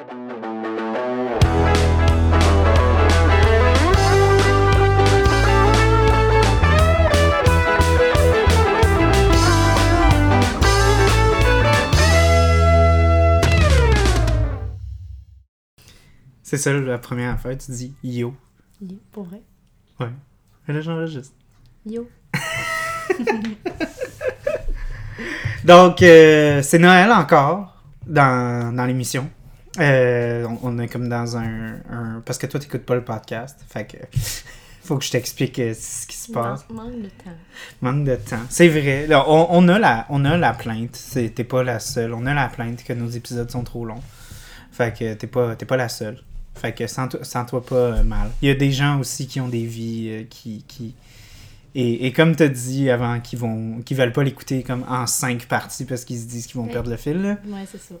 C'est ça la première affaire, tu dis yo. Yo, pour vrai? Ouais. Et là, j'enregistre. Yo. Donc, euh, c'est Noël encore dans, dans l'émission. Euh, on, on est comme dans un, un- Parce que toi, t'écoutes pas le podcast. Fait que. Faut que je t'explique euh, ce qui se passe. Man- manque de temps. Manque de temps. C'est vrai. Là, on, on a la, on a la plainte. T'es pas la seule. On a la plainte que nos épisodes sont trop longs. Fait que t'es pas, pas la seule. Fait que sens-toi pas euh, mal. Il y a des gens aussi qui ont des vies qui. qui... Et, et comme t'as dit avant, qui vont qui veulent pas l'écouter comme en cinq parties parce qu'ils se disent qu'ils vont Ouais. perdre le fil. là. Ouais, c'est ça.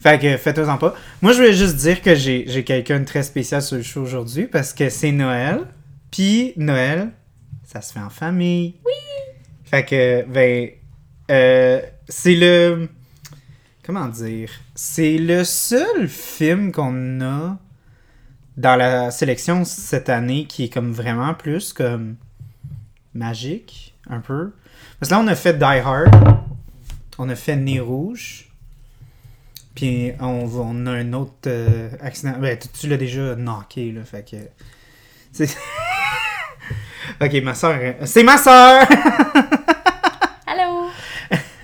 Fait que faites-en pas. Moi, je voulais juste dire que j'ai j'ai quelqu'un de très spécial sur le show aujourd'hui parce que c'est Noël. Puis Noël, ça se fait en famille. Oui! Fait que, ben, euh, c'est le. Comment dire? C'est le seul film qu'on a dans la sélection cette année qui est comme vraiment plus comme magique, un peu. Parce que là, on a fait Die Hard. On a fait Nez Rouge. Puis on, on a un autre euh, accident. Ben, tu, l'as déjà knocké, là. Fait que. C'est. ok, ma soeur. C'est ma soeur! Allô?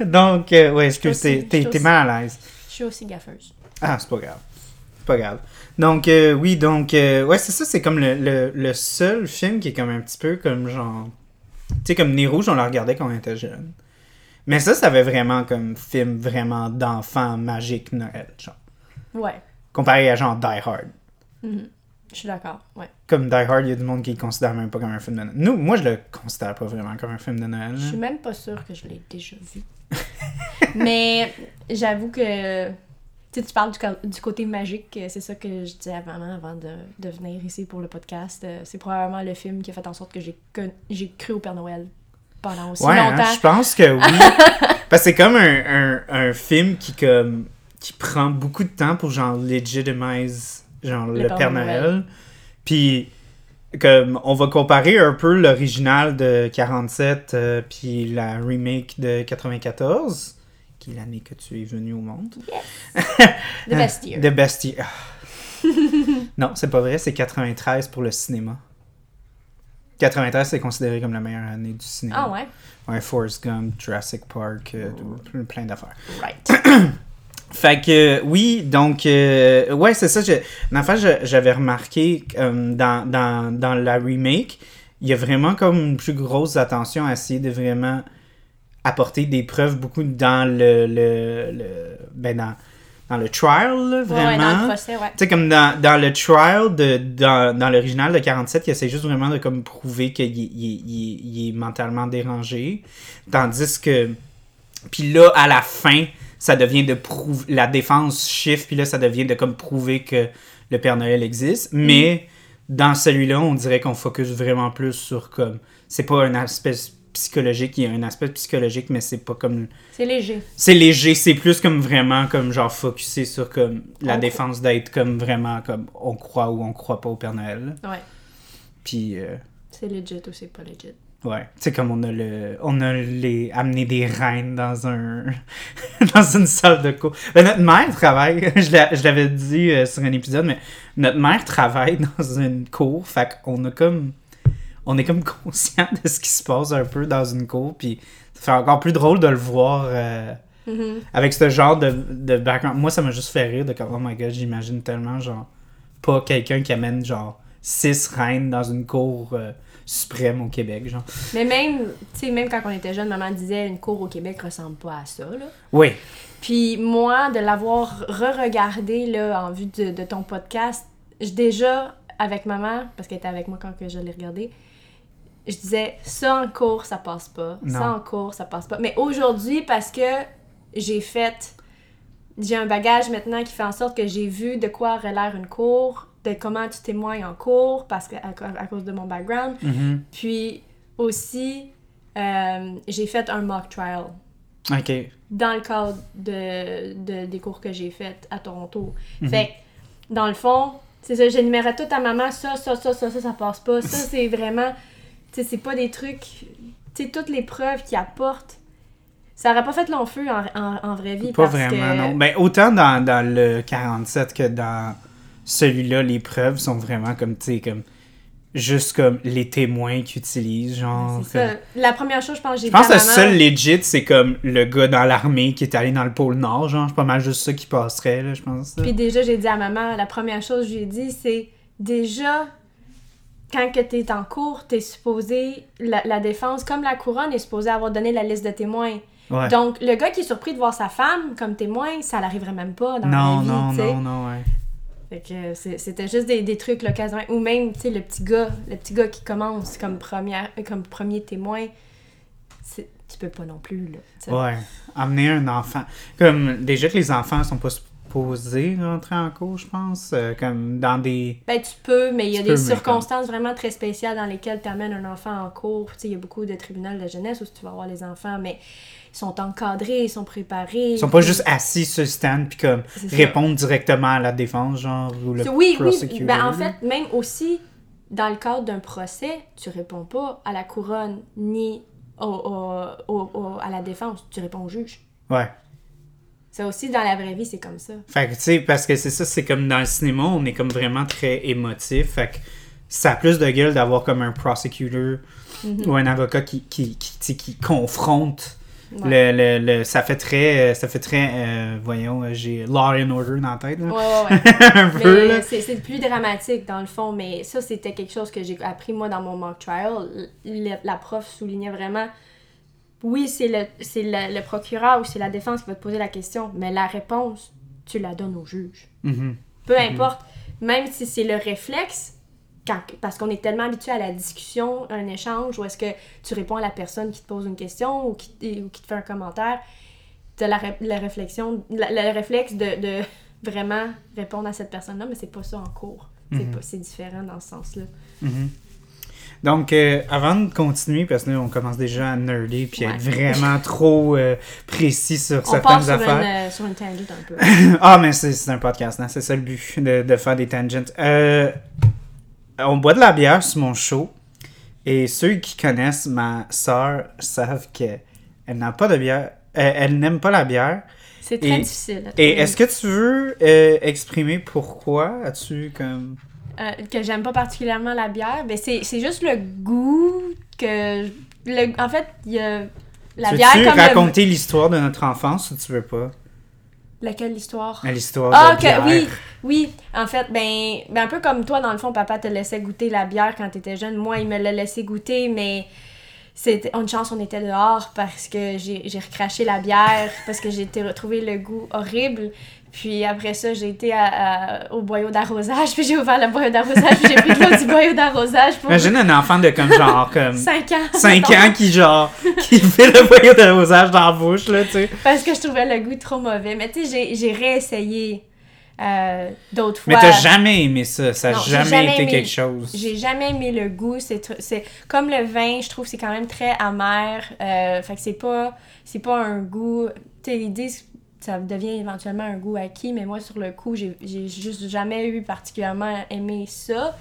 Donc, euh, ouais, excuse, t'es- t'es t'es mal à l'aise? Je suis aussi gaffeuse. Ah, c'est pas grave. C'est pas grave. Donc, euh, oui, donc, euh, ouais, c'est ça, c'est comme le, le, le seul film qui est comme un petit peu comme genre. Tu sais, comme Nez Rouge, on le regardait quand on était jeune. Mais ça, ça avait vraiment comme film vraiment d'enfant magique Noël, genre. Ouais. Comparé à genre Die Hard. Mhm. Je suis d'accord. Ouais. Comme Die Hard, il y a du monde qui le considère même pas comme un film de Noël. Nous, moi, je le considère pas vraiment comme un film de Noël. Je suis même pas sûre que je l'ai déjà vu. Mais j'avoue que. Tu sais, tu parles du, du côté magique, euh, c'est ça que je disais avant, avant de, de venir ici pour le podcast. Euh, C'est probablement le film qui a fait en sorte que j'ai cru au Père Noël pendant aussi Ouais, hein, longtemps. je pense que oui. Parce que c'est comme un, un, un film qui comme qui prend beaucoup de temps pour genre legitimize genre le, Père, Noël. Puis comme on va comparer un peu l'original de 47 euh, puis la remake de 94 qui est l'année que tu es venu au monde. The Best Year. The Best Year. Ah. non, c'est pas vrai, c'est 93 pour le cinéma. 93, c'est considéré comme la meilleure année du cinéma. Ah ouais? Ouais, Forrest Gump, Jurassic Park, euh, plein- plein d'affaires. Right. Fait que, euh, oui, donc, euh, ouais, c'est ça. je- En fait, j'avais remarqué dans, dans, dans la remake, il y a vraiment comme une plus grosse attention à essayer de vraiment apporter des preuves beaucoup dans le, le, le- ben dans, dans le trial, là, vraiment. ouais, dans le procès, ouais. Tu sais, comme dans, dans le trial, de, dans, dans l'original de 47, il essaie juste vraiment de comme prouver qu'il est- il il il est mentalement dérangé. Tandis que. Puis là, à la fin, ça devient de prouver. La défense chiffre, puis là, ça devient de comme prouver que le Père Noël existe. Mais dans celui-là, on dirait qu'on focus vraiment plus sur comme. C'est pas un aspect psychologique, il y a un aspect psychologique, mais c'est pas comme. C'est léger. C'est léger, c'est plus comme vraiment comme genre focusé sur comme la On défense d'être comme vraiment comme on croit ou on croit pas au Père Noël. Ouais. Puis euh, C'est legit ou c'est pas legit. ouais, sais comme on a le on a les amené des reines dans un dans une salle de cours. Ben, notre mère travaille, je l'a- je l'avais dit euh, sur un épisode mais notre mère travaille dans une cour, fait qu'on a comme on est comme conscient de ce qui se passe un peu dans une cour puis ça fait encore plus drôle de le voir euh, Mhm. avec ce genre de, de background. Moi, ça m'a juste fait rire de comme, oh my god, j'imagine tellement, genre, pas quelqu'un qui amène, genre, six reines dans une cour euh, suprême au Québec, genre. Mais même, tu sais, même quand on était jeune, maman disait une cour au Québec ressemble pas à ça, là. Oui. Puis moi, de l'avoir re-regardé là, en vue de, de ton podcast, déjà, avec maman, parce qu'elle était avec moi quand que je l'ai regardé, je disais, ça en cours, ça passe pas. Non. Ça en cours, ça passe pas. Mais aujourd'hui, parce que j'ai fait... J'ai un bagage maintenant qui fait en sorte que j'ai vu de quoi aurait l'air une cour, de comment tu témoignes en cours, parce que, à, à cause de mon background. Mhm. Puis aussi, euh, j'ai fait un mock trial Ok. dans le cadre de, de- des cours que j'ai fait à Toronto. Mhm. Fait que dans le fond, c'est ça, j'énumérais tout à maman, ça, ça, ça, ça, ça, ça passe pas. Ça, c'est vraiment. Tu sais, c'est pas des trucs. Tu sais, toutes les preuves qu'ils apportent. Ça aurait pas fait long feu en, en, en vraie vie. Pas parce vraiment, que... non. Ben, autant dans, dans le 47 que dans celui-là, les preuves sont vraiment comme, tu sais, comme. Juste comme les témoins qu'ils utilisent, genre. C'est ça. La première chose, je pense, j'ai Je pense que le seul legit, c'est comme le gars dans l'armée qui est allé dans le pôle Nord, genre. C'est pas mal juste ça qui passerait, là, je pense. Puis déjà, j'ai dit à maman, la première chose que j'ai dit, c'est déjà, quand que t'es en cours, t'es supposé, la, la défense, comme la couronne, est supposée avoir donné la liste de témoins. Ouais. Donc, le gars qui est surpris de voir sa femme comme témoin, ça l'arriverait même pas dans non, la vie, non, tu sais. non, non, ouais. Fait que c'est- c'était juste des, des trucs quasiment. Ou même, tu sais, le petit gars, le petit gars qui commence comme, première, euh, comme premier témoin, tu peux pas non plus, là. tu. Ouais. Amener un enfant. Comme, déjà que les enfants sont pas supposés rentrer en cours, je pense. euh, comme dans des. Ben, tu peux, mais il y a Tu des circonstances vraiment très spéciales dans lesquelles tu amènes un enfant en cours. Tu sais, il y a beaucoup de tribunaux de jeunesse où tu vas voir les enfants, mais ils sont encadrés, ils sont préparés. Ils sont pas juste assis sur le stand puis comme répondre directement à la défense, genre, ou le Oui, oui. Ben, en fait, même aussi, dans le cadre d'un procès, tu réponds pas à la couronne ni au- au- à la défense, tu réponds au juge. Ouais. Ça aussi, dans la vraie vie, c'est comme ça. Fait que, tu sais, parce que c'est ça, c'est comme dans le cinéma, on est comme vraiment très émotif. Fait que ça a plus de gueule d'avoir comme un prosecutor Mhm. ou un avocat qui, qui, qui, qui confronte. Ouais. Le, le, le- ça fait très, ça fait très, euh, voyons, euh, j'ai Law and Order dans la tête, là. Ouais, ouais, ouais. c'est c'est plus dramatique dans le fond, mais ça c'était quelque chose que j'ai appris moi dans mon mock trial. Le- la prof soulignait vraiment oui, c'est le, c'est le, le procureur ou c'est la défense qui va te poser la question, mais la réponse, tu la donnes au juge. Mhm. Peu importe, même si c'est le réflexe, quand, parce qu'on est tellement habitué à la discussion, un échange, où est-ce que tu réponds à la personne qui te pose une question ou qui, ou qui te fait un commentaire, tu as la, ré- la réflexion, la- le réflexe de, de vraiment répondre à cette personne-là, mais c'est pas ça en cours. C'est Mhm. C'est différent dans ce sens-là. Donc, euh, avant de continuer, parce que là, on commence déjà à nerder puis à Ouais. être vraiment trop euh, précis sur On part certaines sur une, affaires. euh, sur une tangente un peu. ah, mais c'est un podcast, hein? c'est ça le but, de, de faire des tangents. Euh, on boit de la bière sur mon show, et ceux qui connaissent ma soeur savent qu'elle n'a pas de bière, elle n'aime pas la bière. C'est très Et- difficile. Et est-ce que tu veux exprimer pourquoi as-tu comme. Euh, que j'aime pas particulièrement la bière, ben c'est c'est juste le goût que... Le, en fait, il y a la tu bière veux comme le- raconter l'histoire de notre enfance ou tu veux pas? Laquelle histoire? Ah, L'histoire Ah, de ok, bière. oui, oui. En fait, ben, ben, un peu comme toi, dans le fond, papa te laissait goûter la bière quand t'étais jeune. Moi, il me l'a laissé goûter, mais c'était une chance, on était dehors parce que j'ai j'ai recraché la bière, parce que j'ai été retrouvé le goût horrible. Puis après ça, j'ai été à- à- au boyau d'arrosage, puis j'ai ouvert le boyau d'arrosage, puis j'ai pris de l'eau du boyau d'arrosage pour Imagine un enfant de comme genre comme 5 ans. 5 mettons. ans qui genre qui fait le boyau d'arrosage dans la bouche là, tu sais. Parce que je trouvais le goût trop mauvais. Mais tu sais, j'ai- j'ai réessayé euh, d'autres fois. Mais t'as jamais aimé ça, ça a Non, j'ai jamais, jamais été aimé. quelque chose. J'ai jamais aimé le goût. C'est comme le vin, je trouve que c'est quand même très amer. Euh, fait que c'est pas, c'est pas un goût. Tu sais, l'idée, ça devient éventuellement un goût acquis, mais moi, sur le coup, j'ai juste jamais eu particulièrement aimé ça.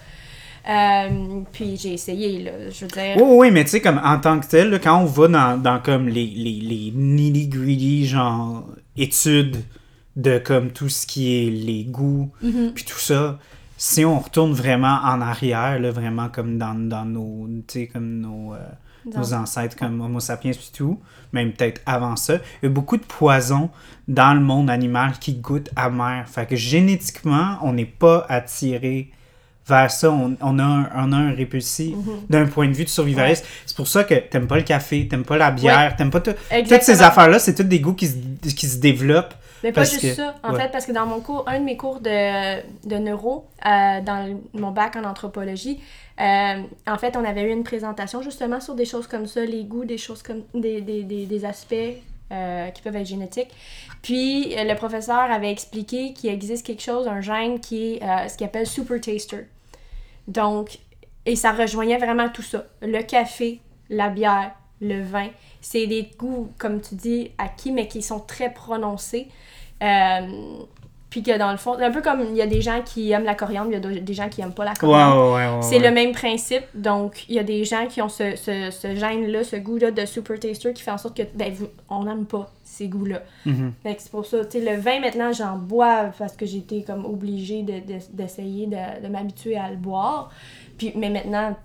Euh, puis j'ai essayé, là. Je veux dire. Oui, oui, mais tu sais, comme en tant que tel, là, quand on va dans, dans comme les, les, les nitty-gritty, genre, études de comme tout ce qui est les goûts, Mhm. puis tout ça, si on retourne vraiment en arrière, là, vraiment comme dans, dans nos, tu sais, comme nos, euh, nos ancêtres, comme Homo sapiens puis tout, même peut-être avant ça, il y a beaucoup de poisons dans le monde animal qui goûtent amer. Fait que génétiquement, on n'est pas attiré vers ça. On, on a, un, on a un répulsif d'un point de vue de survivaliste. C'est pour ça que t'aimes pas le café, t'aimes pas la bière, t'aimes pas tout- toutes ces affaires-là, c'est toutes des goûts qui se, qui se développent. Mais pas Parce juste que- ça. En ouais. fait, parce que dans mon cours, un de mes cours de, de neuro, euh, dans mon bac en anthropologie, euh, en fait, on avait eu une présentation justement sur des choses comme ça, les goûts, des choses comme des, des, des, des aspects euh, qui peuvent être génétiques. Puis le professeur avait expliqué qu'il existe quelque chose, un gène qui est ce qu'il appelle super taster. Donc, et ça rejoignait vraiment tout ça. Le café, la bière, le vin. C'est des goûts, comme tu dis, acquis, mais qui sont très prononcés. Euh, Puis que dans le fond, un peu comme il y a des gens qui aiment la coriandre, il y a de- des gens qui aiment pas la coriandre. ouais, ouais. ouais, C'est le même principe. Donc, il y a des gens qui ont ce, ce, ce gène-là, ce goût-là de super taster qui fait en sorte que, ben, vous- on n'aime pas ces goûts-là. Fait que c'est pour ça, tu sais, le vin, maintenant, j'en bois parce que été comme obligée de- de- d'essayer de, de m'habituer à le boire. Puis, mais maintenant,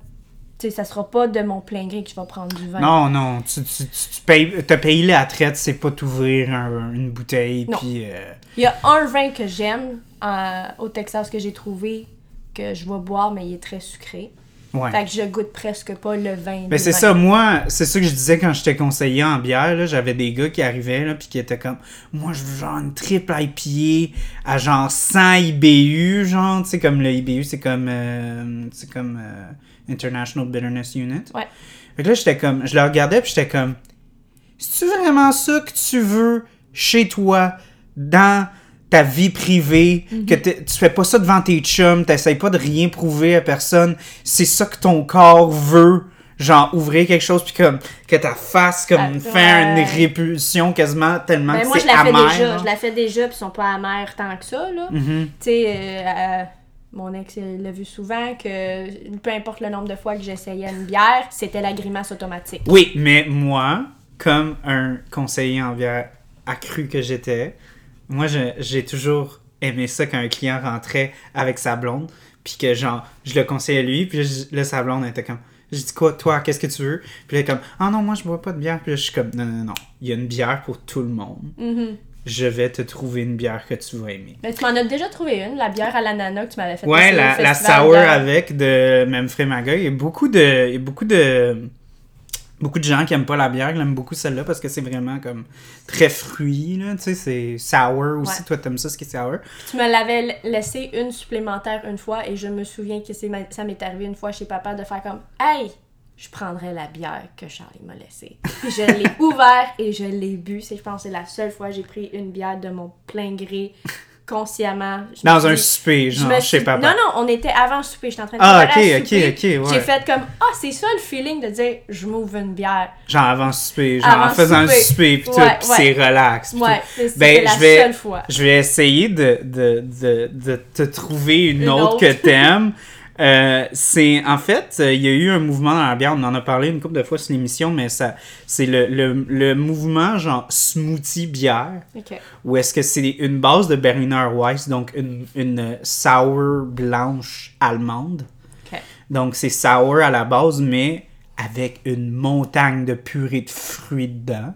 sais, ça sera pas de mon plein gré que je vais prendre du vin. Non, non, tu, tu, tu, tu payes, t'as payé la traite, c'est pas t'ouvrir un- une bouteille, Non. puis... euh, Il y a un vin que j'aime euh, au Texas que j'ai trouvé que je vais boire, mais il est très sucré. ouais. Fait que je goûte presque pas le vin. Ben c'est ça, moi, c'est ça que je disais quand j'étais conseiller en bière, j'avais des gars qui arrivaient, là, puis qui étaient comme, moi, je veux genre une triple IPA à genre 100 IBU, genre, tu sais, comme le IBU, c'est comme, euh, c'est comme euh, International Bitterness Unit. Ouais. Fait que là, j'étais comme, je le regardais, puis j'étais comme, c'est-tu vraiment ça que tu veux chez toi, dans ta vie privée, que t'es- tu fais pas ça devant tes chums, t'essayes pas de rien prouver à personne, c'est ça que ton corps veut, genre ouvrir quelque chose puis comme que ta face comme Ah, faire une répulsion quasiment tellement Ben, que moi, je c'est la fais déjà. Je la fais déjà, puis ils sont pas amers tant que ça, là. Mhm. Tu sais, euh, mon ex il l'a vu souvent que peu importe le nombre de fois que j'essayais une bière, c'était la grimace automatique. Oui, mais moi, comme un conseiller en bière accru que j'étais, moi, j'ai toujours aimé ça quand un client rentrait avec sa blonde, puis que, genre, je le conseillais à lui, puis là, sa blonde était comme... Je dis quoi, toi, qu'est-ce que tu veux? Puis là, comme, ah non, moi, je bois pas de bière. Puis là, je suis comme, non, non, non, il y a une bière pour tout le monde. Mhm. Je vais te trouver une bière que tu vas aimer. Mais tu m'en as déjà trouvé une, la bière à l'ananas que tu m'avais fait Ouais, la, la sour de- avec de Memphis Maga. Il y a beaucoup de. Il y a beaucoup de. Beaucoup de gens qui aiment pas la bière, qui aiment beaucoup celle-là parce que c'est vraiment comme très fruit, là. Tu sais, c'est sour aussi. Ouais. Toi, t'aimes ça, ce qui est sour. Tu me l'avais laissé une supplémentaire une fois et je me souviens que c'est ma- ça m'est arrivé une fois chez papa de faire comme Hey, je prendrais la bière que Charlie m'a laissée. Puis je l'ai ouvert et je l'ai bu. C'est, je pense c'est la seule fois que j'ai pris une bière de mon plein gré, consciemment. Je me Dans un dit- souper, je genre, chez suis- papa. Non, non, on était avant le souper. J'étais en train de Ah, ok, ok, souper. ok, ouais. J'ai fait comme Ah, c'est ça le feeling de dire Je m'ouvre une bière. Genre avant le souper, genre Avant en faisant le souper. souper, puis tout, Ouais, puis c'est relax. puis Ouais, c'était Ben, la je vais- seule fois. Je vais essayer de, de, de, de te trouver une, Une autre, autre. que t'aimes. Euh, c'est en fait, euh, il y a eu un mouvement dans la bière, on en a parlé une couple de fois sur l'émission, mais ça, c'est le, le, le mouvement genre smoothie bière, Ok. où est-ce que c'est une base de Berliner Weiss, donc une, une sour blanche allemande. Ok. Donc c'est sour à la base, mais avec une montagne de purée de fruits dedans.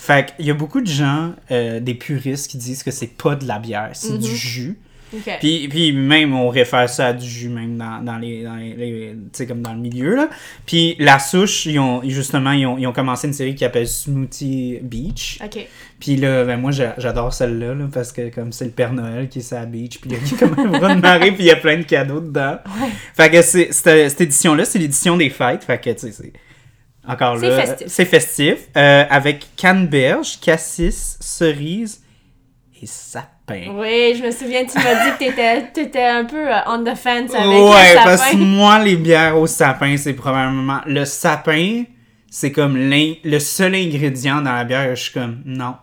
Fait qu'il y a beaucoup de gens, euh, des puristes, qui disent que c'est pas de la bière, c'est du jus. Ok. Puis, puis même, on réfère ça à du jus, même dans, dans les. Dans les, comme dans le milieu, là. Puis la souche, ils ont, justement, ils ont, ils ont commencé une série qui s'appelle Smoothie Beach. Ok. Puis là, ben moi, j'a- j'adore celle-là, là, parce que comme c'est le Père Noël qui est sur la beach, puis il y a comme un bras de marée, puis il y a plein de cadeaux dedans. Ouais. Fait que c'est, cette, édition-là, c'est l'édition des fêtes. Fait que, tu sais, c'est. Encore C'est là. festif. C'est festif. euh, avec canneberge, cassis, cerise et sapin. Oui, je me souviens, tu m'as dit que t'étais, t'étais un peu euh, on the fence avec ouais, le parce que moi, les bières au sapin, c'est probablement. Le sapin, c'est comme le seul ingrédient dans la bière. Je suis comme, non.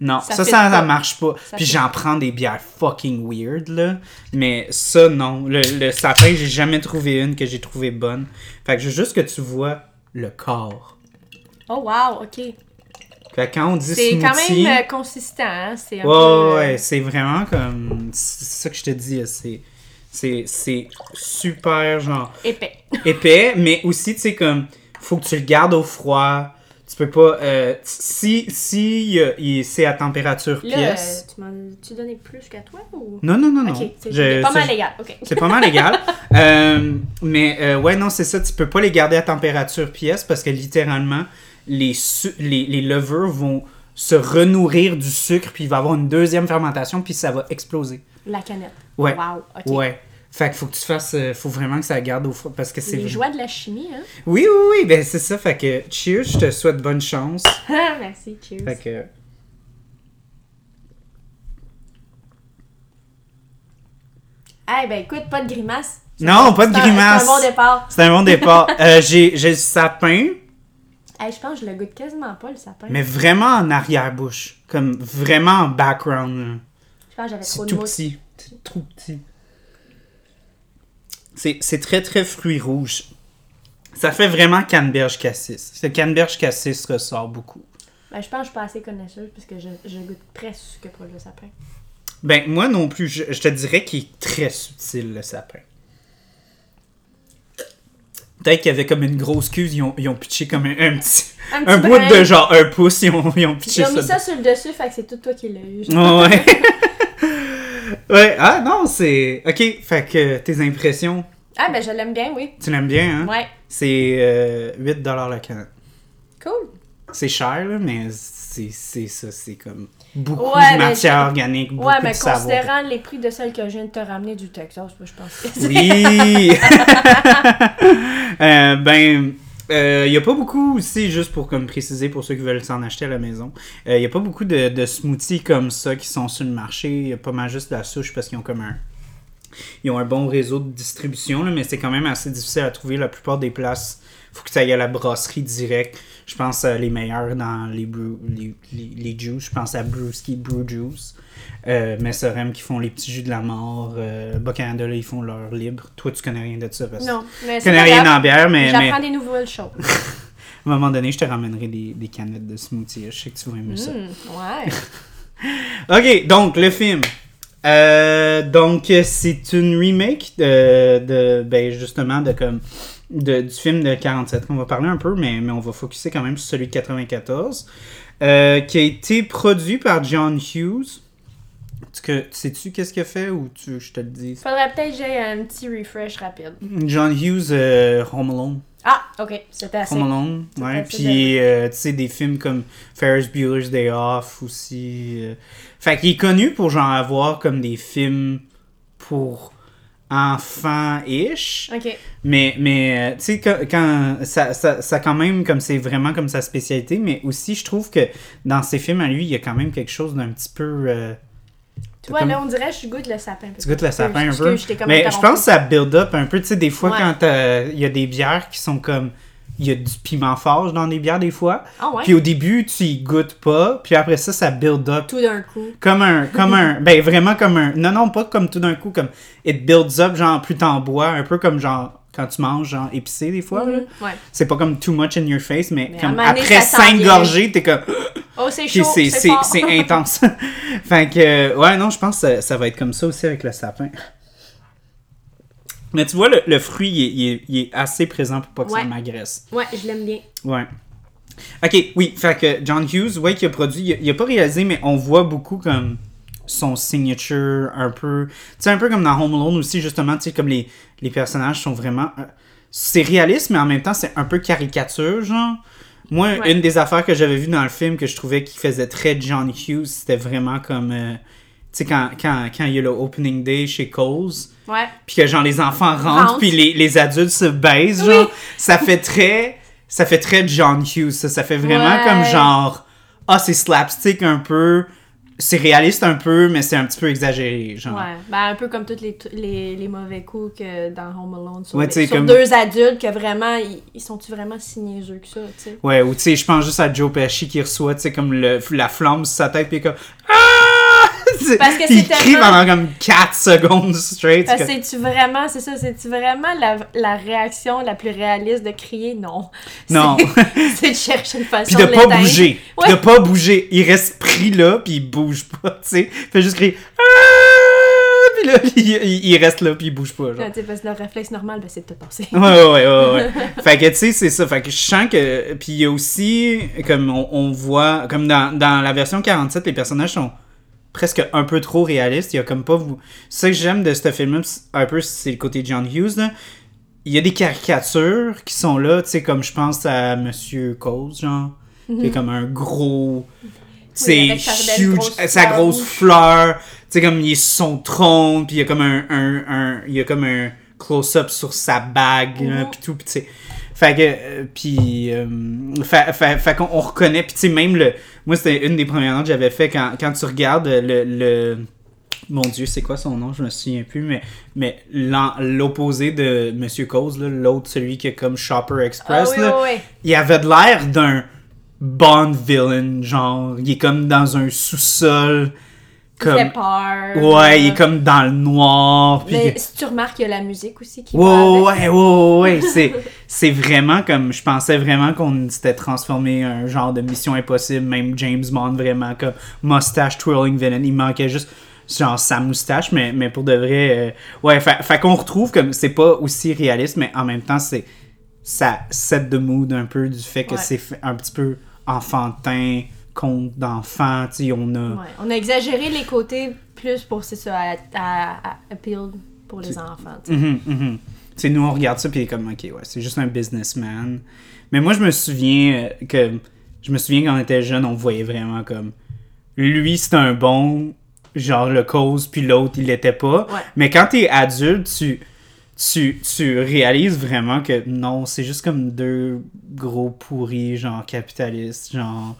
Non, Ça ça, ça, marche pas. Ça Puis j'en prends des bières fucking weird, là. Mais ça, non. Le, le sapin, j'ai jamais trouvé une que j'ai trouvé bonne. Fait que je veux juste que tu vois le corps. Oh wow, ok. Fait que quand on dit C'est quand même euh, consistant, hein? C'est un Ouais, peu, euh, ouais, c'est vraiment comme. C'est ça que je te dis, c'est. C'est c'est super, genre. épais. épais, mais aussi, tu sais, comme, faut que tu le gardes au froid. Tu peux pas. euh, si si euh, il- c'est à température Là, pièce. euh, tu m'en tu donnais plus qu'à toi ou? Non, non, non, non. Ok, c'est Je- pas mal légal. C'est pas mal légal. Euh, mais euh, ouais, non, c'est ça. Tu peux pas les garder à température pièce parce que littéralement, les, les, les levures vont se renourrir du sucre, puis il va y avoir une deuxième fermentation, puis ça va exploser. La canette. Ouais. Wow, ok. Ouais. Fait qu'il faut que tu fasses. euh, faut vraiment que ça garde au froid parce que c'est. Les joies de la chimie, hein? Oui, oui, oui, ben c'est ça. Fait que cheers, je te souhaite bonne chance. Merci, cheers. Fait que. Eh ben écoute, pas de grimace. Non, pas de grimace. C'est un bon départ. C'est un bon départ. Euh, j'ai, j'ai le sapin, Eh, je pense que je le goûte quasiment pas, le sapin. mais vraiment en arrière-bouche. Comme vraiment en background. là. Je pense que j'avais trop C'est de tout mots. petit. C'est trop petit. C'est c'est très, très fruits rouges. Ça fait vraiment canneberge cassis. Ce canneberge cassis ressort beaucoup. Ben, je pense que je suis pas assez connaisseuse parce que je, je goûte presque pas le sapin. Ben, moi non plus, je, je te dirais qu'il est très subtil, le sapin. Peut-être qu'il y avait comme une grosse cuve, ils ont, ils ont pitché comme un, un petit. Un, bout de genre un pouce, ils ont, ils ont pitché Ils ont mis ça. ça sur le dessus, fait que c'est tout toi qui l'as eu. Ouais. ouais, ah non, c'est. Ok, fait que tes impressions, Ah, ben je l'aime bien, oui. tu l'aimes bien, hein? Ouais. C'est euh, 8$ la canette. Cool. C'est cher, là, mais c'est c'est ça, c'est comme beaucoup Ouais, de matière organique, beaucoup Ouais, mais de considérant les prix de celle que je viens de te ramener du Texas, moi, je pense que c'est. Oui! Euh, ben, il n'y a pas beaucoup aussi, juste pour comme préciser pour ceux qui veulent s'en acheter à la maison, il n'y a pas beaucoup de, de smoothies comme ça qui sont sur le marché. Il y a pas mal juste de la souche parce qu'ils ont comme un. Ils ont un bon réseau de distribution, là, mais c'est quand même assez difficile à trouver. La plupart des places, faut que tu ailles à la brasserie direct. Je pense à les meilleurs dans les, brew- les, les, les juice. Je pense à Brewski Brew Juice. Euh, Messerem qui font les petits jus de la mort. Euh, ils font leur libre. Toi, tu connais rien de ça. Parce Non, mais tu connais rien en bière, mais, mais J'apprends des nouvelles choses. à un moment donné, je te ramènerai des, des canettes de smoothie. Je sais que tu vas aimer ça. Hmm, ouais. Ok, donc le film. Euh, donc c'est une remake de, de ben justement de comme de, du film de 47 qu'on va parler un peu, mais, mais on va focuser quand même sur celui de 94, euh, qui a été produit par John Hughes. Tu que- sais-tu qu'est-ce qu'il a fait ou tu je te le dise? Faudrait peut-être que j'aie un petit refresh rapide. John Hughes, euh, Home Alone. Ah, ok, c'était assez. Home Alone, ouais. Puis, euh, tu sais, des films comme Ferris Bueller's Day Off aussi. euh. Fait qu'il est connu pour genre avoir comme des films pour enfants-ish. Ok. Mais, mais euh, tu sais, quand, quand- ça, ça, ça quand même, comme c'est vraiment comme sa spécialité, mais aussi, je trouve que dans ses films à lui, il y a quand même quelque chose d'un petit peu. euh, comme- là, on dirait que je goûte le sapin. tu goûtes le sapin un peu. je Mais je pense que ça build up un peu. Tu sais, des fois, Ouais. quand euh, il y a des bières qui sont comme. Il y a du piment fort dans des bières, des fois. Ah ouais? Puis au début, tu y goûtes pas. Puis après ça, ça build up. Tout d'un coup. Comme un. Comme un ben vraiment comme un. Non, non, pas comme tout d'un coup. Comme. It builds up, genre, plus t'en bois. Un peu comme genre. Quand tu manges, genre, épicé, des fois. Mhm, Ouais. C'est pas comme too much in your face, mais, comme donné, après cinq gorgées, t'es comme. Oh, c'est chaud, c'est, intense. fait que, ouais, non, je pense que ça, ça va être comme ça aussi avec le sapin. Mais tu vois, le, le fruit, il est, il est- il est assez présent pour pas que ça m'agresse. Ouais, je l'aime bien. Ouais. Ok, oui, fait que John Hughes, ouais, qui a produit, il a, il a pas réalisé, mais on voit beaucoup comme son signature, un peu. Tu sais, un peu comme dans Home Alone aussi, justement, tu sais, comme les, les personnages sont vraiment. euh, c'est réaliste, mais en même temps, c'est un peu caricature, genre. Moi, Ouais. une des affaires que j'avais vues dans le film que je trouvais qui faisait très John Hughes, c'était vraiment comme. euh, sais, quand, quand, quand il y a le opening day chez Coles, Ouais. puis que genre les enfants rentrent puis les, les adultes se baisent Oui. genre ça fait très ça fait très John Hughes ça, ça fait vraiment Ouais. comme genre ah c'est slapstick un peu c'est réaliste un peu mais c'est un petit peu exagéré genre Ouais, ben un peu comme tous les, les, les mauvais coups que dans Home Alone sur, Ouais, les- tu sur comme- deux adultes que vraiment, ils, ils sont-tu vraiment si niaiseux que ça, tu sais? Ouais, ou tu sais, je pense juste à Joe Pesci qui reçoit, tu sais, comme le, la flamme sur sa tête, puis comme Ah! Parce que Puis c'est il crie tellement- pendant comme 4 secondes straight. Parce que c'est-tu vraiment, c'est ça, c'est-tu vraiment la, la réaction la plus réaliste de crier? Non. Non. C'est- de chercher une façon Puis de de pas bouger. Puis Ouais. de pas bouger. Il reste pris là, puis il bouge pas, tu sais. Il fait juste crier Ah! Puis là, il, il- reste là, puis il bouge pas, genre. Tu sais, parce que le réflexe normal, ben, c'est de te passer. Ouais, ouais, ouais, ouais, ouais. fait que, tu sais, c'est ça. Fait que je sens que. Puis il y a aussi, comme on, on voit, comme dans, dans la version 47, les personnages sont presque un peu trop réalistes. Il y a comme pas vous. Ça que j'aime de ce film-là, c'est- un peu, c'est le côté John Hughes, là. Il y a des caricatures qui sont là, tu sais, comme je pense à Monsieur Coles, genre. Qui est comme un gros. C'est Mhm. belle huge, grosse sa fleur grosse fleur. Tu sais, comme il est sur son trône, puis il y a comme un, un, un- il y a comme un close-up sur sa bague, Mhm. puis tout, puis tu sais. Fait que, euh, puis, euh, fait, fait, fait qu'on on reconnaît, puis tu sais, même le, moi c'était une des premières notes que j'avais fait quand, quand tu regardes le, le, mon Dieu, c'est quoi son nom, je me souviens plus, mais, mais l'opposé de Monsieur Cause, là, l'autre, celui qui est comme Shopper Ah Express, oui, là, oui, oui. il avait de l'air d'un Bond villain, genre, il est comme dans un sous-sol comme. fait peur. Ouais, il est comme dans le noir. Puis... Mais si tu remarques, il y a la musique aussi qui Ouais, va avec. ouais, ouais, ouais, c'est, c'est vraiment comme, je pensais vraiment qu'on s'était transformé un genre de mission impossible, même James Bond, vraiment, comme mustache twirling villain, il manquait juste genre sa moustache, mais, mais pour de vrai, euh, ouais, fait, fait qu'on retrouve comme, c'est pas aussi réaliste, mais en même temps, c'est, ça set the mood un peu du fait que Ouais. c'est un petit peu enfantin, conte d'enfant, tu sais, on a... Ouais, On a exagéré les côtés plus pour, c'est ça, à, à, à appeal pour les enfants. tu sais. Mhm, mhm. Nous, on regarde ça, puis comme, OK, ouais, c'est juste un businessman. Mais moi, je me souviens euh, que... Je me souviens quand on était jeune, on voyait vraiment comme... Lui, c'est un bon, genre le cause, puis l'autre, il l'était pas. Ouais. Mais quand t'es adulte, tu... Tu, tu réalises vraiment que non, c'est juste comme deux gros pourris, genre capitalistes, genre...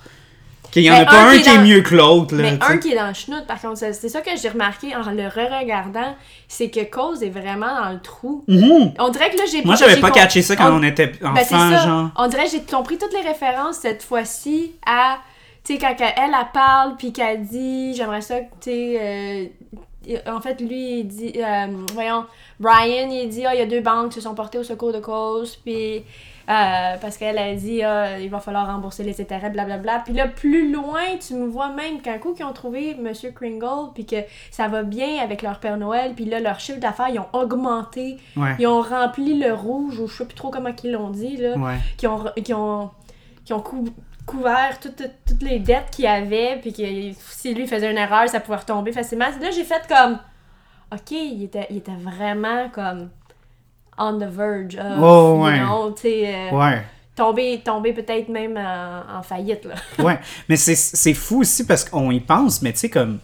Qu'il y en Mais a pas un qui est dans- mieux que l'autre. Mais tu sais. un qui est dans le schnout, par contre, c'est ça que j'ai remarqué en le re-regardant, c'est que Cause est vraiment dans le trou. Mhm. On dirait que là, j'ai Moi, j'avais pas catché ça quand on, on- était Ben, enfant, genre. On dirait que j'ai compris toutes les références cette fois-ci à. Tu sais, quand elle, elle, elle parle, puis qu'elle dit, j'aimerais ça que, tu sais. euh, en fait, lui, il dit. euh, voyons, Brian, il dit, ah, il y a deux banques qui se sont portées au secours de cause, puis. Euh, parce qu'elle a dit, ah, il va falloir rembourser les intérêts, blablabla. Puis là, plus loin, tu me vois même qu'un coup qu'ils ont trouvé Monsieur Kringle, puis que ça va bien avec leur Père Noël, puis là, leur chiffre d'affaires, ils ont augmenté. Ouais. Ils ont rempli le rouge, ou je sais plus trop comment ils l'ont dit, là Ouais. qui ont, qui ont, qui ont cou- couvert toutes, toutes- les dettes qu'il avait, puis que si lui faisait une erreur, ça pouvait retomber facilement. Là, j'ai fait comme. Ok, il était, il était vraiment comme. On the verge of. Oh, you ouais. know, tu sais, euh, Ouais. tomber, tomber peut-être même en, en faillite, là. Ouais, mais c'est- fou aussi parce qu'on y pense, mais tu sais, comme.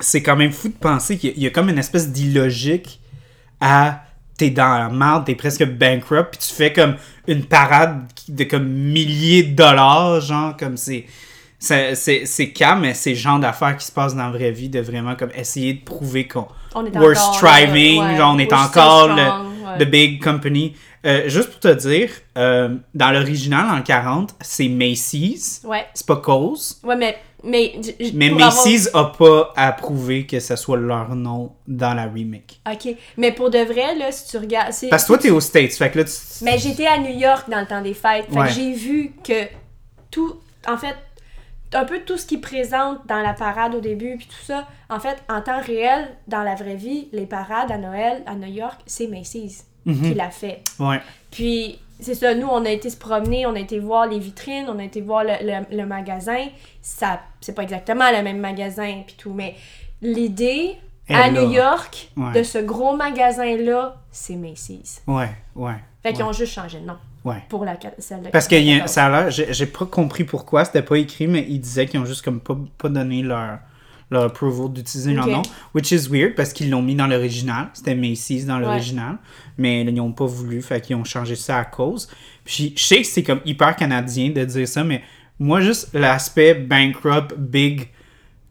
C'est quand même fou de penser qu'il y, a- il y a comme une espèce d'illogique à. T'es dans la merde, t'es presque bankrupt, puis tu fais comme une parade de comme milliers de dollars, genre, comme c'est. C'est calme, mais c'est le genre d'affaires qui se passent dans la vraie vie, de vraiment comme essayer de prouver qu'on. On est We're encore, striving, là, ouais, genre on est we're encore ouais. the big company. Euh, juste pour te dire, euh, dans l'original, en 40, c'est Macy's, Ouais, c'est pas Coles. ouais, mais. Mais, Mais avoir- Macy's a pas approuvé que ce soit leur nom dans la remake. Ok, mais pour de vrai, là, si tu regardes. Parce que toi, t'es aux States, fait que là, tu... Mais j'étais à New York dans le temps des fêtes. Fait Ouais. que j'ai vu que tout. En fait, un peu tout ce qu'ils présentent dans la parade au début, puis tout ça, en fait, en temps réel, dans la vraie vie, les parades à Noël à New York, c'est Macy's Mhm. qui l'a fait. Ouais. Puis, c'est ça, nous, on a été se promener, on a été voir les vitrines, on a été voir le, le- le magasin. Ça, c'est pas exactement le même magasin, puis tout, mais l'idée à là. New York Ouais. de ce gros magasin-là, c'est Macy's. Ouais, ouais. Fait qu'ils ont juste changé de nom Ouais. pour la, de Parce que y a- 94. ça a l'air, j'ai pas compris pourquoi, c'était pas écrit, mais ils disaient qu'ils ont juste comme pas, pas donné leur, leur approval d'utiliser leur nom. Which is weird parce qu'ils l'ont mis dans l'original. C'était Macy's dans l'original. Mais ils n'ont pas voulu, fait qu'ils ont changé ça à cause. Puis je sais que c'est comme hyper canadien de dire ça, mais moi juste l'aspect bankrupt, big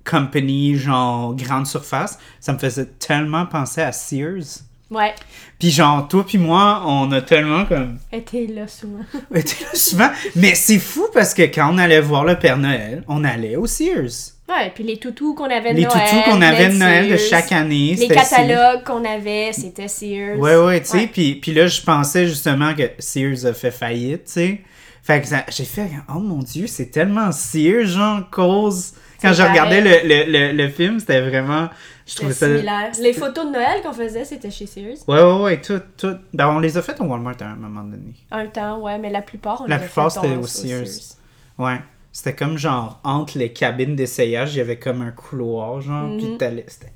company, genre grande surface, ça me faisait tellement penser à Sears. Ouais, Puis genre, toi puis moi, on a tellement comme était là souvent. était là souvent. Mais c'est fou parce que quand on allait voir le Père Noël, on allait au Sears. Ouais, puis les toutous qu'on avait de Les Noël. toutous qu'on avait de Noël de chaque année, Les catalogues qu'on avait, c'était Sears. Ouais, ouais, tu sais. Puis, puis là, je pensais justement que Sears a fait faillite, tu sais. Fait que j'ai fait, oh mon dieu, c'est tellement Sears, genre, cause. Quand je regardais le, le, le, le film, c'était vraiment. Je trouvais ça. similaire. Les photos de Noël qu'on faisait, c'était chez Sears. Ouais, ouais, ouais, tout, tout. Ben, on les a faites au Walmart à un moment donné. Un temps, ouais, mais la plupart, on La les a plupart, fait c'était au- Sears. Ouais. C'était comme genre entre les cabines d'essayage, il y avait comme un couloir, genre, Mhm. puis t'allais. C'était.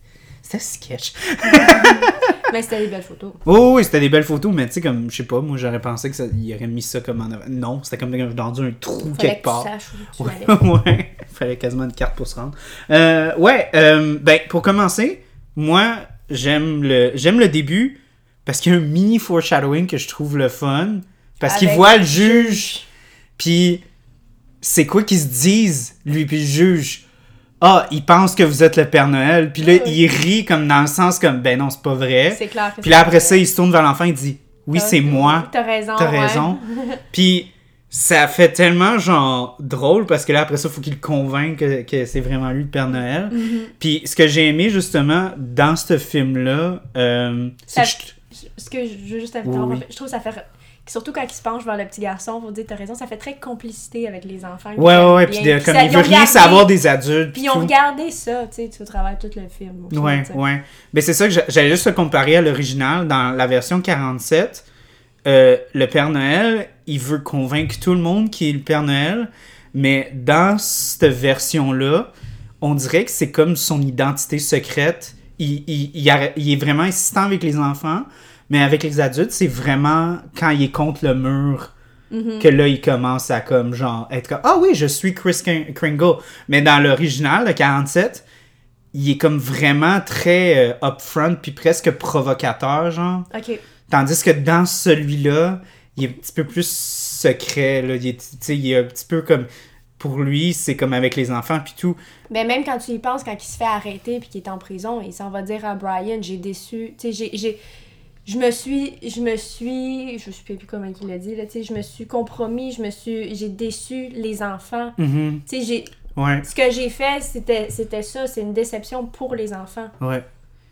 C'était sketch. Mais c'était des belles photos. Oh, oui, c'était des belles photos, mais tu sais, comme, je sais pas, moi j'aurais pensé qu'il aurait mis ça comme en avant. Non, c'était comme dans un trou Fallait quelque que part. tu saches où tu Ouais. Fallait quasiment une carte pour se rendre. Euh, ouais, euh, ben, pour commencer, moi, j'aime le, j'aime le début parce qu'il y a un mini foreshadowing que je trouve le fun. Parce qu'il voit le le juge, puis c'est quoi qu'ils se disent, lui puis le juge. Ah, il pense que vous êtes le Père Noël. Puis là, Ouais. il rit comme dans le sens comme, ben non, c'est pas vrai. C'est clair Puis là, après ça, il se tourne vers l'enfant, il dit, oui, T'as- c'est moi. T'as raison. T'as ouais. raison. Puis ça fait tellement, genre, drôle, parce que là, après ça, il faut qu'il convainque que, que c'est vraiment lui le Père Noël. Mhm. Puis ce que j'ai aimé, justement, dans ce film-là, euh, c'est Ce que je veux juste Oui, interrompre, oui. je trouve que ça fait. Surtout quand il se penche vers le petit garçon, faut dire, t'as raison, ça fait très complicité avec les enfants. Ouais, ouais, ouais, puis comme ça- il ils veut ont rien savoir des adultes. Puis ils ont regardé ça, tu sais, au travers tout le film. au final, Ouais, tu ouais. Mais c'est ça que j'a- j'allais juste le comparer à l'original. Dans la version 47, euh, le Père Noël, il veut convaincre tout le monde qu'il est le Père Noël. Mais dans cette version-là, on dirait que c'est comme son identité secrète. Il, il- il arrête- il est vraiment insistant avec les enfants. Mais avec les adultes, c'est vraiment quand il est contre le mur Mhm. que là, il commence à comme genre être comme Ah oui, je suis Chris Kring- Kringle. Mais dans l'original, le 47, il est comme vraiment très euh, upfront puis presque provocateur, genre. Tandis que dans celui-là, il est un petit peu plus secret, là. Il est, il un petit peu comme. Pour lui, c'est comme avec les enfants puis tout. Mais même quand tu y penses, quand il se fait arrêter puis qu'il est en prison, il s'en va dire à Brian, j'ai déçu, tu sais, j'ai- j'ai... Je me suis, je me suis, je sais plus comment il l'a dit, là, tu sais, je me suis compromis, je me suis, j'ai déçu les enfants. Mhm. Tu sais, j'ai, Ouais, ce que j'ai fait, c'était, c'était ça, c'est une déception pour les enfants. ouais.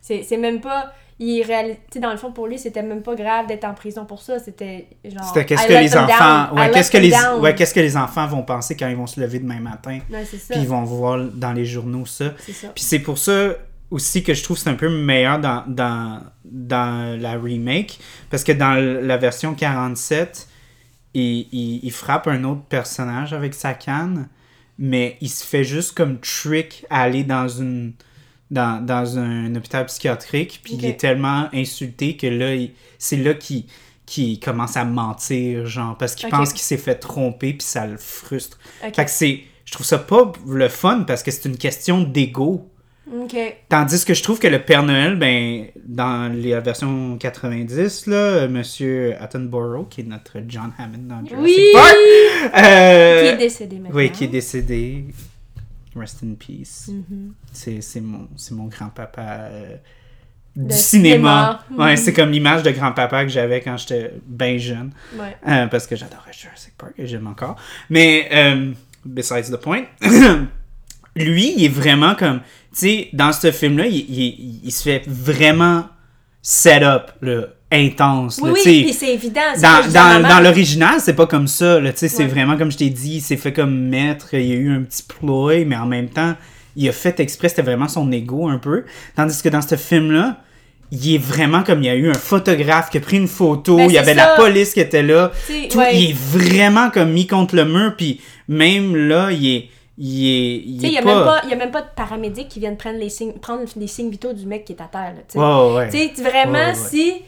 C'est, même pas, il réal... dans le fond, pour lui, c'était même pas grave d'être en prison pour ça, c'était genre... C'était qu'est-ce que les enfants. down. Ouais, qu'est-ce que les. down. Ouais, qu'est-ce que les enfants vont penser quand ils vont se lever demain matin. Ouais, Puis ils vont voir dans les journaux ça. Puis c'est pour ça aussi que je trouve c'est un peu meilleur dans, dans, dans la remake. Parce que dans la version 47, il, il, il frappe un autre personnage avec sa canne, mais il se fait juste comme trick à aller dans une dans, dans un hôpital psychiatrique, puis il est tellement insulté que là, c'est là qu'il qu'il commence à mentir, genre, parce qu'il pense qu'il s'est fait tromper, puis ça le frustre. Ok. Fait que c'est... Je trouve ça pas le fun, parce que c'est une question d'ego. Tandis que je trouve que le Père Noël, ben, dans la version 90, là, Monsieur Attenborough, qui est notre John Hammond dans Jurassic Oui! Park, euh, Qui est décédé maintenant. oui, qui est décédé. Rest in peace. Mhm. C'est c'est mon, mon grand-papa euh, du cinéma. cinéma. Ouais, Mhm. c'est comme l'image de grand-papa que j'avais quand j'étais bien jeune. Ouais. Euh, parce que j'adorais Jurassic Park et j'aime encore. Mais, besides the point, lui, il est vraiment comme. Tu sais, dans ce film-là, il, il- il se fait vraiment set up, là, intense. Oui, là, oui, c'est évident. Dans, dans, dans l'original, c'est pas comme ça. Là, tu sais, c'est vraiment comme je t'ai dit, il s'est fait comme maître, il y a eu un petit ploy, mais en même temps, il a fait exprès, c'était vraiment son ego un peu. Tandis que dans ce film-là, il est vraiment comme il y a eu un photographe qui a pris une photo, Ben, il y avait ça. la police qui était là. Tout, ouais. Il est vraiment comme mis contre le mur, puis même là, il est. Il est. Il Tu sais, est il y a pas... a même pas de paramédics qui viennent prendre les signes, prendre les signes vitaux du mec qui est à terre, tu sais. Ouais, sais, vraiment, ouais. si...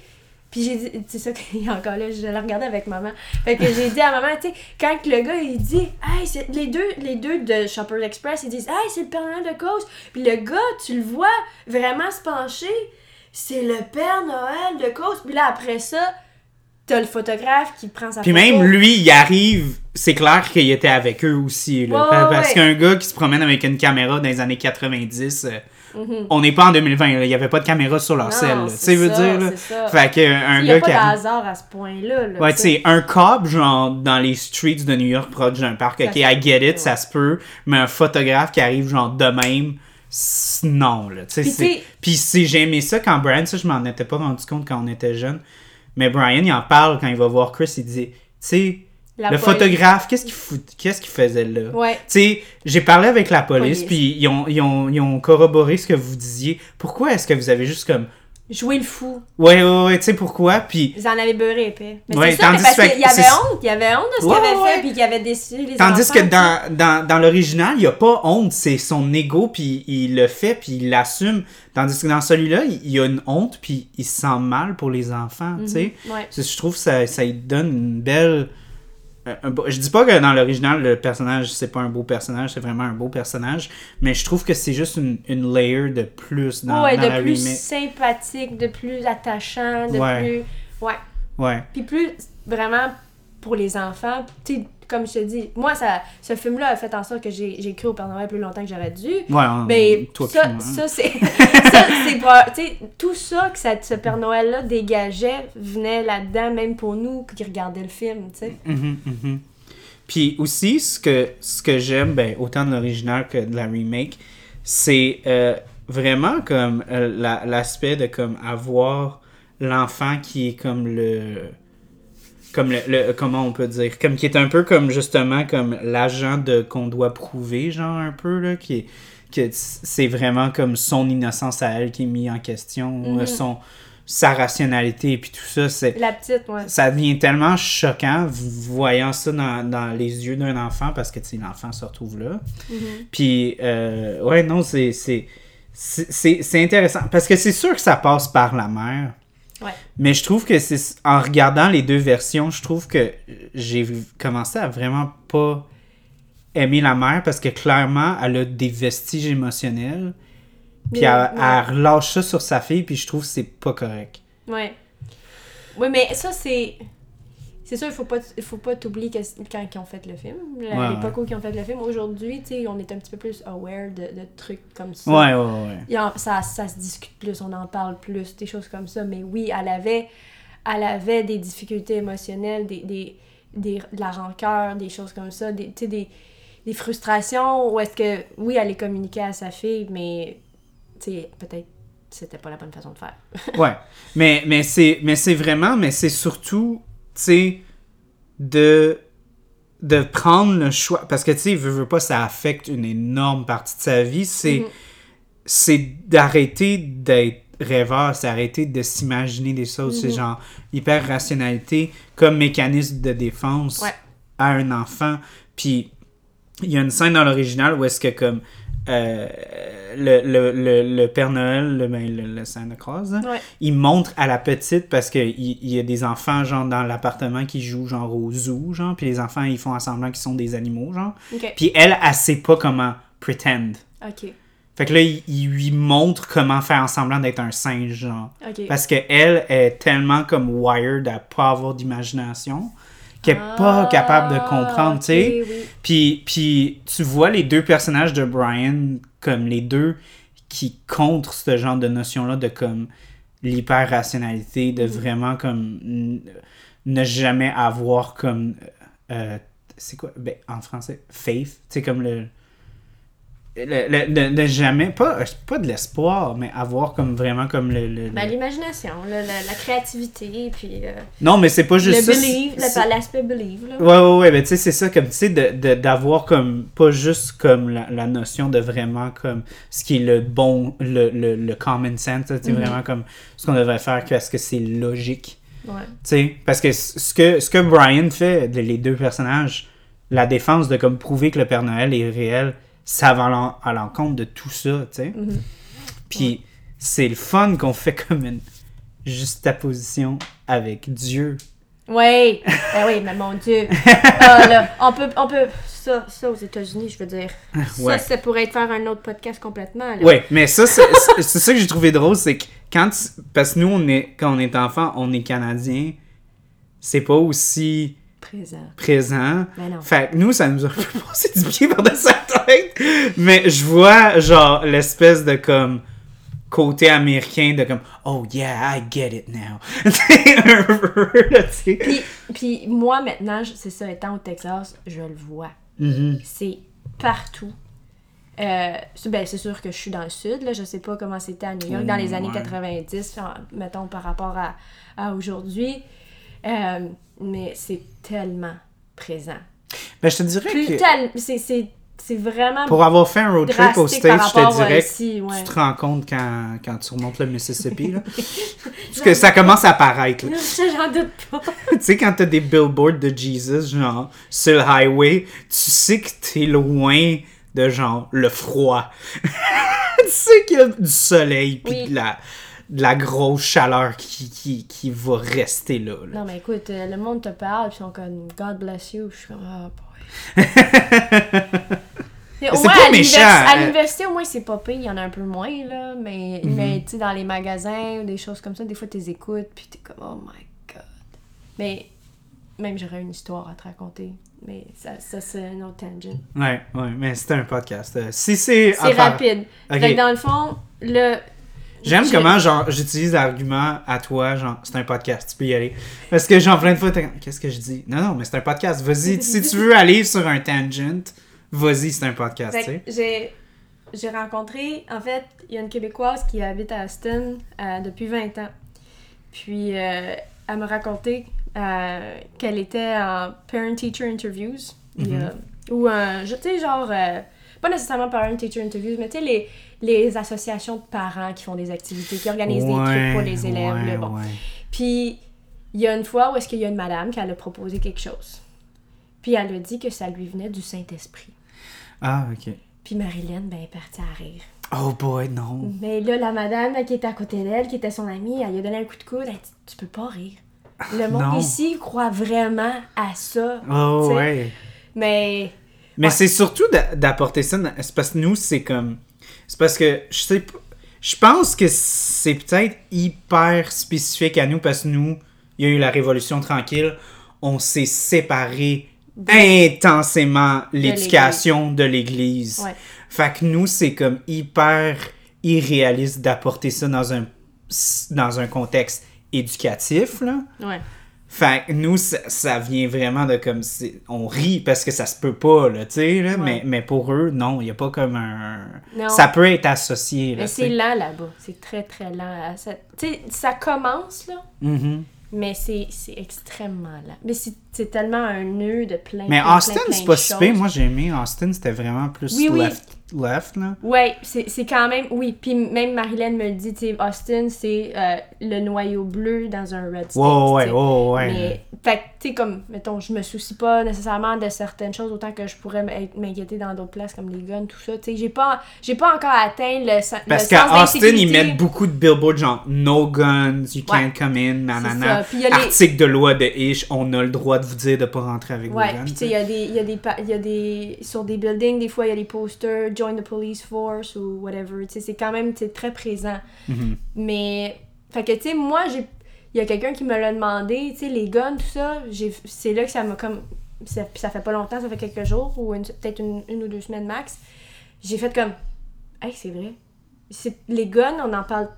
Puis j'ai dit, c'est ça qu'il y a encore là, je la regardais avec maman. Fait que j'ai dit à maman, tu sais, quand le gars, il dit, hey, c'est les deux, les deux de Shopper Express, ils disent, hey, c'est le Père Noël de cause. Puis le gars, tu le vois vraiment se pencher, c'est le Père Noël de cause. Puis là, après ça, t'as le photographe qui prend sa Puis photo. même lui, il arrive, c'est clair qu'il était avec eux aussi. Là, parce ouais. qu'un gars qui se promène avec une caméra dans les années 90, euh, Mhm. on n'est pas en 2020, là, il n'y avait pas de caméra sur leur selle. Tu sais, veux dire. là. ça. Fait que euh, un Il a gars pas qui de arrive- hasard à ce point-là. là, Ouais, tu sais. un cop, genre, dans les streets de New York, proche d'un parc, ok, I get it, ça se peut, mais un photographe qui arrive, genre, de même, non, là, tu sais, Puis j'ai aimé ça quand Brian, ça, je m'en étais pas rendu compte quand on était jeune, mais Brian, il en parle quand il va voir Chris, il dit, tu sais, La le police. photographe, qu'est-ce qu'il fout, qu'est-ce qu'il faisait là? Ouais. Tu sais, j'ai parlé avec la police, Police. puis ils ont, ils, ont, ils ont corroboré ce que vous disiez. Pourquoi est-ce que vous avez juste comme... Jouer le fou. Ouais, ouais, ouais, tu sais pourquoi? Puis Ils en avaient beurré épais. Mais Ouais, c'est ça, mais tandis parce qu'il y avait honte. Il y avait honte de ce Ouais, qu'il avait ouais. fait puis qu'il avait déçu les Tandis enfants, que dans, dans, dans l'original, il n'y a pas honte, c'est son ego, puis il le fait, puis il l'assume. Tandis que dans celui-là, il y a une honte, puis il se sent mal pour les enfants, tu sais. Mhm, Je trouve que ça, ça lui donne une belle... un- un beau- je dis pas que dans l'original, le personnage, c'est pas un beau personnage, c'est vraiment un beau personnage, mais je trouve que c'est juste une, une layer de plus dans, ouais, dans de la plus remake. sympathique, de plus attachant, de Ouais. plus. Ouais. Ouais. Puis plus vraiment pour les enfants. Tu sais, comme je te dis, moi, ça, ce film-là a fait en sorte que j'ai cru au Père Noël plus longtemps que j'aurais dû. Ouais, on- Mais toi ça, hein. ça c'est. ça, c'est pas- tu sais, tout ça que ça, ce Père Noël-là dégageait venait là-dedans, même pour nous qui regardaient le film, tu sais. Mhm, mhm. Puis aussi, ce que, ce que j'aime, ben, autant de l'original que de la remake, c'est euh, vraiment comme euh, la- l'aspect de comme avoir l'enfant qui est comme le comme le, le- comment on peut dire comme qui est un peu comme justement comme l'agent de qu'on doit prouver genre un peu là qui est que c'est vraiment comme son innocence à elle qui est mise en question Mhm. euh, son sa rationalité et puis tout ça c'est La petite, ouais. ça devient tellement choquant voyant ça dans, dans les yeux d'un enfant parce que tu l'enfant se retrouve là Mhm. puis euh, ouais non c'est c'est intéressant parce que c'est sûr que ça passe par la mère Ouais. mais je trouve que c'est en regardant les deux versions je trouve que j'ai commencé à vraiment pas aimer la mère parce que clairement elle a des vestiges émotionnels puis elle relâche ça sur sa fille puis je trouve que c'est pas correct Ouais. Oui, mais ça, c'est. C'est sûr, il faut pas, faut pas t'oublier que quand ils ont fait le film, à l'époque où ils ont fait le film, aujourd'hui, on est un petit peu plus aware de, de trucs comme ça. ouais ouais ouais en- ça, ça se discute plus, on en parle plus, des choses comme ça. Mais oui, elle avait, elle avait des difficultés émotionnelles, des, des, des- de la rancœur, des choses comme ça, des, des, des frustrations où est-ce que, oui, elle est communiquée à sa fille, mais peut-être c'était pas la bonne façon de faire. Ouais, mais, mais c'est mais c'est vraiment, mais c'est surtout, sais, de, de prendre le choix, parce que, tu sais, veut, veut pas, ça affecte une énorme partie de sa vie, c'est Mhm. c'est d'arrêter d'être rêveur, c'est arrêter de s'imaginer des choses, c'est Mhm. genre hyper rationalité comme mécanisme de défense Ouais. à un enfant, puis il y a une scène dans l'original où est-ce que comme euh, le, le, le, le Père Noël, le, ben, le, Santa Claus, là, Ouais. il montre à la petite parce qu'il il y a des enfants genre dans l'appartement qui jouent genre au zoo, genre, puis les enfants ils font semblant qu'ils sont des animaux, genre. Puis elle, elle sait pas comment pretend. Ok. Fait que là, il, il lui montre comment faire en semblant d'être un singe, genre. Parce qu'elle est tellement comme wired à pas avoir d'imagination pas Ah, capable de comprendre, tu sais. oui. Puis, puis tu vois les deux personnages de Brian comme les deux qui contre ce genre de notion-là de comme l'hyper-rationalité, de vraiment comme ne jamais avoir comme... euh, c'est quoi? Ben, en français, faith. Tu sais, comme le... le- le- de, de jamais... Pas, pas de l'espoir, mais avoir comme vraiment comme le... le- Ben, l'imagination, le- la créativité, puis euh, non, mais c'est pas juste le ça. believe, l'aspect believe. Là. Ouais, ouais, ouais, ben tu sais, c'est ça, comme, tu sais, de- de- d'avoir comme, pas juste comme la, la notion de vraiment comme ce qui est le bon, le, le, le common sense, tu sais, Mhm. vraiment comme ce qu'on devrait faire, qu'est-ce que c'est logique, Ouais. tu sais, parce que ce que, ce que Brian fait, de- les deux personnages, la défense de comme prouver que le Père Noël est réel, ça va à l'en- à l'encontre de tout ça, tu sais. Mhm. Puis c'est le fun qu'on fait comme une juxtaposition avec Dieu. Oui, ben oui, mais mon Dieu. Ah, là, on peut, on peut, ça, ça aux États-Unis, je veux dire. Ouais. Ça, ça pourrait être faire un autre podcast complètement. Ouais, mais ça, c'est ça que j'ai trouvé drôle, c'est que quand. tu- Parce que nous, on est, quand on est enfant, on est Canadien, c'est pas aussi Présent. présent. Mais non. Fait que nous, ça nous a fait passer du pied par-dessus la tête. Mais je vois, genre, l'espèce de comme côté américain de comme oh yeah I get it now. Puis, puis moi, maintenant, c'est ça, étant au Texas, je le vois. Mhm. C'est partout. Euh, ben, c'est sûr que je suis dans le sud, là, je sais pas comment c'était à New York dans les années Ouais. 90, en- mettons par rapport à, à aujourd'hui. Euh, mais c'est tellement présent. Ben, je te dirais Plus que tel- c'est, c'est, vraiment pour avoir fait un road trip au States, je te dirais que ici, ouais. tu te rends compte quand, quand tu remontes le Mississippi. Là. Parce que ça commence à apparaître. là. J'en doute pas. tu sais, quand t'as des billboards de Jesus, genre, sur le highway, tu sais que t'es loin de, genre, le froid. tu sais qu'il y a du soleil, puis Oui. de, la, de la grosse chaleur qui, qui, qui va rester là. là. Non, mais écoute, euh, le monde te parle, puis ils sont comme God bless you. Je suis comme, ah, boy. Mais au C'est pas méchant, à euh. l'université, au moins, c'est pas pire. Il y en a un peu moins, là. Mais, Mhm. mais tu sais, dans les magasins ou des choses comme ça, des fois, tu les écoutes, puis t'es comme, oh my God. Mais même, j'aurais une histoire à te raconter. Mais ça, ça c'est un autre tangent. Ouais, ouais, mais c'était un podcast. Euh, si c'est. Rapide. ok. Fait que dans le fond, le. J'aime comment, genre, j'utilise l'argument à toi, genre, c'est un podcast, tu peux y aller. Parce que, genre, plein de fois, qu'est-ce que je dis? Non, non, mais c'est un podcast, vas-y. si tu veux aller sur un tangent, vas-y, c'est un podcast, tu sais. j'ai rencontré, en fait, il y a une Québécoise qui habite à Austin euh, depuis 20 ans. Puis euh, elle m'a raconté euh, qu'elle était en parent-teacher interviews. Il y a- Ou, je- tu sais, genre, pas nécessairement parent-teacher interviews, mais tu sais, les, les associations de parents qui font des activités, qui organisent des trucs pour les élèves. ouais, là, bon. ouais. Puis, il y a une fois où est-ce qu'il y a une madame qui a proposé quelque chose. Puis elle a dit que ça lui venait du Saint-Esprit. Ah, ok. Puis Marilyn, ben, elle est partie à rire. Oh boy, non. Mais là, la madame qui était à côté d'elle, qui était son amie, elle lui a donné un coup de coude. Elle a dit Tu peux pas rire. Le monde non. ici croit vraiment à ça. Oh, tu sais. ouais. Mais. Mais Ouais. c'est surtout d'a- d'apporter ça. C'est parce que nous, c'est comme. C'est parce que je sais pas. Je pense que c'est peut-être hyper spécifique à nous parce que nous, il y a eu la Révolution tranquille. On s'est séparés intensément l'éducation de l'Église. Ouais. Fait que nous, c'est comme hyper irréaliste d'apporter ça dans un, dans un contexte éducatif, là. Ouais. Fait que nous, ça, ça vient vraiment de comme. c'est- On rit parce que ça se peut pas, là, tu sais. Ouais. Mais, mais pour eux, non, il n'y a pas comme un. Non. Ça peut être associé, là. Mais c'est lent là-bas. C'est très, très lent. Ça- Tu sais, ça commence, là. Mhm. Mais c'est extrêmement lent. Mais c'est tellement un nœud de plein Mais plein, Austin, c'est pas si. Moi, j'ai aimé Austin, c'était vraiment plus Oui, oui. Left, là. Ouais, c'est quand même. Oui, puis même Marilyn me le dit, tu sais, Austin, c'est euh, le noyau bleu dans un red state. Ouais, ouais, ouais, ouais. Mais, fait que, tu sais, comme, mettons, je me soucie pas nécessairement de certaines choses autant que je pourrais m'in- m'inquiéter dans d'autres places comme les guns, tout ça. Tu sais, j'ai pas, pas encore atteint le, Parce qu'à Austin, ils mettent beaucoup de billboards genre no guns, you can't Ouais. come in, nanana. Les- Article de loi de Ish, on a le droit de vous dire de pas rentrer avec Ouais, vos guns. puis tu sais, il y a des, a y a des, sur des buildings, des fois, il y a des posters, join the police force ou whatever, c'est quand même, très présent. Mhm. Mais, fait que, tu sais, moi, il y a quelqu'un qui me l'a demandé, tu sais, les guns, tout ça, c'est là que ça m'a comme, ça, ça fait pas longtemps, ça fait quelques jours, ou peut-être une, une ou deux semaines max, j'ai fait comme, hey, c'est vrai. Les guns, on en parle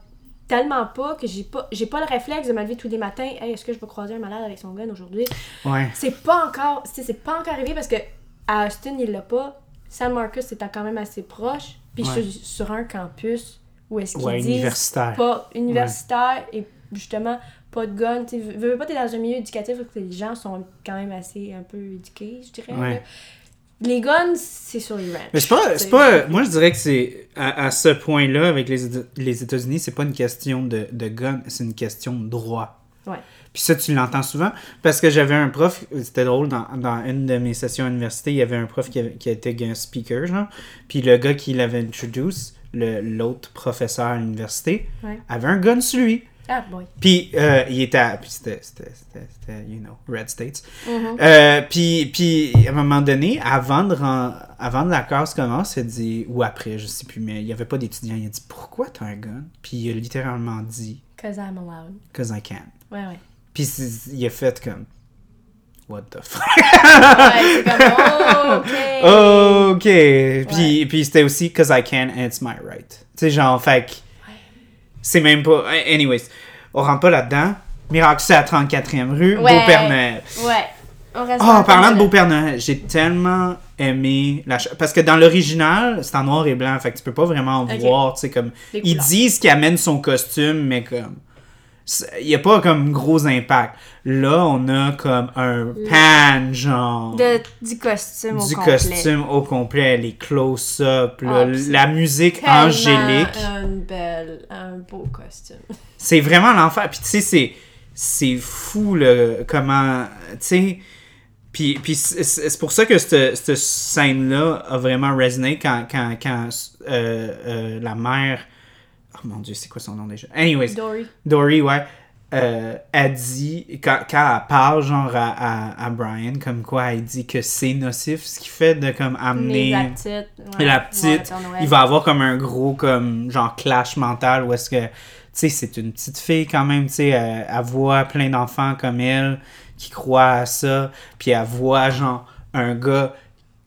tellement pas que j'ai pas, j'ai pas le réflexe de me lever tous les matins, hey, est-ce que je vais croiser un malade avec son gun aujourd'hui? Ouais. C'est pas encore, c'est pas encore arrivé parce que à Austin, il l'a pas. San Marcos, c'est quand même assez proche. Puis Ouais. je suis sur un campus où est-ce qu'ils Ouais, disent universitaire. pas universitaire et justement pas de gun. Tu veux, pas, t'es dans un milieu éducatif où les gens sont quand même assez un peu éduqués, je dirais. Les guns, c'est sur les ranchs. Mais c'est pas, c'est pas. Moi, je dirais que c'est. À, à ce point-là, avec les, les États-Unis, c'est pas une question de, de gun, c'est une question de droit. Ouais. Puis ça, tu l'entends souvent. Parce que j'avais un prof, c'était drôle, dans, dans une de mes sessions à l'université, il y avait un prof qui, avait- qui était un speaker, genre. Puis le gars qui l'avait introduce, le- l'autre professeur à l'université, Ouais. avait un gun sur lui. Ah, boy. Puis euh, il était. à- Puis c'était, c'était, c'était, c'était, you know, Red States. Mhm. Euh, puis, puis, à un moment donné, avant de, avant de la classe commence, il a dit, ou après, je sais plus, mais il n'y avait pas d'étudiants. Il a dit, pourquoi t'as un gun? Puis il a littéralement dit, Cause I'm allowed. cause I can. Ouais, ouais. Puis il a fait comme, what the fuck? Ouais, comme, oh, ok. ok. Puis, puis c'était aussi, cause I can and it's my right. Tu sais, genre, fait que c'est même pas. Anyways, on rentre pas là-dedans. Miracle, c'est à 34e rue, Ouais. Beau-Père Noël. Ouais. On reste Oh, en parlant de Beau-Père Noël, j'ai tellement aimé la Parce que dans l'original, c'est en noir et blanc, fait que tu peux pas vraiment Ok. voir, tu sais, comme... Les Ils couleurs. disent qu'ils amènent son costume, mais comme... Il n'y a pas comme gros impact. Là, on a comme un pan, genre... De, du costume au du complet. costume au complet, les close-up, là, Ah, la musique angélique. une belle, un beau costume. C'est vraiment l'enfer. Puis tu sais, c'est, c'est fou, le, comment. Tu sais. Puis, puis c'est, c'est pour ça que cette, cette scène-là a vraiment résonné quand, quand, quand euh, euh, la mère. Oh mon dieu, c'est quoi son nom déjà? Anyways, Dory. Dory, ouais. Euh, a dit, quand, quand elle parle genre à, à, à Brian, comme quoi elle dit que c'est nocif, ce qui fait de comme amener. La petite. Et ouais, la ouais, petite, Noël. il va avoir comme un gros comme genre clash mental où est-ce que tu sais c'est une petite fille quand même tu sais elle, elle voit plein d'enfants comme elle qui croient à ça puis elle voit genre un gars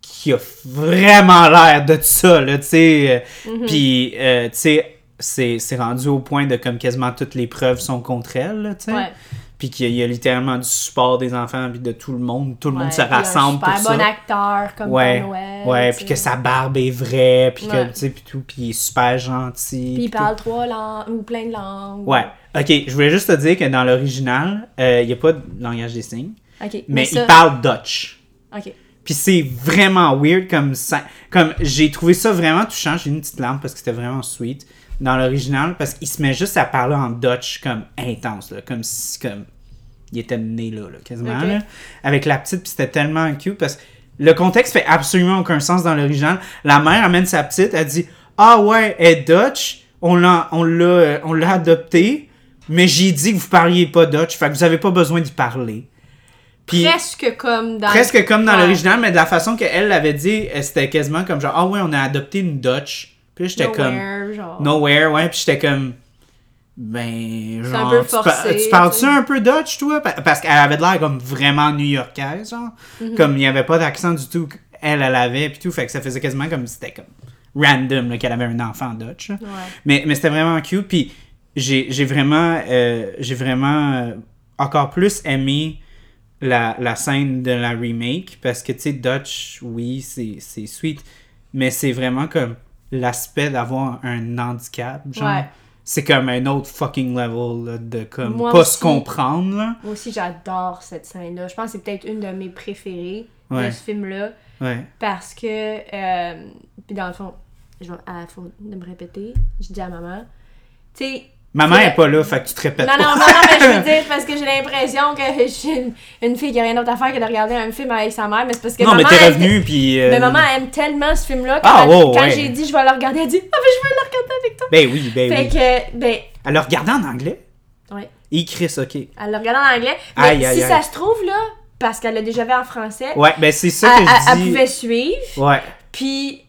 qui a vraiment l'air de ça là tu sais Mhm. puis euh, tu sais c'est c'est rendu au point de comme quasiment toutes les preuves sont contre elle, tu sais. Ouais. Puis qu'il y, a- il y a littéralement du support des enfants, puis de tout le monde. Tout le Ouais, monde se un rassemble pour super ça. bon acteur comme Ouais, Noël. ouais, puis que sa barbe est vraie, puis que, tu sais, puis tout, puis il est super gentil. Puis il tout. parle trois langues, ou plein de langues. Ouais. Ok, je voulais juste te dire que dans l'original, euh, il n'y a pas de langage des signes, mais ça- il parle Dutch. Ok. Puis c'est vraiment weird comme ça. Comme j'ai trouvé ça vraiment touchant. J'ai une petite larme parce que c'était vraiment sweet dans l'original parce qu'il se met juste à parler en Dutch comme intense, là, comme si comme il était né là, là, quasiment là, avec la petite. Puis c'était tellement cute parce que le contexte fait absolument aucun sens dans l'original. La mère amène sa petite, elle dit ah ouais, elle est Dutch, on l'a on l'a euh, on l'a adoptée, mais j'ai dit que vous parliez pas Dutch, fait que vous avez pas besoin d'y parler. Puis Presque comme dans. Presque comme dans Ouais. l'original, mais de la façon qu'elle l'avait dit, c'était quasiment comme genre, ah ouais, on a adopté une Dutch. Puis j'étais comme, Nowhere, genre. nowhere, ouais, puis j'étais comme, ben, genre, peu tu, par- forcé, tu parles-tu tu un peu Dutch, toi? Pa- Parce qu'elle avait de l'air comme vraiment new-yorkaise, genre. Mhm. Comme il n'y avait pas d'accent du tout qu'elle, elle avait, puis tout, fait que ça faisait quasiment comme si c'était comme random, qu'elle avait un enfant Dutch. Ouais. Mais, mais c'était vraiment cute. Puis j'ai vraiment, euh, j'ai vraiment euh, encore plus aimé la, la scène de la remake parce que, tu sais, Dutch, oui, c'est sweet, mais c'est vraiment comme l'aspect d'avoir un handicap. Genre, Ouais. c'est comme un autre fucking level là, de comme Moi pas aussi. se comprendre. Là. Moi aussi, j'adore cette scène-là. Je pense que c'est peut-être une de mes préférées Ouais. de ce film-là. Ouais. Parce que. euh, puis dans le fond, je vais, à de me répéter, je dis à maman. Tu sais. Maman c'est- est pas là, fait que tu te répètes Non, non, pas. non, non, mais je veux dire, parce que j'ai l'impression que je suis une, une fille qui a rien d'autre à faire que de regarder un film avec sa mère, mais c'est parce que non, mais t'es elle- revenu, puis... euh, Mais maman aime tellement ce film-là quand, Ah, elle- wow, quand ouais. j'ai dit je vais le regarder, elle dit Ah, mais je vais le regarder avec toi. Ben oui, ben fait oui. que, ben, Elle l'a regardé en anglais? ouais. Et Chris, ok. Elle le regarde en anglais. Mais Aïe, aïe, si aïe. ça se trouve, là, parce qu'elle l'a déjà vu en français, Ouais, ben c'est ça elle, que elle- je elle dis. pouvait suivre. Ouais. Puis,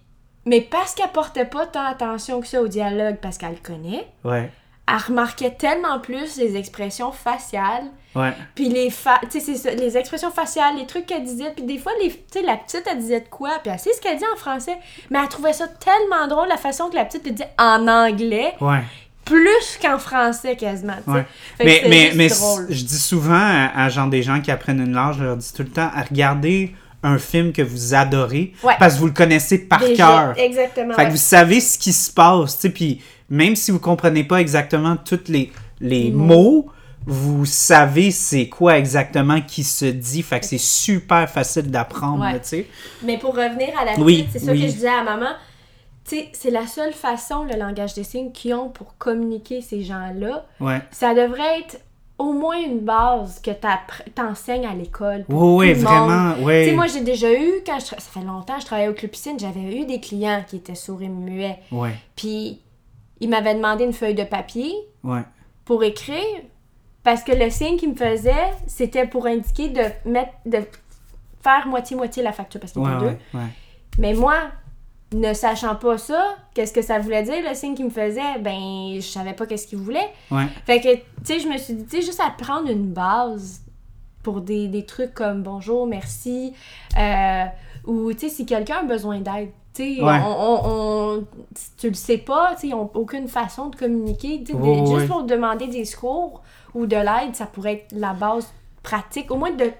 mais parce qu'elle portait pas tant attention que ça au dialogue, parce qu'elle le connaît, Ouais. Elle remarquait tellement plus les expressions faciales, Ouais. puis les fa ça, les expressions faciales, les trucs qu'elle disait, puis des fois, les, la petite, elle disait de quoi, puis elle sait ce qu'elle dit en français, mais elle trouvait ça tellement drôle, la façon que la petite le dit en anglais, Ouais. plus qu'en français quasiment. Ouais. Fait Mais, mais, mais drôle. je dis souvent à, à genre des gens qui apprennent une langue, je leur dis tout le temps, à regarder un film que vous adorez parce que vous le connaissez par Déjà, cœur. Exactement. Fait que vous savez ce qui se passe, tu sais, puis même si vous comprenez pas exactement tous les, les mots, vous savez c'est quoi exactement qui se dit, fait que c'est super facile d'apprendre, Ouais. tu sais. Mais pour revenir à la Oui, petite, c'est ça oui. que je disais à maman. Tu sais, c'est la seule façon, le langage des signes, qu'ils ont pour communiquer ces gens-là. Ouais. Ça devrait être au moins une base que t'enseignes à l'école. Oui, oui, vraiment, Tu ouais. sais, moi, j'ai déjà eu, quand je ça fait longtemps, je travaillais au Club Piscine, j'avais eu des clients qui étaient sourds et muets. Ouais, Puis, ils m'avaient demandé une feuille de papier ouais. pour écrire parce que le signe qu'ils me faisaient, c'était pour indiquer de mettre de faire moitié-moitié la facture parce qu'il y Ouais, deux. ouais. Mais moi, ne sachant pas ça, qu'est-ce que ça voulait dire, le signe qu'il me faisait, ben, je savais pas qu'est-ce qu'il voulait. Ouais. Fait que, tu sais, je me suis dit, tu sais, juste à prendre une base pour des, des trucs comme bonjour, merci, euh, ou, tu sais, si quelqu'un a besoin d'aide, tu sais, Ouais. on, on, tu le sais pas, ils ont aucune façon de communiquer, juste pour demander des secours ou de l'aide, ça pourrait être la base pratique, au moins de...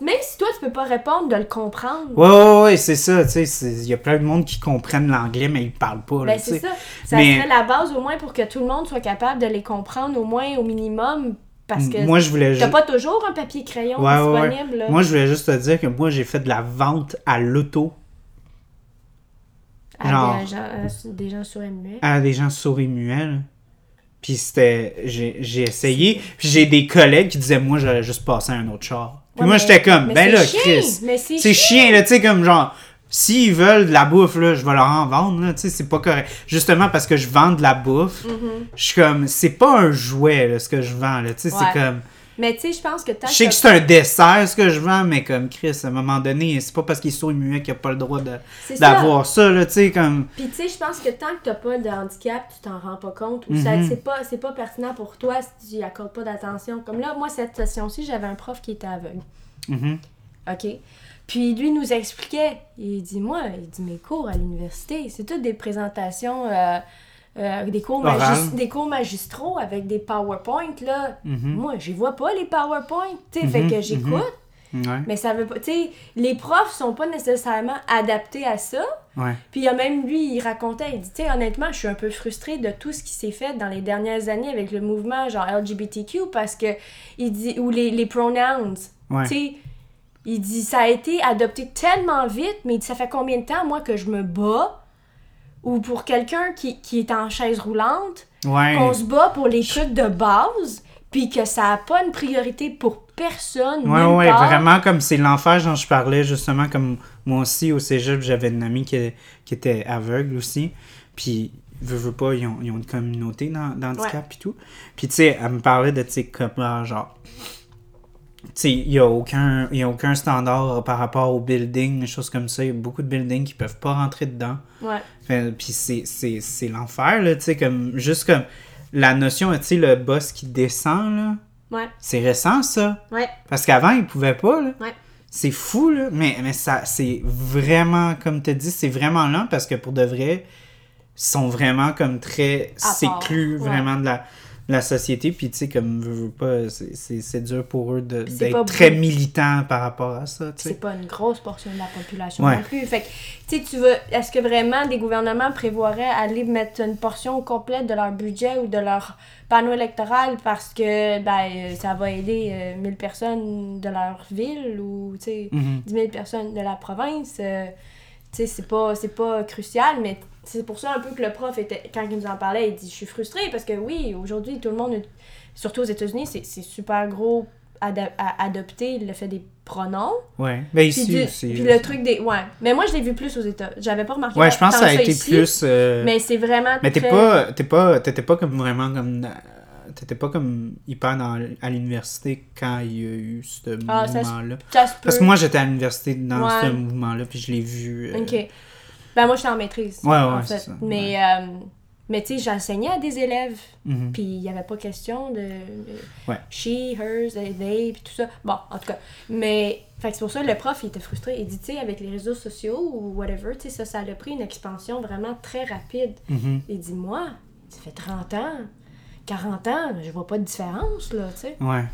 Même si toi, tu peux pas répondre, de le comprendre. Ouais, ouais, ouais, c'est ça, tu sais, c'est- il y a plein de monde qui comprennent l'anglais, mais ils parlent pas, Ben, c'est ça. Ça Mais- serait la base au moins pour que tout le monde soit capable de les comprendre au moins au minimum parce que Moi, je voulais t'as pas toujours un papier crayon Ouais, ouais, ouais. disponible. là. Moi, je voulais juste te dire que moi, j'ai fait de la vente à l'auto à genre- des gens, à des gens à des gens sourds et muets, là. Puis c'était... J'ai essayé, puis j'ai des collègues qui disaient, moi, j'allais juste passer à un autre char. Puis Ouais, moi, j'étais comme, ben là, chiant, Chris, Mais c'est c'est chiant. chiant, là, tu sais, comme genre... S'ils veulent de la bouffe, là, je vais leur en vendre, là, tu sais, c'est pas correct. Justement, parce que je vends de la bouffe, Mhm. je suis comme, c'est pas un jouet, là, ce que je vends, là, tu sais, Ouais. c'est comme... Mais tu sais, je pense que tant Je sais que c'est un dessert ce que je vends, mais comme Chris, à un moment donné, c'est pas parce qu'il est sourd et muet qu'il a pas le droit ça. d'avoir ça, là, tu sais, comme. Puis tu sais, je pense que tant que t'as pas de handicap, tu t'en rends pas compte ou ça Mhm. c'est pas pas pertinent pour toi si tu y accordes pas d'attention. Comme là, moi cette session-ci, j'avais un prof qui était aveugle. Mhm. OK? Puis lui nous expliquait, il dit, moi, il dit, mes cours à l'université, c'est toutes des présentations euh, euh, des, cours des magistraux avec des PowerPoint, là, Mhm. moi, je vois pas les PowerPoint, tu sais, fait Mhm, que j'écoute, Ouais. mais ça veut pas, tu sais, les profs sont pas nécessairement adaptés à ça, Ouais. puis il y a même lui, il racontait, il dit, tu sais, honnêtement, je suis un peu frustrée de tout ce qui s'est fait dans les dernières années avec le mouvement genre LGBTQ parce que il dit ou les, les pronouns, Ouais. tu sais, il dit ça a été adopté tellement vite, mais il dit, ça fait combien de temps moi que je me bats ou pour quelqu'un qui, qui est en chaise roulante, Ouais. qu'on se bat pour les trucs de base, puis que ça a pas une priorité pour personne. Ouais, ouais, part. vraiment comme c'est l'enfer dont je parlais, justement, comme moi aussi au cégep, j'avais une amie qui, qui était aveugle aussi. Puis, veux, veux pas, ils ont, ils ont une communauté dans, dans le handicap et tout. Puis, tu sais, elle me parlait de, tu sais, comment, genre, il y a aucun, il y a aucun standard par rapport au building, des choses comme ça. Il y a beaucoup de buildings qui peuvent pas rentrer dedans. Ouais. Puis c'est, l'enfer, là, tu sais, comme, juste comme, la notion, tu sais, le boss qui descend, là, Ouais. c'est récent, ça. Ouais. Parce qu'avant, ils pouvaient pas, là. Ouais. C'est fou, là. Mais, mais ça, c'est vraiment, comme tu dis, c'est vraiment lent parce que pour de vrai, ils sont vraiment comme très séclus ouais. vraiment de la, la société. Puis, tu sais, comme, veux, veux pas, c'est- dur pour eux d'être très militants par rapport à ça, c'est pas une grosse portion de la population Ouais. non plus. Fait que, tu sais, tu veux, est-ce que vraiment des gouvernements prévoiraient aller mettre une portion complète de leur budget ou de leur panneau électoral parce que ben, euh, ça va aider euh, 1000 personnes de leur ville ou, tu sais, Mhm. 10 000 personnes de la province? euh, tu sais, c'est pas, c'est pas crucial, mais c'est pour ça un peu que le prof, était, quand il nous en parlait, il dit « Je suis frustré parce que oui, aujourd'hui, tout le monde, surtout aux États-Unis, c'est c'est super gros à adopter le fait des pronoms. Ouais. Ben, Puis, ici du- aussi. puis là. le truc des. Ouais. Mais moi, je l'ai vu plus aux États. J'avais pas remarqué. Ouais, je pense que ça a été ici, plus. euh, Mais c'est vraiment. Mais t'es très- pas, t'es pas, t'étais pas comme vraiment comme, euh, t'étais pas comme hyper dans, à l'université quand il y a eu ce Ah, mouvement-là. Parce que moi, j'étais à l'université dans Ouais. ce mouvement-là, puis je l'ai vu. euh, Ok. Ben, moi, j'étais en maîtrise. Ouais, ouais, en fait. ça, Mais, euh, mais tu sais, j'enseignais à des élèves. mhm. Puis il n'y avait pas question de. de Ouais. She, hers, they, puis tout ça. Bon, en tout cas. Mais. C'est pour ça que le prof, il était frustré. Il dit, tu sais, avec les réseaux sociaux ou whatever, tu sais, ça, ça a pris une expansion vraiment très rapide. Mhm. Il dit, moi, ça fait 30 ans, 40 ans, je vois pas de différence, là, tu sais. Ouais.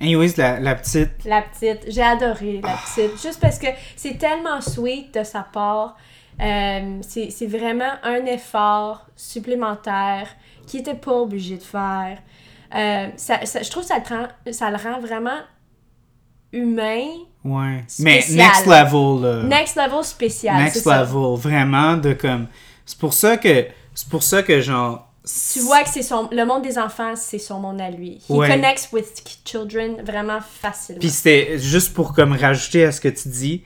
Anyways, la, la petite. La petite, j'ai adoré la petite. Juste parce que c'est tellement sweet de sa part. Euh, c'est vraiment un effort supplémentaire qu'il était pas obligé de faire. Euh, ça, ça- je trouve que ça le, rend, ça le rend vraiment humain. Ouais. Mais Spécial. next level, là. Next level spécial. Next ça. level. Vraiment, de comme. C'est pour ça que. C'est pour ça que, genre. Tu vois que c'est son le monde des enfants, c'est son monde à lui. He Ouais. connects with children vraiment facilement. Puis c'était juste pour comme rajouter à ce que tu dis,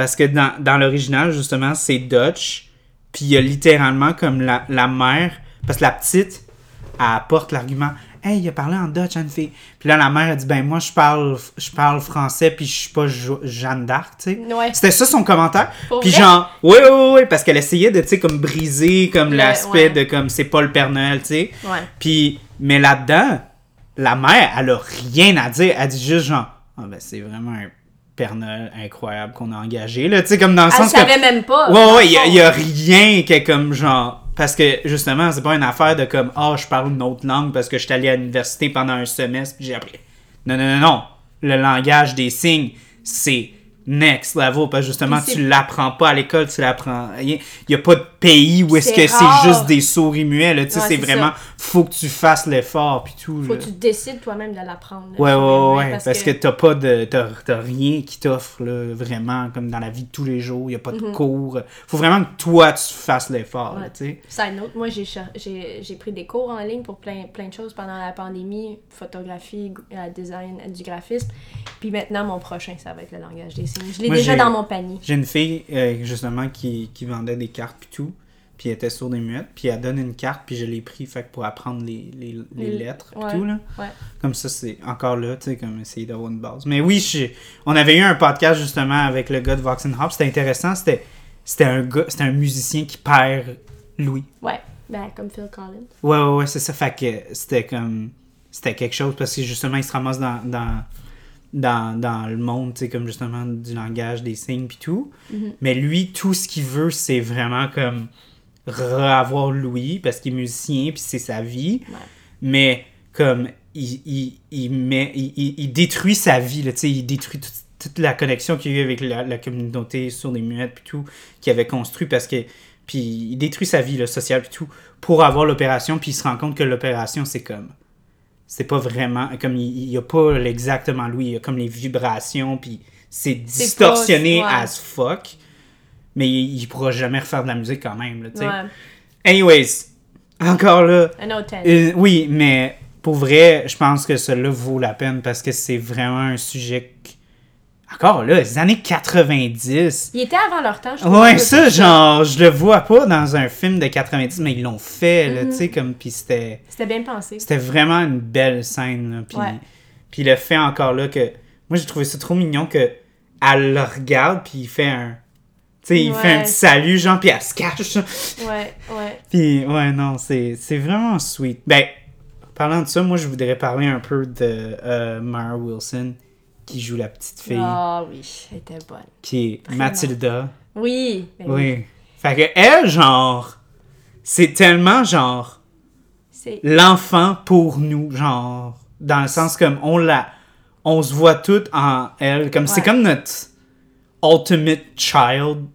parce que dans, dans l'original, justement, c'est Dutch, puis il y a littéralement comme la, la mère, parce que la petite, elle apporte l'argument « Hey, il a parlé en Dutch à une fille. » Puis là, la mère a dit « Ben moi, je parle, je parle français, puis je suis pas Jo- Jeanne d'Arc, tu sais. Ouais. C'était ça son commentaire? Pour Puis vrai? genre, oui, oui, oui, parce qu'elle essayait de, tu sais, comme briser comme l'aspect ouais. de comme c'est pas le Père Noël, tu sais. Ouais. Puis, mais là-dedans, la mère, elle a rien à dire. Elle dit juste genre, ah ben c'est vraiment un Père Noël incroyable qu'on a engagé, là. Tu sais, comme dans le Elle sens que. savait même pas. Ouais, ouais, il y, a- fond. y a rien qui est comme genre. Parce que justement, c'est pas une affaire de comme, ah, je parle une autre langue parce que je suis allé à l'université pendant un semestre puis j'ai appris. Non, non, non, non. Le langage des signes, c'est next level parce que justement, tu l'apprends pas à l'école, tu l'apprends. Il y a pas de pays où est-ce C'est que c'est juste des souris muets, là. Tu sais, Ouais, c'est vraiment, ça. faut que tu fasses l'effort puis tout. Faut là. que tu décides toi-même de l'apprendre. Ouais, ouais, ouais, parce, que, t'as pas de. T'as, rien qui t'offre, là, vraiment, comme dans la vie de tous les jours. Il a pas de cours. Faut vraiment que toi, tu fasses l'effort. Ouais. tu sais. Side note, moi j'ai j'ai pris des cours en ligne pour plein, plein de choses pendant la pandémie, photographie, euh, design, du graphisme. Puis maintenant, mon prochain, ça va être le langage des signes. Je l'ai déjà dans mon panier. J'ai une fille, euh, justement, qui, qui vendait des cartes puis tout. Puis elle était sourde et muette. Puis elle donne une carte, puis je l'ai pris, fait pour apprendre les, les, les Les- lettres puis ouais, tout, là. ouais. Comme ça, c'est encore là, tu sais, comme essayer d'avoir une base. Mais oui, je- on avait eu un podcast, justement, avec le gars de Vox Hop. C'était intéressant. C'était, c'était un gars, c'était un musicien qui perd Louis. Ouais, ben comme Phil Collins. Ouais, ouais, ouais, c'est ça. Fait que c'était comme. C'était quelque chose parce que justement, il se ramasse dans, dans, dans, dans le monde, tu sais, comme justement du langage des signes puis tout. Mhm. Mais lui, tout ce qu'il veut, c'est vraiment comme revoir Louis parce qu'il est musicien puis c'est sa vie. Ouais. Mais comme il, il, il met il, il- détruit sa vie là, tu sais, il détruit toute, toute la connexion qu'il y a eu avec la, la communauté sur les muettes puis tout qu'il avait construit parce que puis il détruit sa vie là, sociale puis tout pour avoir l'opération puis il se rend compte que l'opération c'est comme c'est pas vraiment comme il, il y a pas exactement Louis, il y a comme les vibrations puis c'est distorsionné pas- ouais. as fuck. Mais il, il pourra jamais refaire de la musique quand même là. Ouais. Anyways, encore là euh, oui, mais pour vrai, je pense que cela vaut la peine parce que c'est vraiment un sujet. Encore là, les années 90. Il était avant leur temps, je trouve. Ouais, ça, genre, je le vois pas dans un film de 90, mais ils l'ont fait, là, Mhm. tu sais, comme. Puis c'était. C'était bien pensé. C'était vraiment une belle scène, là. Puis, Ouais. puis le fait encore là que. Moi, j'ai trouvé ça trop mignon que. Elle le regarde, puis il fait un. Tu sais, il fait un petit salut, genre, puis elle se cache. Ouais, ouais. Puis, ouais, non, c'est c'est vraiment sweet. Ben, parlant de ça, moi, je voudrais parler un peu de euh, Mara Wilson, qui joue la petite fille, Ah oui, elle était bonne. qui est Vraiment. Mathilda. Oui. ben Oui. Fait que elle, genre, c'est tellement, genre, C'est... l'enfant pour nous, genre, dans le sens comme on la. On se voit toutes en elle, comme c'est comme notre ultimate child,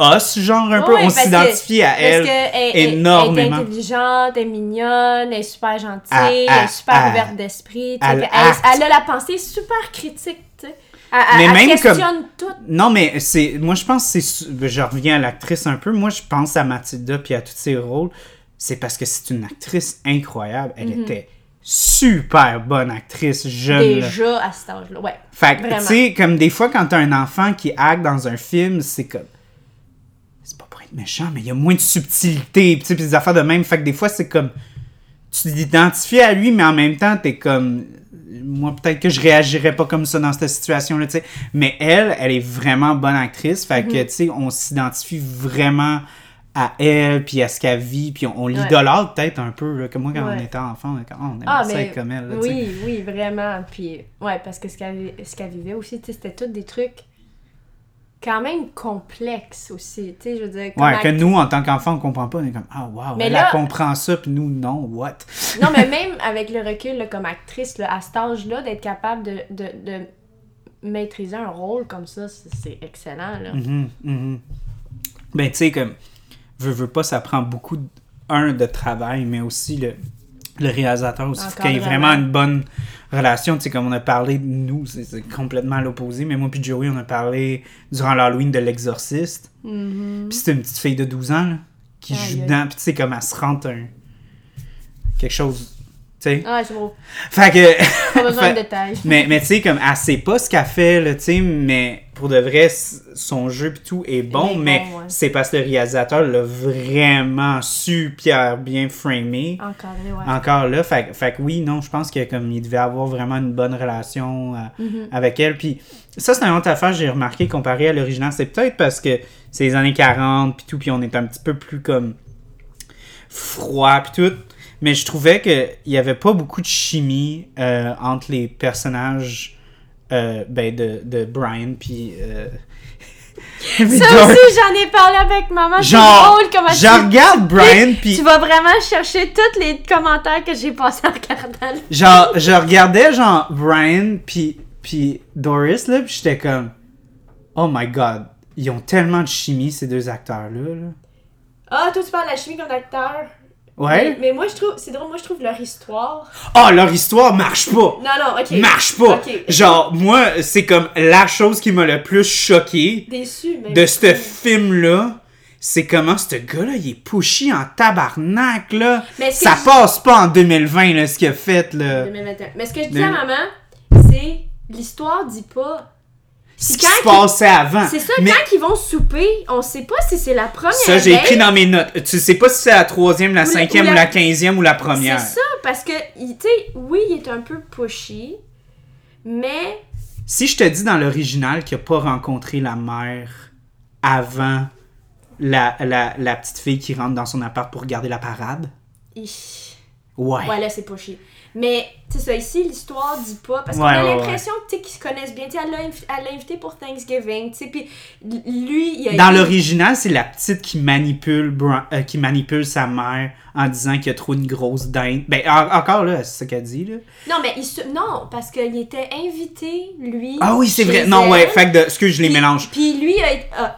us, genre, un peu. On parce que- s'identifie à Parce elle. qu'elle elle- elle énormément. est intelligente, elle est mignonne, elle est super gentille, elle est super ah. ouverte d'esprit. Elle Elle, elle a la pensée super critique, tu sais. Elle, elle- Mais elle même questionne tout. Non, mais c'est. Moi, je pense que c'est. Je reviens à l'actrice un peu. Moi, je pense à Mathilda puis à tous ses rôles. C'est parce que c'est une actrice incroyable. Elle Mhm. était super bonne actrice, jeune. là. Déjà à cet âge-là, ouais. Fait que, tu sais, comme des fois, quand t'as un enfant qui acte dans un film, c'est comme. C'est pas pour être méchant, mais il y a moins de subtilité, puis des affaires de même. Fait que des fois, c'est comme. Tu t'identifies à lui, mais en même temps, t'es comme. Moi, peut-être que je réagirais pas comme ça dans cette situation-là, tu sais. Mais elle, elle est vraiment bonne actrice. Fait Mhm. que, tu sais, on s'identifie vraiment à elle, puis à ce qu'elle vit, puis on, on l'idolâtre peut-être un peu, là, comme moi, quand Ouais. on était enfant, Oh, on aimait Ah, ça être comme elle, là, oui, oui, vraiment. Puis, ouais, parce que ce qu'elle vivait aussi, tu sais, c'était tous des trucs quand même complexes aussi, tu sais, je veux dire. Ouais, que nous, en tant qu'enfants, on comprend pas. On est comme, ah, wow, Mais elle, là- comprend ça, puis nous, non, what? Non, mais même avec le recul, là, comme actrice, là, à cet âge-là, d'être capable de, de, de maîtriser un rôle comme ça, c'est excellent, là. Mhm, mhm. Ben, tu sais, comme, veux, veux pas, ça prend beaucoup, de- un, de travail, mais aussi le, le réalisateur aussi. Faut qu'il y ait vraiment une bonne relation. Tu sais, comme on a parlé de nous, c'est complètement à l'opposé, mais moi puis Joey, on a parlé durant l'Halloween de l'exorciste. Mhm. Puis c'est une petite fille de 12 ans, là, qui joue dedans, puis tu sais, comme elle se rentre un... quelque chose, sais. Ah, c'est beau. Fait que... Pas besoin de détails. Mais, mais tu sais, comme, elle sait pas ce qu'elle fait, là, tu sais, mais pour de vrai, son jeu pis tout est bon, est mais bon, ouais. c'est parce que le réalisateur l'a vraiment super bien framé. Encadré, ouais. Encore là, fait, fait que oui, non, je pense que comme il devait avoir vraiment une bonne relation euh, Mhm. avec elle. Puis ça, c'est une autre affaire j'ai remarqué comparé à l'original. C'est peut-être parce que c'est les années 40 puis tout, puis on est un petit peu plus comme froid puis tout. Mais je trouvais qu'il y avait pas beaucoup de chimie euh, entre les personnages euh, ben, de, de Brian puis euh, Ça aussi, j'en ai parlé avec maman. Genre, drôle comment je tu- regarde Brian puis Tu vas vraiment chercher tous les commentaires que j'ai passés en regardant. le- genre je regardais genre Brian puis puis Doris là puis j'étais comme oh my god ils ont tellement de chimie ces deux acteurs là, Ah, toi, tu parles de la chimie comme acteur? Ouais mais moi, je trouve, c'est drôle, moi, je trouve leur histoire. oh leur histoire marche pas Non, non, ok. marche pas genre moi c'est comme la chose qui m'a le plus choqué Déçu, mais. de ce film là c'est comment ce gars-là, il est pushy en tabarnak, là. Mais Ça je- passe pas en 2020, là, ce qu'il a fait, là. 2021. Mais ce que je dis à maman, c'est l'histoire dit pas. Ce qui se passait avant. C'est ça, Mais- quand ils vont souper, on sait pas si c'est la première. Ça, j'ai écrit dans mes notes. Tu sais pas si c'est la troisième, la Ou la- cinquième, ou ou la- quinzième ou la première. C'est ça, parce que, tu sais, oui, il est un peu pushy, mais. Si je te dis dans l'original qu'il a pas rencontré la mère avant la, la, la petite fille qui rentre dans son appart pour regarder la parade, ich. ouais. Ouais, là, c'est pushy. Mais, c'est ça, ici, l'histoire dit pas. Parce qu'on Ouais, a ouais, l'impression sais, qu'ils se connaissent bien. Tu sais, elle l'a invité pour Thanksgiving, tu sais, puis lui, il a Dans l'original, c'est la petite qui manipule, Bra- euh, qui manipule sa mère en disant qu'il y a trop une grosse dinde. Ben, en- encore là, c'est ce qu'elle dit, là. Non, mais il se... Non, parce qu'il était invité, lui. Ah oui, c'est vrai. Non, elle. ouais, fait que, de, excuse, je les mélange. Puis lui, a a-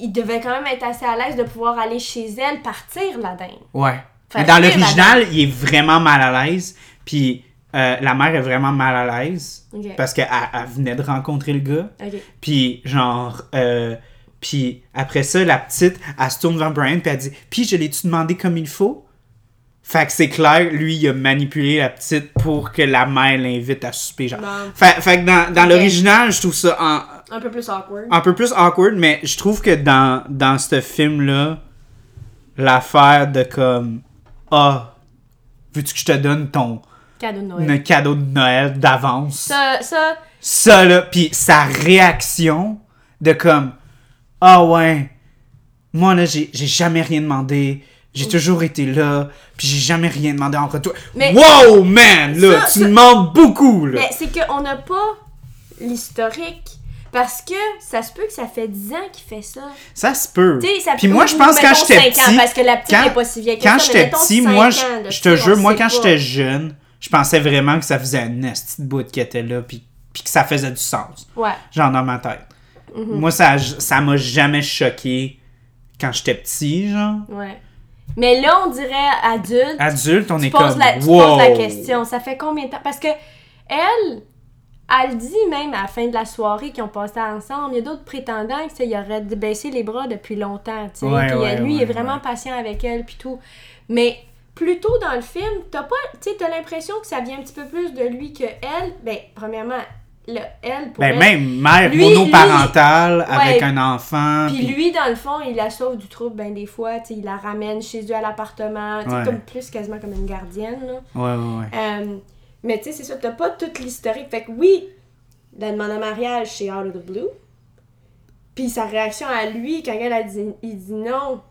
il devait quand même être assez à l'aise de pouvoir aller chez elle, partir la dinde. Ouais. Dans l'original, il est vraiment mal à l'aise. Puis euh, la mère est vraiment mal à l'aise. Ok. Parce qu'elle elle venait de rencontrer le gars. Ok. Puis genre... euh, puis après ça, la petite, elle se tourne vers Brian puis elle dit « Puis je l'ai-tu demandé comme il faut? » Fait que c'est clair, lui, il a manipulé la petite pour que la mère l'invite à souper, genre. Non. Fait, fait que dans, dans l'original, je trouve ça en, Un peu plus awkward. un peu plus awkward, mais je trouve que dans, dans ce film-là, l'affaire de comme Ah, veux-tu que je te donne ton Cadeau de Noël. un cadeau de Noël d'avance? Ça, ça, Ça là, puis sa réaction de comme Ah ouais, moi là, j'ai j'ai jamais rien demandé. J'ai toujours été là, puis j'ai jamais rien demandé en retour. Mais- wow, man, là, Ça- tu ça- demandes beaucoup, là. Mais c'est qu'on n'a pas l'historique. Parce que ça se peut que ça fait 10 ans qu'il fait ça. Ça se peut. Ça Puis moi, je pense quand j'étais 5 ans, petit, parce que la petite quand- est pas si vieille que quand j'étais petit, 5 moi, je, te jure, moi, quand j'étais jeune, je pensais vraiment que ça faisait un esti de bout qui était là, puis, puis que ça faisait du sens. Ouais. Genre dans ma tête. Mm-hmm. Moi, ça ça m'a jamais choqué quand j'étais petit, genre. Ouais. Mais là, on dirait adulte. Adulte, on tu est poses, comme, la, tu wow. poses la question. Ça fait combien de temps? Parce que elle, elle dit même à la fin de la soirée qu'ils ont passé ensemble, il y a d'autres prétendants il aurait baissé les bras depuis longtemps. tu. Ouais, ouais, lui, il est vraiment patient avec elle, puis tout. Mais plus tôt dans le film, t'as pas, t'as l'impression que ça vient un petit peu plus de lui que elle. Ben, premièrement, le, elle pour Ben, elle, même mère Lui- monoparentale avec Ouais. un enfant. Puis puis- lui, dans le fond, il la sauve du trouble ben des fois, il la ramène chez eux à l'appartement, Ouais. comme plus quasiment comme une gardienne, là. Ouais, ouais, ouais. Euh, mais tu sais, c'est ça, t'as pas toute l'historique. Fait que oui, la demande en mariage, c'est out of the blue. Puis sa réaction à lui, quand elle a dit, il dit non,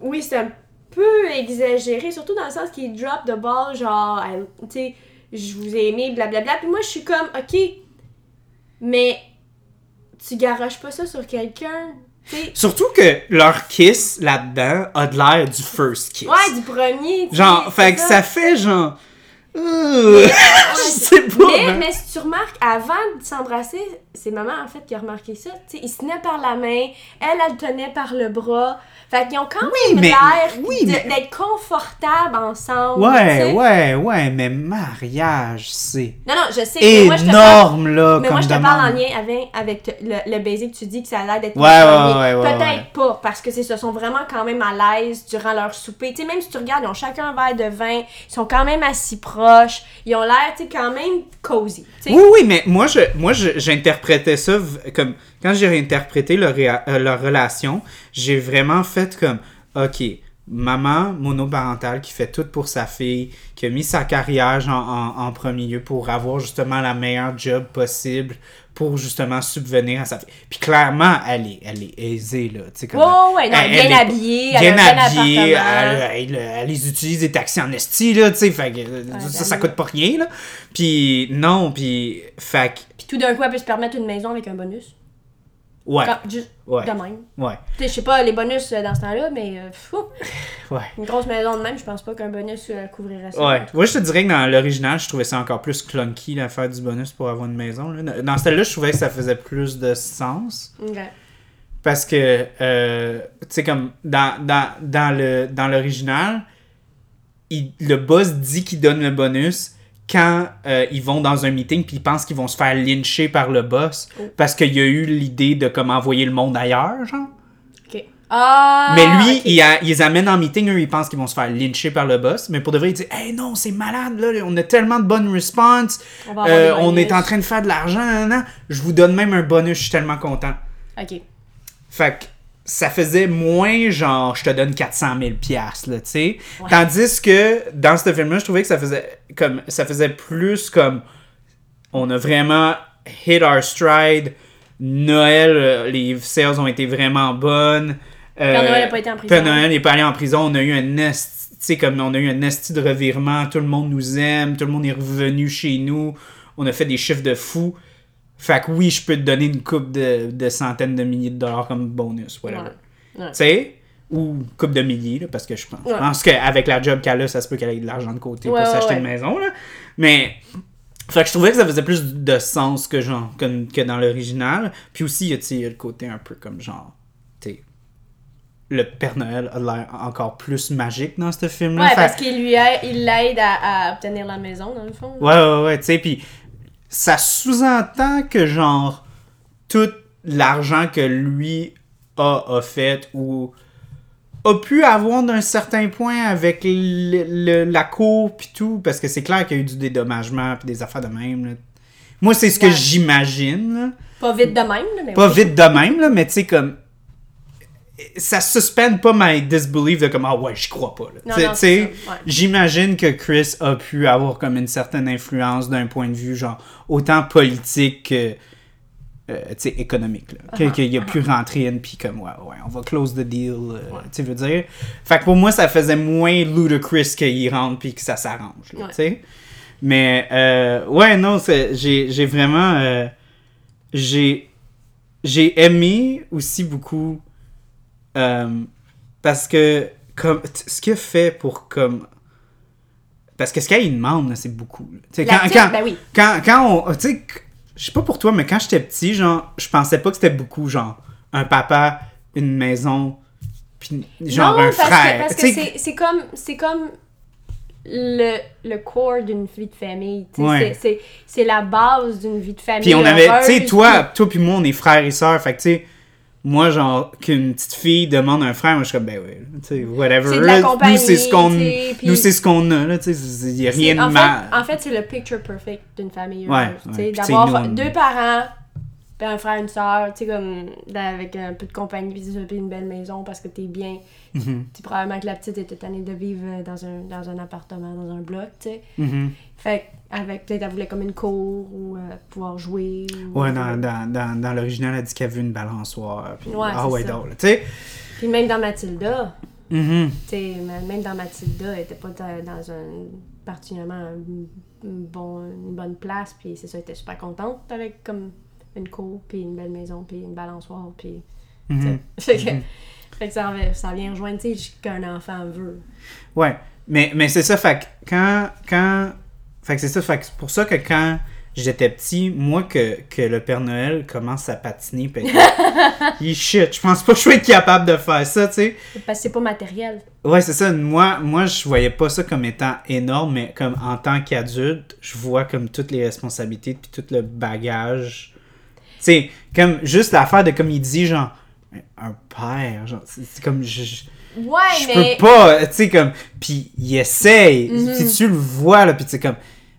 oui, c'est un peu exagéré, surtout dans le sens qu'il drop the ball, genre, tu sais, je vous ai aimé, blablabla. Puis moi, je suis comme, ok, mais tu garoches pas ça sur quelqu'un. Surtout que leur kiss là-dedans a de l'air du first kiss. Ouais, du premier, Genre, fait que ça fait genre. Euh, pas. Mais, mais si tu remarques, avant de s'embrasser, c'est maman en fait qui a remarqué ça. Ils se tenaient par la main, elle, elle le tenait par le bras. Fait qu'ils ont quand Oui, même l'air oui, de- mais- d'être confortables ensemble. tu Ouais, sais. ouais, ouais, mais mariage, c'est Non, non, je sais. mais moi, je te parle, énorme, là, mais comme moi, je te demande. parle en lien avec, le, le baiser que tu dis que ça a l'air d'être Ouais, ouais, ouais, ouais, Peut-être pas, parce que c'est sont vraiment quand même à l'aise durant leur souper. Tu sais, même si tu regardes, ils ont chacun un verre de vin, ils sont quand même assis proches, ils ont l'air, tu sais, quand même cozy. tu sais. Oui, oui, mais moi, je, moi, j'interprétais ça comme quand j'ai réinterprété leur, euh, leur relation, j'ai vraiment fait comme, ok, maman monoparentale qui fait tout pour sa fille, qui a mis sa carrière en, en premier lieu pour avoir justement la meilleure job possible pour justement subvenir à sa fille. Puis clairement, elle est, elle est aisée là, tu sais comme. Ouais, ouais, non, elle- bien elle est- habillée, bien habillée, elle, les utilise des taxis en esti là, tu sais, fait que euh, ça, ça coûte pas rien là. Puis non, puis fait Puis tout d'un coup, elle peut se permettre une maison avec un bonus. Ouais. Quand- juste Ouais. de même. Ouais. Tu sais, je sais pas les bonus euh, dans ce temps-là, mais euh, fou, Ouais. une grosse maison de même, je pense pas qu'un bonus euh, couvrirait ça. Ouais. Moi, je te dirais que dans l'original, je trouvais ça encore plus clunky, l'affaire du bonus pour avoir une maison. là. Dans celle-là, je trouvais que ça faisait plus de sens. Parce que, euh, tu sais, comme dans, dans, dans dans l'original, il- le boss dit qu'il donne le bonus quand euh, ils vont dans un meeting puis ils pensent qu'ils vont se faire lyncher par le boss Oh. parce qu'il y a eu l'idée de comment envoyer le monde ailleurs, genre. Ok. Ah! Mais lui, il, a- il les amène en meeting, eux, ils pensent qu'ils vont se faire lyncher par le boss. Mais pour de vrai, il dit Hey non, c'est malade, là, on a tellement de bonnes responses. On Euh, on est en train de faire de l'argent, je vous donne même un bonus, je suis tellement content. Ok. Fait que ça faisait moins genre, je te donne 400 000 piastres, là, tu sais. Ouais. Tandis que dans ce film-là, je trouvais que ça faisait comme ça faisait plus comme on a vraiment hit our stride. Noël, euh, les sales ont été vraiment bonnes. Euh, Père Noël pas été en prison. Noël n'est pas allé en prison. On a eu un sais, comme on a eu un esti de revirement, tout le monde nous aime, tout le monde est revenu chez nous, on a fait des chiffres de fou. Fait que oui, je peux te donner une coupe de, de centaines de milliers de dollars comme bonus, whatever. Ouais. Ouais. Tu sais? Ou une coupe de milliers, là, parce que je pense, je Ouais. pense qu'avec la job qu'elle a, ça se peut qu'elle ait de l'argent de côté pour s'acheter une maison, là. Mais. Fait que je trouvais que ça faisait plus de sens que, genre, que, que dans l'original. Puis aussi, il y a, le côté un peu comme genre. Tu sais. Le Père Noël a l'air encore plus magique dans ce film-là. Ouais, Fait- parce qu'il lui aide, il l'aide à, à obtenir la maison, dans le fond. Ouais, ouais, ouais, tu sais, puis ça sous-entend que, genre, tout l'argent que lui a, a fait ou a pu avoir d'un certain point avec le- le- la cour puis tout, parce que c'est clair qu'il y a eu du dédommagement puis des affaires de même, là. Moi, c'est ce que Ouais. j'imagine. Pas vite de même, là, mais Pas oui. vite de même, là, mais tu sais, comme... Ça suspend pas my disbelief de comme, ah ouais, je crois pas, là. Tu tu ouais. J'imagine que Chris a pu avoir comme une certaine influence d'un point de vue, genre, autant politique que, euh, tu sais, économique, là. Que- Uh-huh, Qu'il a pu rentrer in, puis comme, ouais, ouais, on va close the deal, euh, tu sais, veux dire. Fait que pour moi, ça faisait moins ludicrous qu'il rentre, puis que ça s'arrange, Ouais. tu sais. Mais, euh, ouais, non, j'ai vraiment... euh, j'ai j'ai aimé aussi beaucoup euh, parce que comme ce qu'il a fait pour comme parce que ce qu'il demande c'est beaucoup quand, quand, ben oui. quand, quand on tu sais je sais pas pour toi mais quand j'étais petit genre je pensais pas que c'était beaucoup genre un papa une maison puis genre non, un parce frère que, parce que c'est- comme, c'est comme le, le core d'une vie de famille. Ouais. C'est- la base d'une vie de famille. Puis on avait, tu sais, toi, toi puis moi, on est frères et sœurs. Fait que, tu sais, moi, genre, qu'une petite fille demande un frère, moi, je suis comme, ben ouais, tu sais, whatever. C'est de la Là, compagnie, nous, c'est ce qu'on, nous, c'est ce qu'on a, là, tu sais, il y a rien de en mal. Fait, en fait, c'est le picture perfect d'une famille Ouais, heureuse. D'avoir deux parents, puis un frère, une soeur, tu sais, comme avec un peu de compagnie, puis puis une belle maison parce que t'es bien. Mhm, Puis probablement que la petite était tannée de vivre euh, dans un, dans un appartement, dans un bloc, tu sais. mhm. Fait que, avec peut-être elle voulait comme une cour ou euh, pouvoir jouer. Ou, Ouais, dans, dans, dans, dans l'original, elle dit qu'elle veut une balançoire. Puis, Ouais, ah c'est ouais, tu sais. Puis même dans Mathilda, Mhm. tu sais, même dans Mathilda, elle était pas dans un particulièrement un bon, une bonne place, puis c'est ça, elle était super contente avec comme une cour, puis une belle maison, puis une balançoire, puis... Mhm. Fait que, fait que ça, ça vient rejoindre, tu sais, ce qu'un enfant veut. Ouais, mais, mais c'est ça, fait que quand, quand... Fait que c'est ça, fait que c'est pour ça que quand j'étais petit, moi, que, que le Père Noël commence à patiner, pis il shit, je pense pas que je vais être capable de faire ça, tu sais. Parce que c'est pas matériel. Ouais, c'est ça, moi, moi, je voyais pas ça comme étant énorme, mais comme en tant qu'adulte, je vois comme toutes les responsabilités, puis tout le bagage. Sais, comme juste l'affaire de, comme il dit, genre, un père, genre, c'est comme... je- je- Ouais, je mais... peux pas, tu sais, comme, puis il essaye, Mhm. puis tu le vois, là, puis tu sais, comme,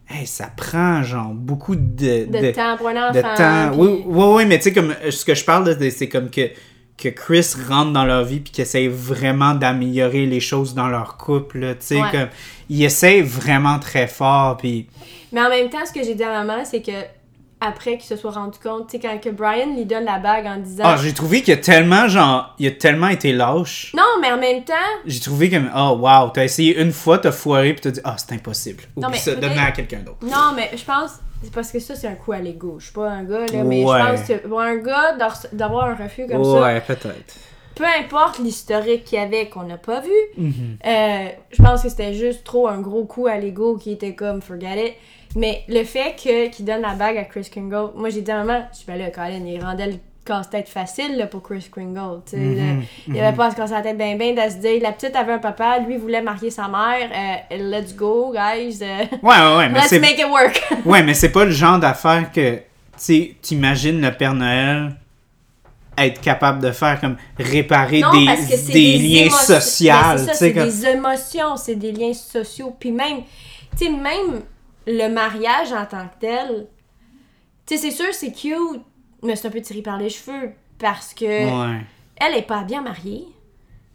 hey, ça prend, genre, beaucoup de... De, temps pour un enfant. de temps. puis- Oui, oui, oui, mais tu sais, comme, euh, ce que je parle, c'est comme que, que Chris rentre dans leur vie, puis qu'il essaye vraiment d'améliorer les choses dans leur couple, tu sais, Ouais. comme, il essaye vraiment très fort, puis... Mais en même temps, ce que j'ai dit à maman, c'est que après qu'il se soit rendu compte, tu sais, quand que Brian lui donne la bague en disant... Ah, j'ai trouvé qu'il a tellement, genre, il a tellement été lâche. non, mais en même temps, J'ai trouvé comme, oh, wow, t'as essayé une fois, t'as foiré, puis t'as dit, ah, c'est impossible. Non, Oublie mais ça, à quelqu'un d'autre. non, mais je pense, c'est parce que ça, c'est un coup à l'ego. Je suis pas un gars, là, mais Ouais. je pense que pour un gars, d'avoir un refus comme ça, Ouais, peut-être. peu importe l'historique qu'il y avait qu'on n'a pas vu, Mhm. euh, je pense que c'était juste trop un gros coup à l'ego qui était comme forget it. Mais le fait que qu'il donne la bague à Chris Kringle, moi j'ai dit à maman, je suis ben là, Colin, il rendait le casse-tête facile là, pour Chris Kringle. là. Mhm, Il avait pas à se casser la tête bien bien de se dire la petite avait un papa, lui voulait marier sa mère, euh, let's go guys, euh, Ouais, ouais, ouais, mais let's c'est... make it work. Ouais, mais c'est pas le genre d'affaire que, tu sais, t'imagines le Père Noël être capable de faire comme réparer Non, des, liens sociaux, Mais c'est comme... des émotions, c'est des liens sociaux. Puis même, tu sais, même le mariage en tant que tel, tu sais, c'est sûr, c'est cute, mais c'est un peu tiré par les cheveux parce que Ouais. elle est pas bien mariée.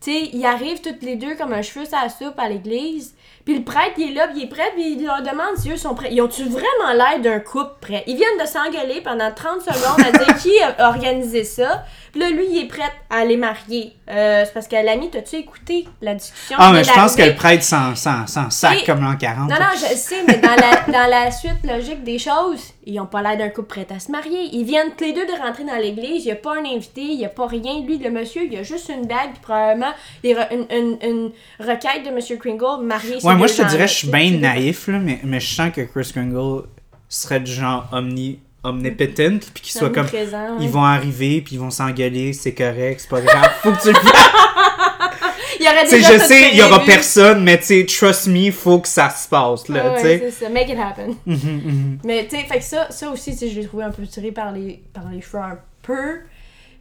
Tu sais, ils arrivent toutes les deux comme un cheveu sur la soupe à l'église, Puis le prêtre, il est là, puis il est prêt, puis il leur demande si eux sont prêts. Ils ont-tu vraiment l'air d'un couple prêt? Ils viennent de s'engueuler pendant 30 secondes à dire qui a organisé ça? Puis là, lui, il est prêt à les marier. Euh, c'est parce que l'ami, t'as-tu écouté la discussion? Ah, mais je pense que le prêtre s'en, sac comme l'an 40. Non, non, je sais, mais dans la, dans la suite logique des choses, ils ont pas l'air d'un couple prêt à se marier. Ils viennent tous les deux de rentrer dans l'église, il y a pas un invité, il y a pas rien. Lui, le monsieur, il y a juste une bague, puis probablement une, une, une requête de Monsieur Kringle marié Ouais, moi je te dirais, je suis bien naïf, là, mais, mais je sens que Chris Kringle serait du genre omni, omnipotent, puis qu'il soit comme. ouais. Ils vont arriver, puis ils vont s'engueuler, c'est correct, c'est pas grave, faut que tu le fasses. Il y aurait déjà je sais, il y aura personne, mais tu sais, trust me, faut que ça se passe, là, tu ouais, c'est ça, make it happen. Mhm, mhm. Mais tu sais, fait que ça, ça aussi, je l'ai trouvé un peu tiré par les, par les cheveux un peu.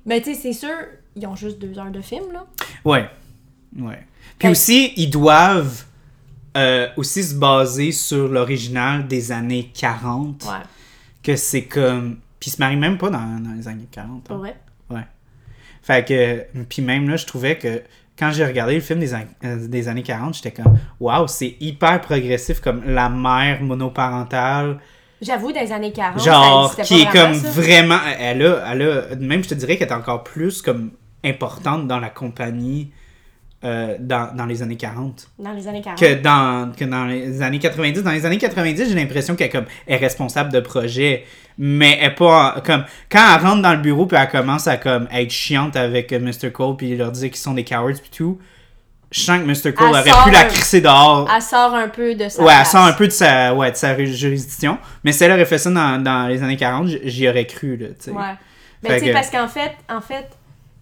Mais tu sais, c'est sûr, ils ont juste deux heures de film, là. Ouais. Ouais. Puis Fait- aussi, ils doivent euh, aussi se baser sur l'original des années 40. Ouais, Que c'est comme. Puis ils se marient même pas dans, dans les années 40. pas hein. vrai. Ouais. Fait que. Puis même là, je trouvais que quand j'ai regardé le film des, an- euh, des années 40, j'étais comme. Waouh, c'est hyper progressif, comme la mère monoparentale. J'avoue, dans les années 40, genre, ça qui est comme ça. vraiment. Elle a, elle a. Même, je te dirais qu'elle est encore plus comme importante dans la compagnie euh, dans, dans les années 40 Dans les années 40. que dans, que dans les années 90. Dans les années 90, j'ai l'impression qu'elle comme, est responsable de projet, mais elle est pas comme quand elle rentre dans le bureau puis elle commence à comme être chiante avec euh, Mr. Cole puis leur dire qu'ils sont des cowards puis tout. Je sens que Mr. Cole Elle aurait pu la crisser dehors. Elle sort un peu de sa Ouais, elle sort un peu de sa, ouais, de sa juridiction. Mais si elle aurait fait ça dans, dans les années 40, j- j'y aurais cru, là, tu sais. Ouais. Mais tu sais, que- parce qu'en fait, en fait,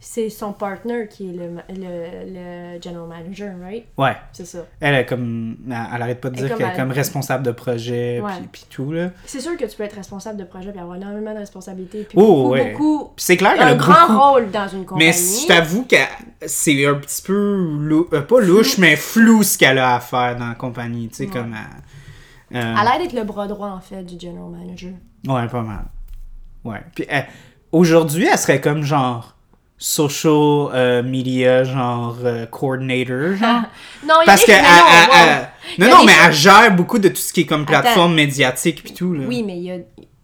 c'est son partner qui est le, le, le general manager, right? Ouais. C'est ça. Elle est comme. Elle, elle arrête pas de Elle dire qu'elle est elle- comme responsable de projet, Ouais. puis, puis tout, là. C'est sûr que tu peux être responsable de projet et avoir énormément de responsabilités. Puis Oh, beaucoup, ouais. beaucoup. Puis c'est clair qu'elle Un a grand beaucoup. rôle dans une compagnie. Mais je t'avoue que c'est un petit peu. lou- euh, pas louche, mais flou ce qu'elle a à faire dans la compagnie, tu sais, Ouais. comme. euh, euh, Elle a l'air d'être le bras droit, en fait, du general manager. Ouais, pas mal. Ouais. Puis euh, aujourd'hui, elle serait comme genre. Social euh, media, genre euh, coordinator, genre? Non, il y a Parce des- que. elle- non, elle- wow. non, des mais elle gère beaucoup de tout ce qui est comme Attends. plateforme médiatique puis tout, là. Oui, mais il y a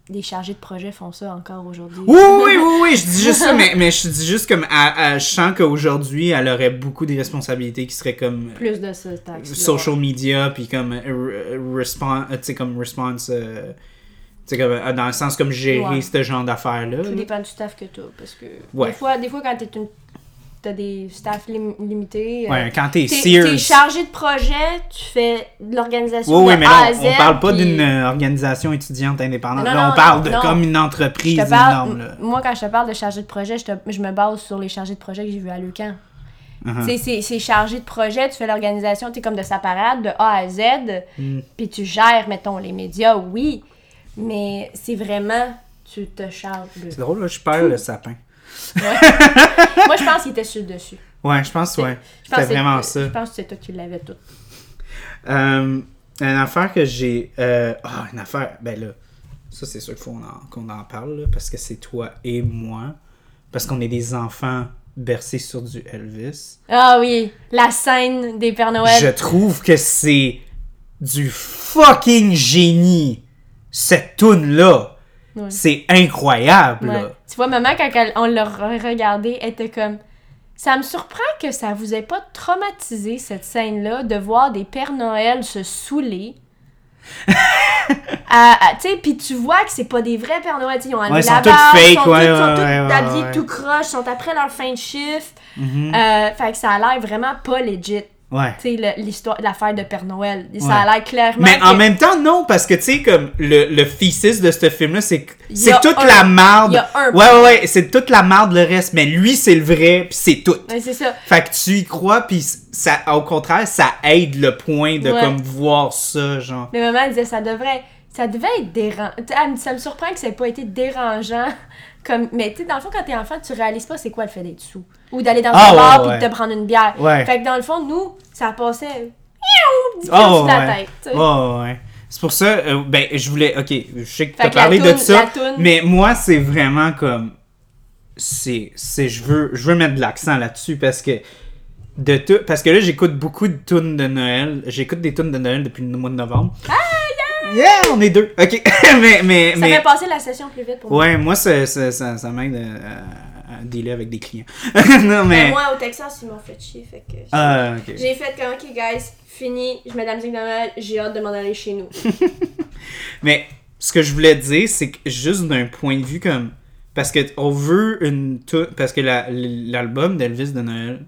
les chargés de projet font ça encore aujourd'hui. Oui, oui, oui, oui, je dis juste ça, mais, mais je dis juste comme, elle- elle- je sens qu'aujourd'hui, elle aurait beaucoup de responsabilités qui seraient comme Plus de ça, taxe. social media, puis comme euh, response, tu sais, comme response, euh, tu sais, comme, euh, dans le sens comme gérer Ouais. ce genre d'affaires-là. Tout là. dépend du staff que tu as. Parce que Ouais. des, fois, des fois, quand t'es une... t'as des staffs lim- limités, euh, Ouais, quand t'es Sears. t'es chargé de projet, tu fais de l'organisation Oui, oui, de mais A à Z. on parle pas puis d'une euh, organisation étudiante indépendante. Non, Là, non, on parle de comme une entreprise parle, énorme. Là. moi, quand je te parle de chargé de projet, je, te- je me base sur les chargés de projet que j'ai vus à Lucan. Uh-huh. Tu sais, C'est c'est chargé de projet, tu fais l'organisation, tu es comme de sa parade, de A à Z, Mm. puis tu gères, mettons, les médias, oui, mais c'est vraiment, tu te charges de... C'est drôle, là, je perds le sapin. Moi, je pense qu'il était sur le dessus. Ouais, je pense, ouais. C'était vraiment ça. Je pense que c'est toi qui l'avais tout. Euh, une affaire que j'ai. euh, Ah, une affaire. Ben là, ça c'est sûr qu'il faut qu'on en, qu'on en parle, là, parce que c'est toi et moi. Parce qu'on est des enfants bercés sur du Elvis. Ah oui, la scène des Pères Noël. Je trouve que c'est du fucking génie, cette toune-là. Ouais. C'est incroyable, Ouais. là. Tu vois, maman, quand elle- on l'a re- regardé, elle était comme... Ça me surprend que ça vous ait pas traumatisé, cette scène-là, de voir des Pères Noël se saouler. Tu sais, puis tu vois que c'est pas des vrais Pères Noël. Ils ont enlevé Ouais, ils la sont tous barbe, fake, ils sont ouais, tous, habillés tout croche, ils sont après leur fin de chiffre. Mhm. Euh, fait que ça a l'air vraiment pas legit. Ouais. Tu sais, l'histoire, l'affaire de Père Noël. Ça Ouais. a l'air clairement. Mais en même temps, non, parce que tu sais, comme le, le thesis de ce film-là, c'est que c'est toute un- la marde. ouais, ouais, ouais, c'est toute la marde le reste, mais lui, c'est le vrai, puis c'est tout. Ouais, c'est ça. Fait que tu y crois, puis ça, au contraire, ça aide le point de Ouais. comme voir ça, genre. Mais maman elle disait ça devrait ça devait être dérangeant. Ça me surprend que ça ait pas été dérangeant. Comme, mais tu sais, dans le fond, quand t'es enfant, tu réalises pas c'est quoi le fait d'être sous. Ou d'aller dans Ah, un bar ouais, puis ouais. de te prendre une bière. Ouais. Fait que dans le fond, nous, ça passait Oh, de la ouais. tête. sais. Ouais. C'est pour ça, euh, ben, je voulais. Ok, je sais que t'as parlé de ça, mais moi, c'est vraiment comme. C'est. c'est je veux, je veux mettre de l'accent là-dessus parce que de tout. Parce que là, j'écoute beaucoup de tunes de Noël. J'écoute des tunes de Noël depuis le mois de novembre. Ah, yeah! On est deux. Ok. mais, mais, Ça mais. fait passer la session plus vite pour moi. Ouais, moi, ça, ça, ça, ça m'aide à, à dealer avec des clients. non, Mais mais. moi, au Texas, ils m'ont fait chier. Fait que Ah, ok. J'ai fait comme, ok, guys, fini, je mets de la musique de Noël, j'ai hâte de m'en aller chez nous. Mais ce que je voulais dire, c'est que juste d'un point de vue comme. Parce que on veut une. Parce que la- l'album d'Elvis de Noël,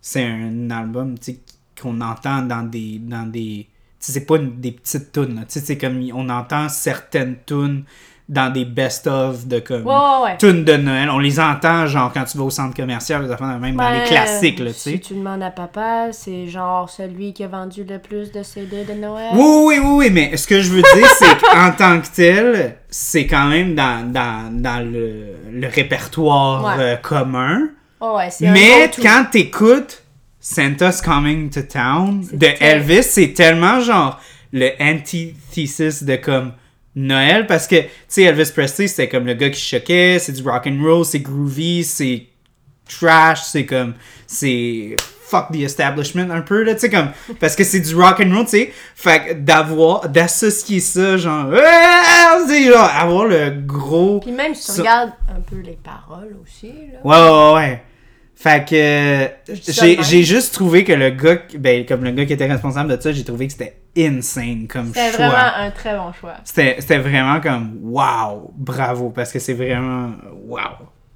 c'est un album tu sais, qu'on entend dans des. Dans des c'est pas une- des petites tunes. là. Tu sais, c'est comme on entend certaines tunes dans des best-of de comme. Ouais, ouais, ouais. Tunes de Noël. On les entend, genre, quand tu vas au centre commercial, les même dans les classiques, là, tu Si sais. tu demandes à papa, c'est genre celui qui a vendu le plus de CD de Noël. Oui, oui, oui, oui, mais ce que je veux dire, c'est qu'en tant que tel, c'est quand même dans, dans, dans le, le répertoire euh, commun. Oh, Mais quand t'écoutes Santa's Coming to Town C'est de tel- Elvis, c'est tellement genre le antithesis de comme Noël parce que, tu sais, Elvis Presley, c'était comme le gars qui choquait, c'est du rock and roll, c'est groovy, c'est trash, c'est comme, c'est fuck the establishment un peu, là, tu sais, comme, parce que c'est du rock and roll, tu sais, fait que d'avoir, d'associer ça, genre, sais, genre, avoir le gros... Puis même si tu regardes un peu les paroles aussi, là. Ouais, ouais, ouais. Fait que j'ai juste trouvé que le gars, ben, comme le gars qui était responsable de ça, j'ai trouvé que c'était insane comme C'était choix. vraiment un très bon choix. C'était c'était vraiment comme wow, bravo, parce que c'est vraiment wow,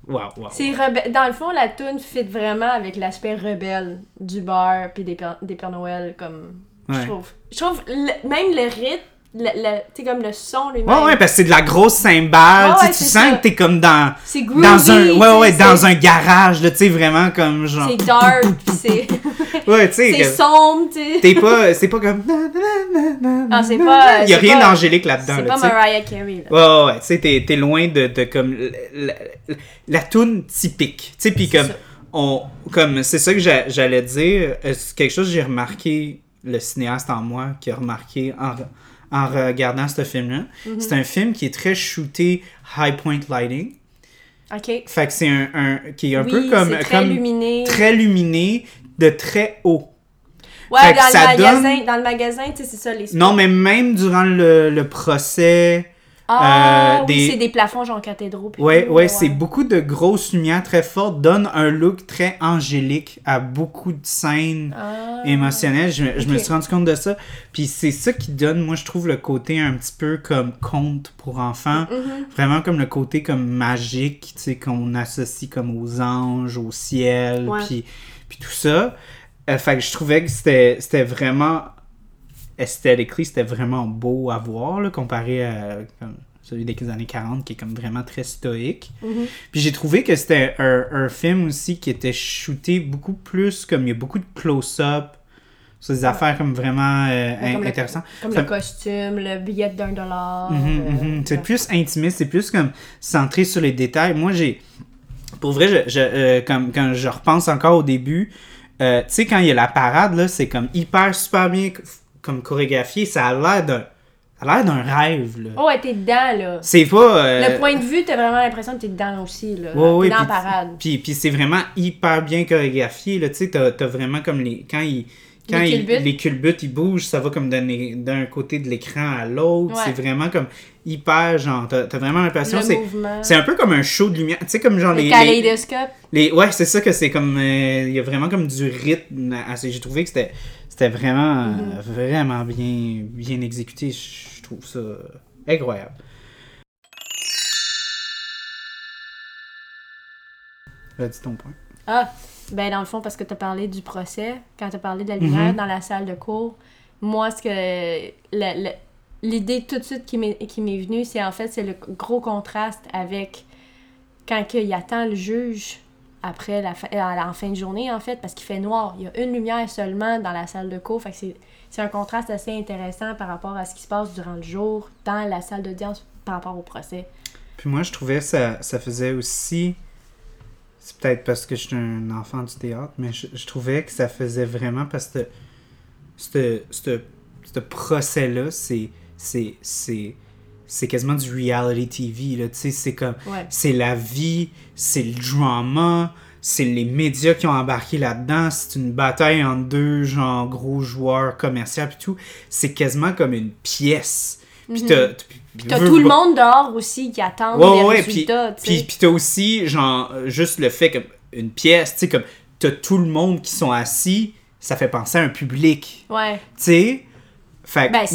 wow, wow. C'est Dans le fond, la tune fit vraiment avec l'aspect rebelle du bar puis des, Pères- des Pères Noël, comme. Ouais. Je trouve. Je trouve le- même le rythme, le, le- comme le son lui-même. Ouais, ouais, parce que c'est de la grosse cymbale, Ouais, ouais, tu sens ça. que t'es comme dans, C'est groovy. dans un, ouais, ouais, dans un garage, tu sais, vraiment comme genre. C'est dark, pis c'est. Ouais, tu sais. c'est sombre, tu sais. T'es pas, c'est pas comme. Ah, c'est pas- Il y a rien pas- d'angélique là-dedans, C'est là, pas tu sais. Mariah Carey, là. Ouais, ouais, ouais, tu sais, t'es, t'es loin de, de comme la, la, la toune typique. Tu sais, puis C'est comme, ça. on, comme, c'est ça que j'a- j'allais dire. euh, C'est quelque chose que j'ai remarqué, le cinéaste en moi, qui a remarqué en, en regardant ce film-là. Mm-hmm. C'est un film qui est très shooté high point lighting. Ok. Fait que c'est un, un- qui est un oui, peu comme, très comme illuminé. très luminé, de très haut. Ouais, dans le, magasin, donne- dans le magasin, tu sais, c'est ça, les spots. Non, mais même durant le, le procès, Ah, euh, oui, des- c'est des plafonds genre cathédraux. puis Ouais, ouais, c'est beaucoup de grosses lumières très fortes, donne un look très angélique à beaucoup de scènes Ah. émotionnelles. Je, je me suis rendu compte de ça. Puis c'est ça qui donne, moi, je trouve, le côté un petit peu comme conte pour enfants. Mhm. Vraiment comme le côté comme magique, tu sais, qu'on associe comme aux anges, au ciel, puis, puis tout ça. Euh, fait que je trouvais que c'était vraiment aesthetically, c'était vraiment beau à voir, là, comparé à comme, celui des années 40, qui est comme vraiment très stoïque. Mhm. Puis j'ai trouvé que c'était un, un film aussi qui était shooté beaucoup plus, comme il y a beaucoup de close-up, sur des affaires comme vraiment euh, comme in- le- intéressantes. Comme Ça- le costume, le billet d'un dollar. Mhm, euh, mhm. C'est plus intimiste, c'est plus comme centré sur les détails. Moi, j'ai. Pour vrai, je, je, euh, comme, quand je repense encore au début, euh, tu sais, quand il y a la parade, là, c'est comme hyper, super bien comme chorégraphié. Ça a l'air d'un. A l'air d'un rêve, là. Oh, ouais, t'es dedans, là. C'est pas. euh, Le point de vue, t'as vraiment l'impression que t'es dedans aussi, là. Ouais, ouais, T'es dans la puis- parade. Puis, puis c'est vraiment hyper bien chorégraphié. Là, tu sais, t'as, t'as vraiment comme les. Quand ils. Quand Les ils- culbutes. les culbutes, ils bougent, ça va comme d'un, d'un côté de l'écran à l'autre. Ouais. C'est vraiment comme hyper, genre, t'as, t'as vraiment l'impression. Le c'est, mouvement. c'est un peu comme un show de lumière. Tu sais, comme genre Le les. les, kaléidoscope. les- ouais, c'est ça que c'est comme. euh, Il y a vraiment comme du rythme. à- J'ai trouvé que c'était, c'était vraiment, Mhm. vraiment bien, bien exécuté. Je trouve ça incroyable. Vas-y ton point. Ah, ben dans le fond, parce que t'as parlé du procès, quand t'as parlé de la lumière Mhm. dans la salle de cours, moi, ce que. L'idée tout de suite qui m'est qui m'est venue, c'est en fait, c'est le gros contraste avec quand il attend le juge après la fin, fin de journée, en fait, parce qu'il fait noir. Il y a une lumière seulement dans la salle de cours. Fait que c'est- un contraste assez intéressant par rapport à ce qui se passe durant le jour dans la salle d'audience par rapport au procès. Puis moi, je trouvais ça, ça faisait aussi. C'est peut-être parce que je suis un enfant du théâtre, mais je, je trouvais que ça faisait vraiment parce que ce procès-là, c'est. C'est. Quasiment du reality TV, là. Tu sais, c'est comme. Ouais. C'est la vie, c'est le drama, c'est les médias qui ont embarqué là-dedans. C'est une bataille entre deux, genre, gros joueurs commerciaux et tout. C'est quasiment comme une pièce. Puis t'as... Puis t'as tout le monde dehors aussi qui attend Ouais, les ouais, résultats. Puis, puis t'as aussi, genre, juste le fait que une pièce, tu sais, comme t'as tout le monde qui sont assis, ça fait penser à un public. Ouais. Tu sais? Fait Ben,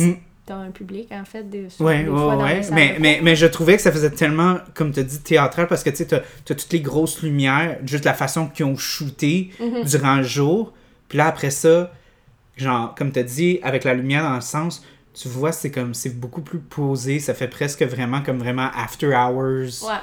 T'as un public, en fait, des, Ouais, ouais, fois dans ouais. Mais, mais, mais je trouvais que ça faisait tellement, comme tu as dit, théâtral parce que tu sais, t'as t'as toutes les grosses lumières, juste la façon qu'ils ont shooté Mhm. durant le jour. Puis là, après ça, genre, comme tu as dit, avec la lumière dans le sens, tu vois, c'est comme, c'est beaucoup plus posé. Ça fait presque vraiment comme vraiment after hours Ouais.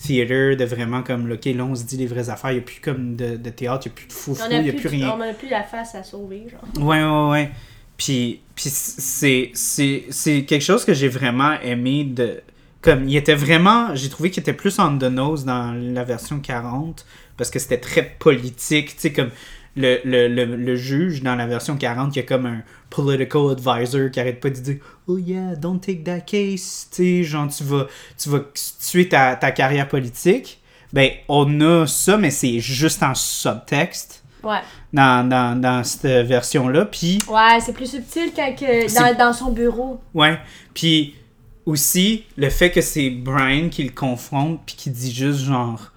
theater, de vraiment comme, ok, là, on se dit les vraies affaires. Il n'y a plus comme de, de théâtre, il n'y a plus de On il n'y a plus, rien. on a plus la face à sauver, genre. Ouais, ouais, ouais. Puis, puis c'est, c'est, c'est quelque chose que j'ai vraiment aimé de... Comme, il était vraiment... J'ai trouvé qu'il était plus on the nose dans la version 40, parce que c'était très politique, tu sais, comme... Le, le, le, juge dans la version 40 il y a comme un political advisor qui arrête pas de dire oh yeah don't take that case tu sais genre tu vas tu vas tuer ta, ta carrière politique. Ben on a ça mais c'est juste en subtexte Ouais. dans, dans, dans cette version-là. Puis, Ouais, c'est plus subtil quand que dans, dans son bureau. ouais. Puis aussi, le fait que c'est Brian qui le confronte, puis qui dit juste genre,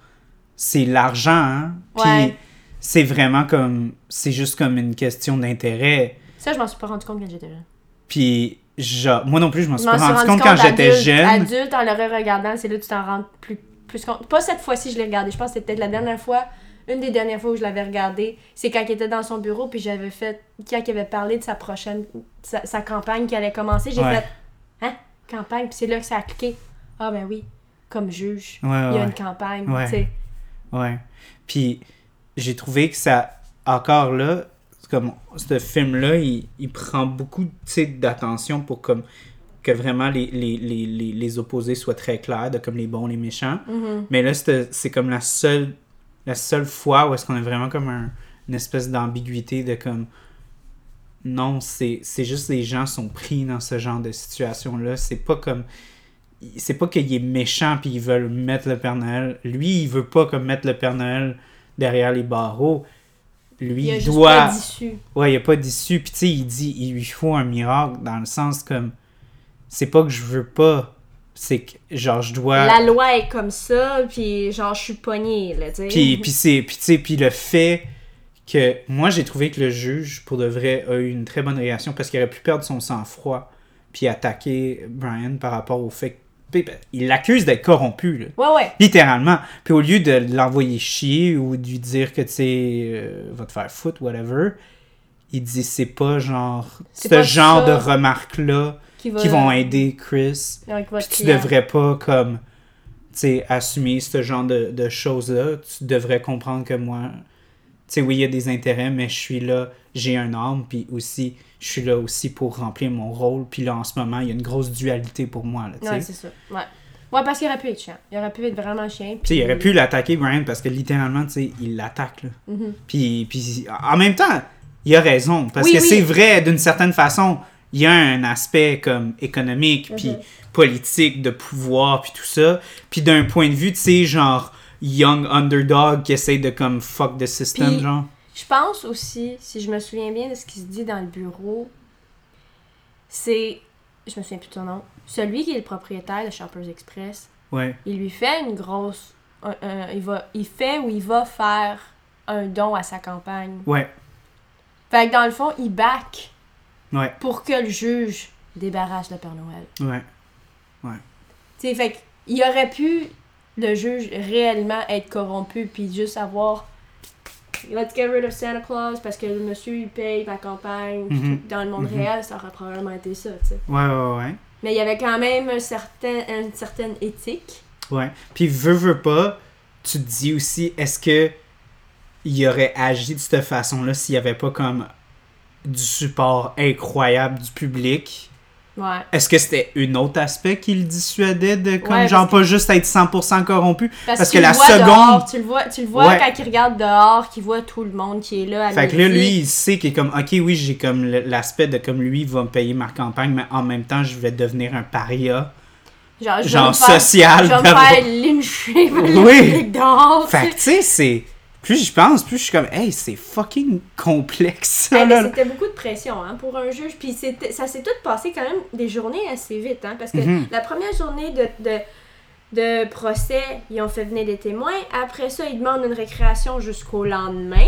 c'est l'argent, hein. Puis Ouais. c'est vraiment comme, c'est juste comme une question d'intérêt. Ça, je m'en suis pas rendu compte quand j'étais jeune. Puis, genre, moi non plus, je m'en suis pas rendu compte quand j'étais jeune. Adulte, en le regardant, c'est là que tu t'en rends plus, plus compte. Pas cette fois-ci, je l'ai regardé. Je pense que c'était peut-être la dernière fois, une des dernières fois où je l'avais regardé. C'est quand il était dans son bureau, puis j'avais fait. Quand il avait parlé de sa prochaine. sa, sa campagne qui allait commencer, j'ai Ouais. fait. Hein? Campagne Puis c'est là que ça a cliqué. Ah, ben oui, comme juge, Ouais, il y a une campagne. Ouais. tu sais. Ouais. Puis j'ai trouvé que ça, encore là, comme ce film-là, il, il prend beaucoup d'attention pour comme que vraiment les, les, les, les, opposés soient très clairs, de comme les bons, les méchants. Mhm. Mais là, c'est comme la seule, la seule fois où est-ce qu'on a vraiment comme un- une espèce d'ambiguïté de comme non, c'est c'est juste les gens sont pris dans ce genre de situation-là. C'est pas comme. C'est pas qu'il est méchant puis ils veulent mettre le Père Noël. Lui, il veut pas comme mettre le Père Noël derrière les barreaux. Lui, Il a juste doit. pas. Ouais, il n'y a pas d'issue. Puis tu sais, il dit, il lui faut un miracle dans le sens comme. C'est pas que je veux pas. C'est que, genre, je dois. La loi est comme ça, puis genre, je suis pognée, là, tu sais. Puis, puis c'est puis tu sais puis le fait que moi j'ai trouvé que le juge pour de vrai a eu une très bonne réaction parce qu'il aurait pu perdre son sang-froid puis attaquer Brian par rapport au fait que ben, il l'accuse d'être corrompu là. Ouais, ouais. littéralement puis au lieu de l'envoyer chier ou de lui dire que tu sais euh, va te faire foutre whatever il dit c'est pas genre ce genre ça de remarques là Qui, va... qui vont aider Chris puis tu client. devrais pas comme tu sais assumer ce genre de, de choses là tu devrais comprendre que moi tu sais oui il y a des intérêts mais je suis là j'ai un âme puis aussi je suis là aussi pour remplir mon rôle puis là en ce moment il y a une grosse dualité pour moi là Ouais, c'est ça. Ouais. Ouais, parce qu'il aurait pu être chiant. Il aurait pu être vraiment sais, il aurait pu l'attaquer Brian parce que littéralement tu sais il l'attaque là Mhm. puis, puis en même temps il a raison parce Oui, que oui. c'est vrai d'une certaine façon il y a un aspect comme économique puis Mhm. politique de pouvoir puis tout ça puis d'un point de vue tu sais genre young underdog qui essaye de comme fuck the system Puis- genre Je pense aussi, si je me souviens bien de ce qui se dit dans le bureau, c'est. Je me souviens plus de son nom. Celui qui est le propriétaire de Shoppers Express, ouais il lui fait une grosse. un- un- il, va, il fait ou il va faire un don à sa campagne. ouais Fait que dans le fond, il back ouais pour que le juge débarrasse le Père Noël. ouais Tu sais, fait qu'il aurait pu, le juge, réellement être corrompu puis juste avoir. Let's get rid of Santa Claus parce que le monsieur il paye ma campagne. Mhm. tout. Dans le monde Mhm. réel, ça aurait probablement été ça, tu sais. ouais ouais ouais Mais il y avait quand même un certain, une certaine éthique. ouais puis veux veux pas tu te dis aussi est-ce que il aurait agi de cette façon là s'il y avait pas comme du support incroyable du public Ouais. Est-ce que c'était un autre aspect qui le dissuadait de comme Ouais, genre pas juste être 100% corrompu? Parce, Parce que que la seconde- dehors, tu le vois, tu le vois Ouais. quand il regarde dehors, qu'il voit tout le monde qui est là. À Fait que là, lui, il sait qu'il est comme, ok, oui, j'ai comme l'aspect de comme lui, il va me payer ma campagne, mais en même temps, je vais devenir un paria, genre, je vais me faire- social. Je vais me faire lyncher Oui. dehors. Fait que tu sais, c'est. Plus je pense, plus je suis comme, hey, c'est fucking complexe, Ah, c'était beaucoup de pression hein, pour un juge. Puis c'était- ça s'est tout passé quand même des journées assez vite. Hein, parce que Mhm. la première journée de, de, de procès, ils ont fait venir des témoins. Après ça, ils demandent une récréation jusqu'au lendemain.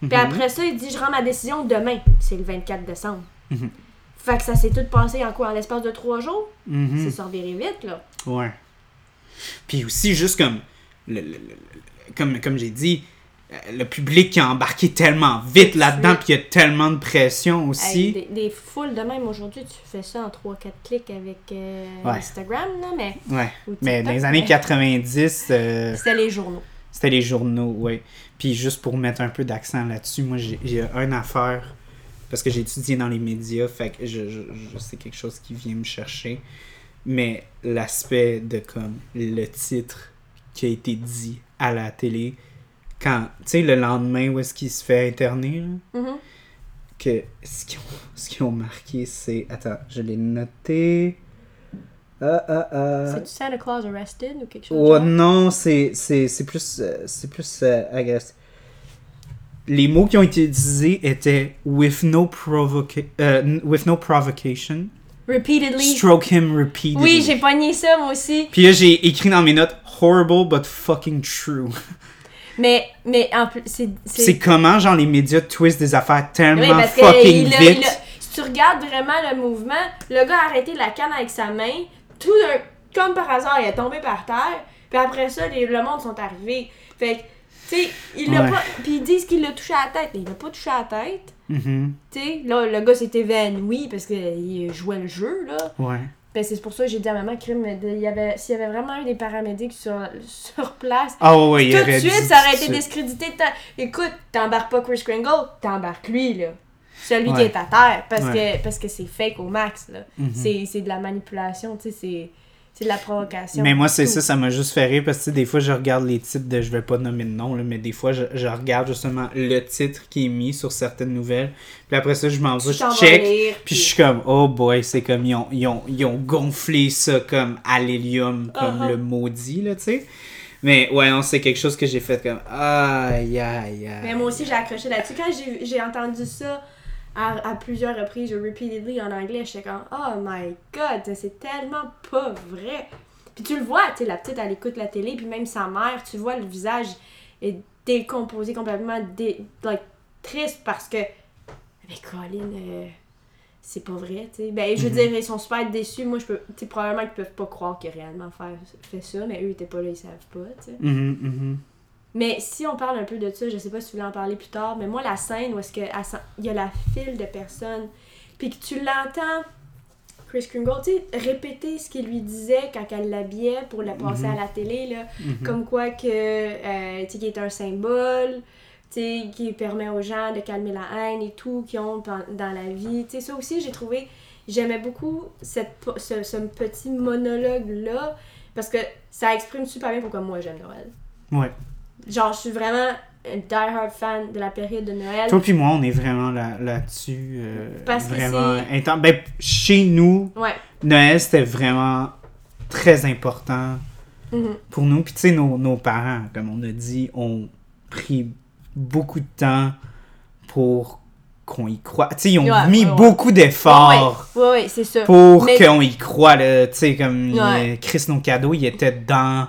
Puis Mhm. après ça, il dit Je rends ma décision demain. C'est le 24 décembre. Mhm. Fait que ça s'est tout passé en quoi En l'espace de trois jours? C'est sorti vite, là. Ouais. Puis aussi, juste comme, le, le- le- le- comme, comme j'ai dit, euh, le public qui a embarqué tellement vite là-dedans, puis il y a tellement de pression aussi. Hey, des, des foules de même aujourd'hui, tu fais ça en 3-4 clics avec euh, Ouais. Instagram, là, mais. Ouais. ou Mais dans les années mais 90, euh, C'était les journaux. c'était les journaux, ouais. Puis juste pour mettre un peu d'accent là-dessus, moi, j'ai j'ai une affaire, parce que j'ai étudié dans les médias, fait que je, je, je- c'est quelque chose qui vient me chercher. Mais l'aspect de comme le titre qui a été dit à la télé, quand, tu sais, le lendemain où est-ce qu'il se fait interner, là, Mhm. que ce qu'ils ont, ce qu'ils ont marqué, c'est. Attends, je l'ai noté. Ah, ah, ah. C'est-tu Santa Claus Arrested ou quelque chose? Oh non, c'est c'est- c'est plus. euh, C'est plus. euh, agressif. Les mots qui ont été utilisés étaient with no, provoca euh, with no provocation. Repeatedly. Stroke him repeatedly. Oui, j'ai pogné ça, moi aussi. Puis là, j'ai écrit dans mes notes horrible but fucking true. Mais, mais en plus, c'est. C'est comment, genre, les médias twistent des affaires tellement Oui, parce que fucking il a- vite. il a- si tu regardes vraiment le mouvement, le gars a arrêté la canne avec sa main, tout d'un, comme par hasard, il est tombé par terre, puis après ça, les, le monde sont arrivés. Fait que, tu sais, il l'a Ouais. pas. Puis ils disent qu'il l'a touché à la tête, mais il l'a pas touché à la tête. Mhm. Tu sais, là, le gars s'est évanoui parce qu'il jouait le jeu, là. Ouais. Ben, c'est pour ça que j'ai dit à maman, crime, s'il y avait vraiment eu des paramédics sur, sur place, Ah ouais, tout de suite, ça aurait été discrédité. Écoute, t'embarques pas Chris Kringle, t'embarques lui, là. Celui qui est à terre, parce Ouais. que parce que c'est fake au max, là. Mhm. C'est c'est de la manipulation, tu sais, c'est c'est de la provocation. Mais moi, c'est ça, ça m'a juste fait rire parce que des fois, je regarde les titres de. Je vais pas nommer de nom, là, mais des fois, je, je regarde justement le titre qui est mis sur certaines nouvelles. Puis après ça, je m'en vais, je check. lire, Puis je suis comme, oh boy, c'est comme, ils ont, ils, ont, ils ont gonflé ça comme à l'hélium, comme Uh-huh. le maudit, là, tu sais. Mais ouais, c'est quelque chose que j'ai fait comme, aïe, aïe, aïe. Mais moi aussi, j'ai accroché là-dessus. Quand j'ai entendu ça à, à plusieurs reprises, repeatedly en anglais, j'étais comme, oh my god, c'est tellement pas vrai. Puis tu le vois, tu sais, la petite, elle écoute la télé, puis même sa mère, tu vois, le visage est décomposé complètement, dé, like, triste parce que, mais Colin, euh, c'est pas vrai, tu sais. Ben, je veux Mhm. dire, ils sont super déçus. Moi, je peux, tu probablement qu'ils peuvent pas croire qu'il a réellement fait, fait ça, mais eux, ils étaient pas là, ils savent pas, tu sais. Mhm, mhm. Mais si on parle un peu de ça, je sais pas si tu voulais en parler plus tard, mais moi, la scène où est-ce que elle s'en- il y a la file de personnes, puis que tu l'entends, Chris Kringle, tu sais, répéter ce qu'il lui disait quand elle l'habillait pour la passer Mhm. à la télé, là, Mhm. comme quoi que, euh, tu sais, qu'il est un symbole, tu sais, qui permet aux gens de calmer la haine et tout, qu'ils ont dans la vie, tu sais, ça aussi, j'ai trouvé, j'aimais beaucoup cette, ce, ce petit monologue-là, parce que ça exprime super bien pourquoi moi j'aime Noël. Ouais. Genre, je suis vraiment un die-hard fan de la période de Noël. Toi puis moi, on est vraiment là- là-dessus. euh, Parce que vraiment c'est- intense. Ben, chez nous, Ouais. Noël, c'était vraiment très important Mhm. pour nous. Puis, tu sais, nos, nos parents, comme on a dit, ont pris beaucoup de temps pour qu'on y croit. Tu sais, ils ont Ouais, mis ouais, beaucoup d'efforts c'est pour Mais- qu'on y croit. Tu sais, comme Chris, nos cadeaux, il était dans...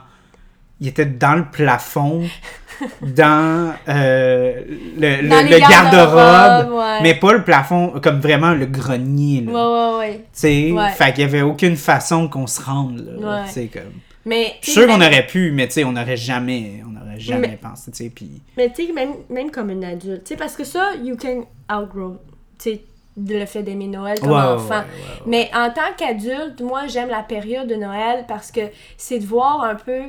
Il était dans le plafond, dans euh, le, le- Dans le garde-robe, ouais. mais pas le plafond, comme vraiment le grenier. Là. Ouais, ouais, ouais. Tu sais, Ouais. fait qu'il y avait aucune façon qu'on se rende. Là, Ouais. comme... Mais, Je suis sûr qu'on même- aurait pu, mais tu sais, on n'aurait jamais, on aurait jamais Mais- pensé, tu sais, puis... Mais tu sais, même, même comme une adulte, tu sais, parce que ça, you can outgrow, tu sais, le fait d'aimer Noël comme ouais, enfant. ouais, ouais, ouais. Mais en tant qu'adulte, moi, j'aime la période de Noël parce que c'est de voir un peu,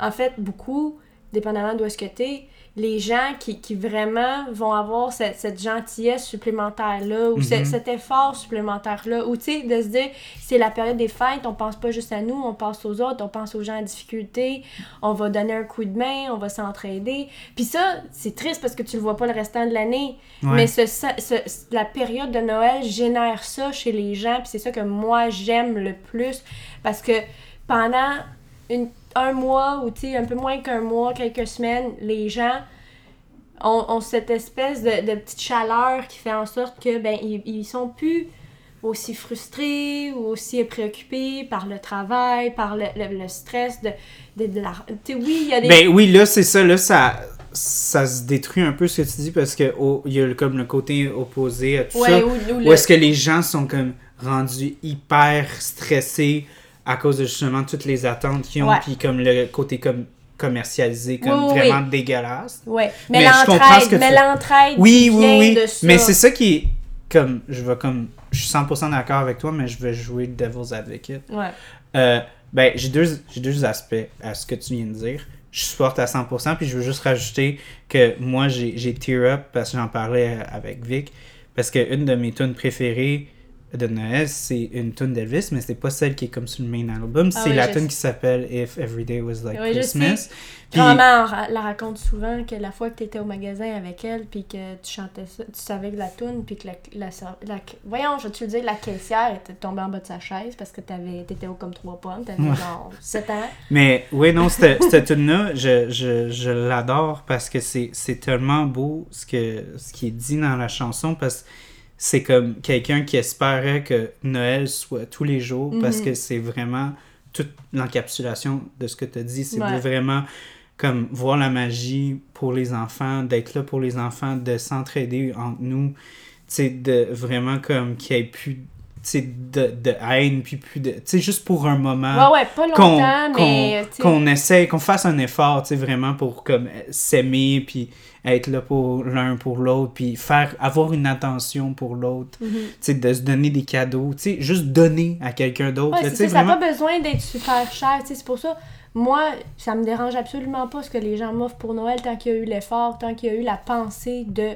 en fait, beaucoup, dépendamment d'où est-ce que t'es, les gens qui, qui vraiment vont avoir cette, cette gentillesse supplémentaire-là ou Mhm. cet effort supplémentaire-là. Ou, tu sais, de se dire, c'est la période des fêtes, on pense pas juste à nous, on pense aux autres, on pense aux gens en difficulté, on va donner un coup de main, on va s'entraider. Puis ça, c'est triste parce que tu le vois pas le restant de l'année. Ouais. Mais ce, ce- ce- la période de Noël génère ça chez les gens, puis c'est ça que moi j'aime le plus parce que pendant une un mois ou un peu moins qu'un mois, quelques semaines, les gens ont, ont cette espèce de, de petite chaleur qui fait en sorte que ben ils, ils sont plus aussi frustrés ou aussi préoccupés par le travail, par le, le, le stress de, de, de la... Tu sais, oui, il y a des... Ben oui, là, c'est ça, là, ça, ça se détruit un peu ce que tu dis parce que oh, il y a le- comme le côté opposé à tout Ouais, ça. ou- ou Où le- est-ce que les gens sont comme rendus hyper stressés à cause de justement toutes les attentes qu'ils ont, puis comme le côté comme commercialisé, comme Oui, oui, vraiment dégueulasse. Ouais, mais, Mais l'entraide, mais l'entraide Oui, oui, oui. de ça. Mais c'est ça qui est comme je vais comme je suis 100% d'accord avec toi, mais je vais jouer le devil's advocate. Ouais. Euh, ben, j'ai deux, j'ai deux aspects à ce que tu viens de dire. Je supporte à 100%, puis je veux juste rajouter que moi, j'ai j'ai tear up parce que j'en parlais avec Vic. Parce que une de mes tunes préférées de Noël, c'est une tune d'Elvis, mais c'est pas celle qui est comme sur le main album. Ah c'est oui, la tune qui s'appelle If Every Day Was Like Oui, Christmas. Puis- ra- la raconte souvent que la fois que tu étais au magasin avec elle, puis que tu chantais ça, tu savais que la toune, puis que la, la, la- Voyons, je vais te le dire, la caissière était tombée en bas de sa chaise parce que t'avais- t'étais haut comme trois pommes, t'avais Ouais. genre 7 ans. Mais oui, non, cette, cette tune-là, je, je, je l'adore parce que c'est c'est tellement beau ce, que, ce qui est dit dans la chanson parce que c'est comme quelqu'un qui espérait que Noël soit tous les jours parce Mhm. que c'est vraiment toute l'encapsulation de ce que tu as dit. C'est Ouais. vraiment comme voir la magie pour les enfants, d'être là pour les enfants, de s'entraider entre nous, tu sais, de vraiment comme qu'il n'y ait plus de, de haine, puis plus de... Tu sais, juste pour un moment Ouais, ouais, pas qu'on longtemps, mais. qu'on tu sais, qu'on essaie, qu'on fasse un effort, tu sais, vraiment pour comme s'aimer, puis être là pour l'un pour l'autre, puis faire avoir une attention pour l'autre, mhm. tu sais, de se donner des cadeaux, tu sais, juste donner à quelqu'un d'autre, Ouais, ça, ça n'a vraiment. pas besoin d'être super cher, tu sais, c'est pour ça. Moi, ça me dérange absolument pas ce que les gens m'offrent pour Noël tant qu'il y a eu l'effort, tant qu'il y a eu la pensée de.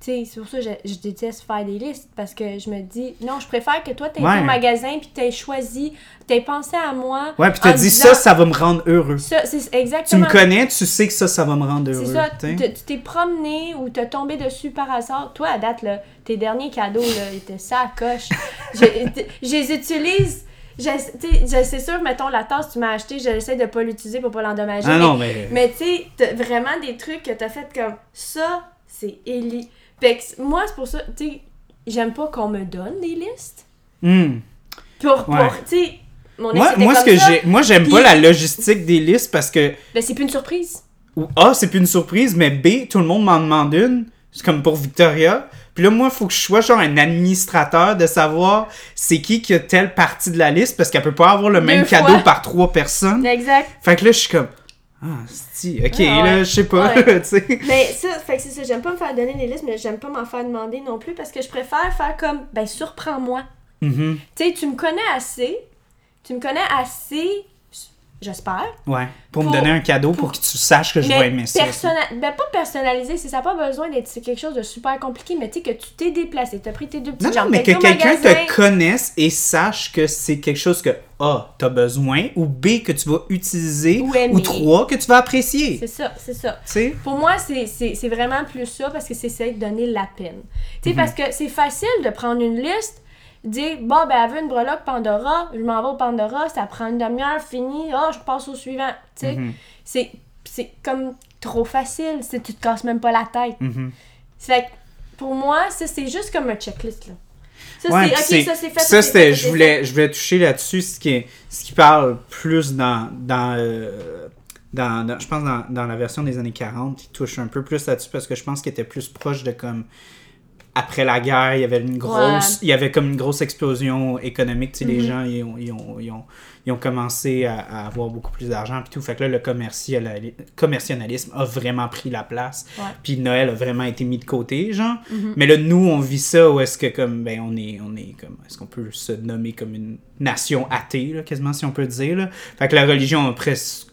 Tu sais, c'est pour ça que je, je déteste faire des listes parce que je me dis, non, je préfère que toi, t'aies été Ouais. au magasin puis t'aies choisi, t'aies pensé à moi. Ouais, puis en t'as dit disant- ça, ça va me rendre heureux. Ça, c'est Tu exactement. me connais, tu sais que ça, ça va me rendre C'est heureux. ça, tu tu tu t'es promené ou t'es tombé dessus par hasard. Toi, à date, là, tes derniers cadeaux, là, étaient ça à coche. je, je les utilise. Tu c'est sûr, mettons, la tasse que tu m'as achetée, j'essaie de pas l'utiliser pour pas l'endommager. Ah mais, non, mais... mais tu sais, vraiment des trucs que t'as fait comme ça, c'est Ellie. Fait que moi, c'est pour ça, tu sais, j'aime pas qu'on me donne des listes. Hmm. Pour, pour Ouais. tu sais, mon Moi, moi, ce que j'ai, moi, j'aime pas la logistique des listes parce que Ben, c'est plus une surprise. Ou A, c'est plus une surprise, mais B, tout le monde m'en demande une. C'est comme pour Victoria. Puis là, moi, il faut que je sois genre un administrateur de savoir c'est qui qui a telle partie de la liste parce qu'elle peut pas avoir le Deux même fois. cadeau par trois personnes. Exact. Fait que là, je suis comme. Ah, si, ok, ouais. là, je sais pas, Ouais. tu sais. Mais ça, fait que c'est ça, j'aime pas me faire donner des listes, mais j'aime pas m'en faire demander non plus parce que je préfère faire comme, ben, surprends-moi. Mhm. Tu sais, tu me connais assez, tu me connais assez, j'espère, Ouais, pour, Pour- me donner un cadeau pour, pour- que tu saches que je vais aimer ça. ben, pas personnalisé, c'est ça n'a pas besoin d'être quelque chose de super compliqué, mais tu sais, que tu t'es déplacé, t'as pris tes deux petites Non, non, mais que quelqu'un te connaisse et sache que c'est quelque chose que A, t'as besoin, ou B, que tu vas utiliser, Ou ou 3, que tu vas apprécier. C'est ça, c'est ça. Tu sais? Pour moi, c'est- vraiment plus ça parce que c'est ça de donner la peine. Tu sais, parce que c'est facile de prendre une liste, dire, bon, ben, elle veut une breloque Pandora, je m'en vais au Pandora, ça prend une demi-heure, fini, ah, je passe au suivant. Tu sais, Mhm. c'est c'est comme trop facile, c'est tu te casses même pas la tête. Mhm. Fait que pour moi, ça, c'est juste comme un checklist, là. Ça, Ouais, c'est, puis ok, c'est- ça, c'est fait. Ça, c'était, je voulais, je voulais toucher là-dessus, ce qui, est, ce qui parle plus dans, dans, euh, dans, dans- je pense dans, dans la version des années 40, qui touche un peu plus là-dessus parce que je pense qu'il était plus proche de comme après la guerre, il y avait une grosse, Ouais. il y avait comme une grosse explosion économique, tu sais, les Mhm. gens ils ont, ils ont, ils ont, ils ont commencé à, à avoir beaucoup plus d'argent puis tout, fait que là le commerciali- commercialisme a vraiment pris la place, puis Noël a vraiment été mis de côté, genre. Mhm. Mais là, nous, on vit ça où est-ce que, comme, ben, on est, on est comme, est-ce qu'on peut se nommer comme une nation athée, là, quasiment, si on peut dire, là. Fait que la religion est presque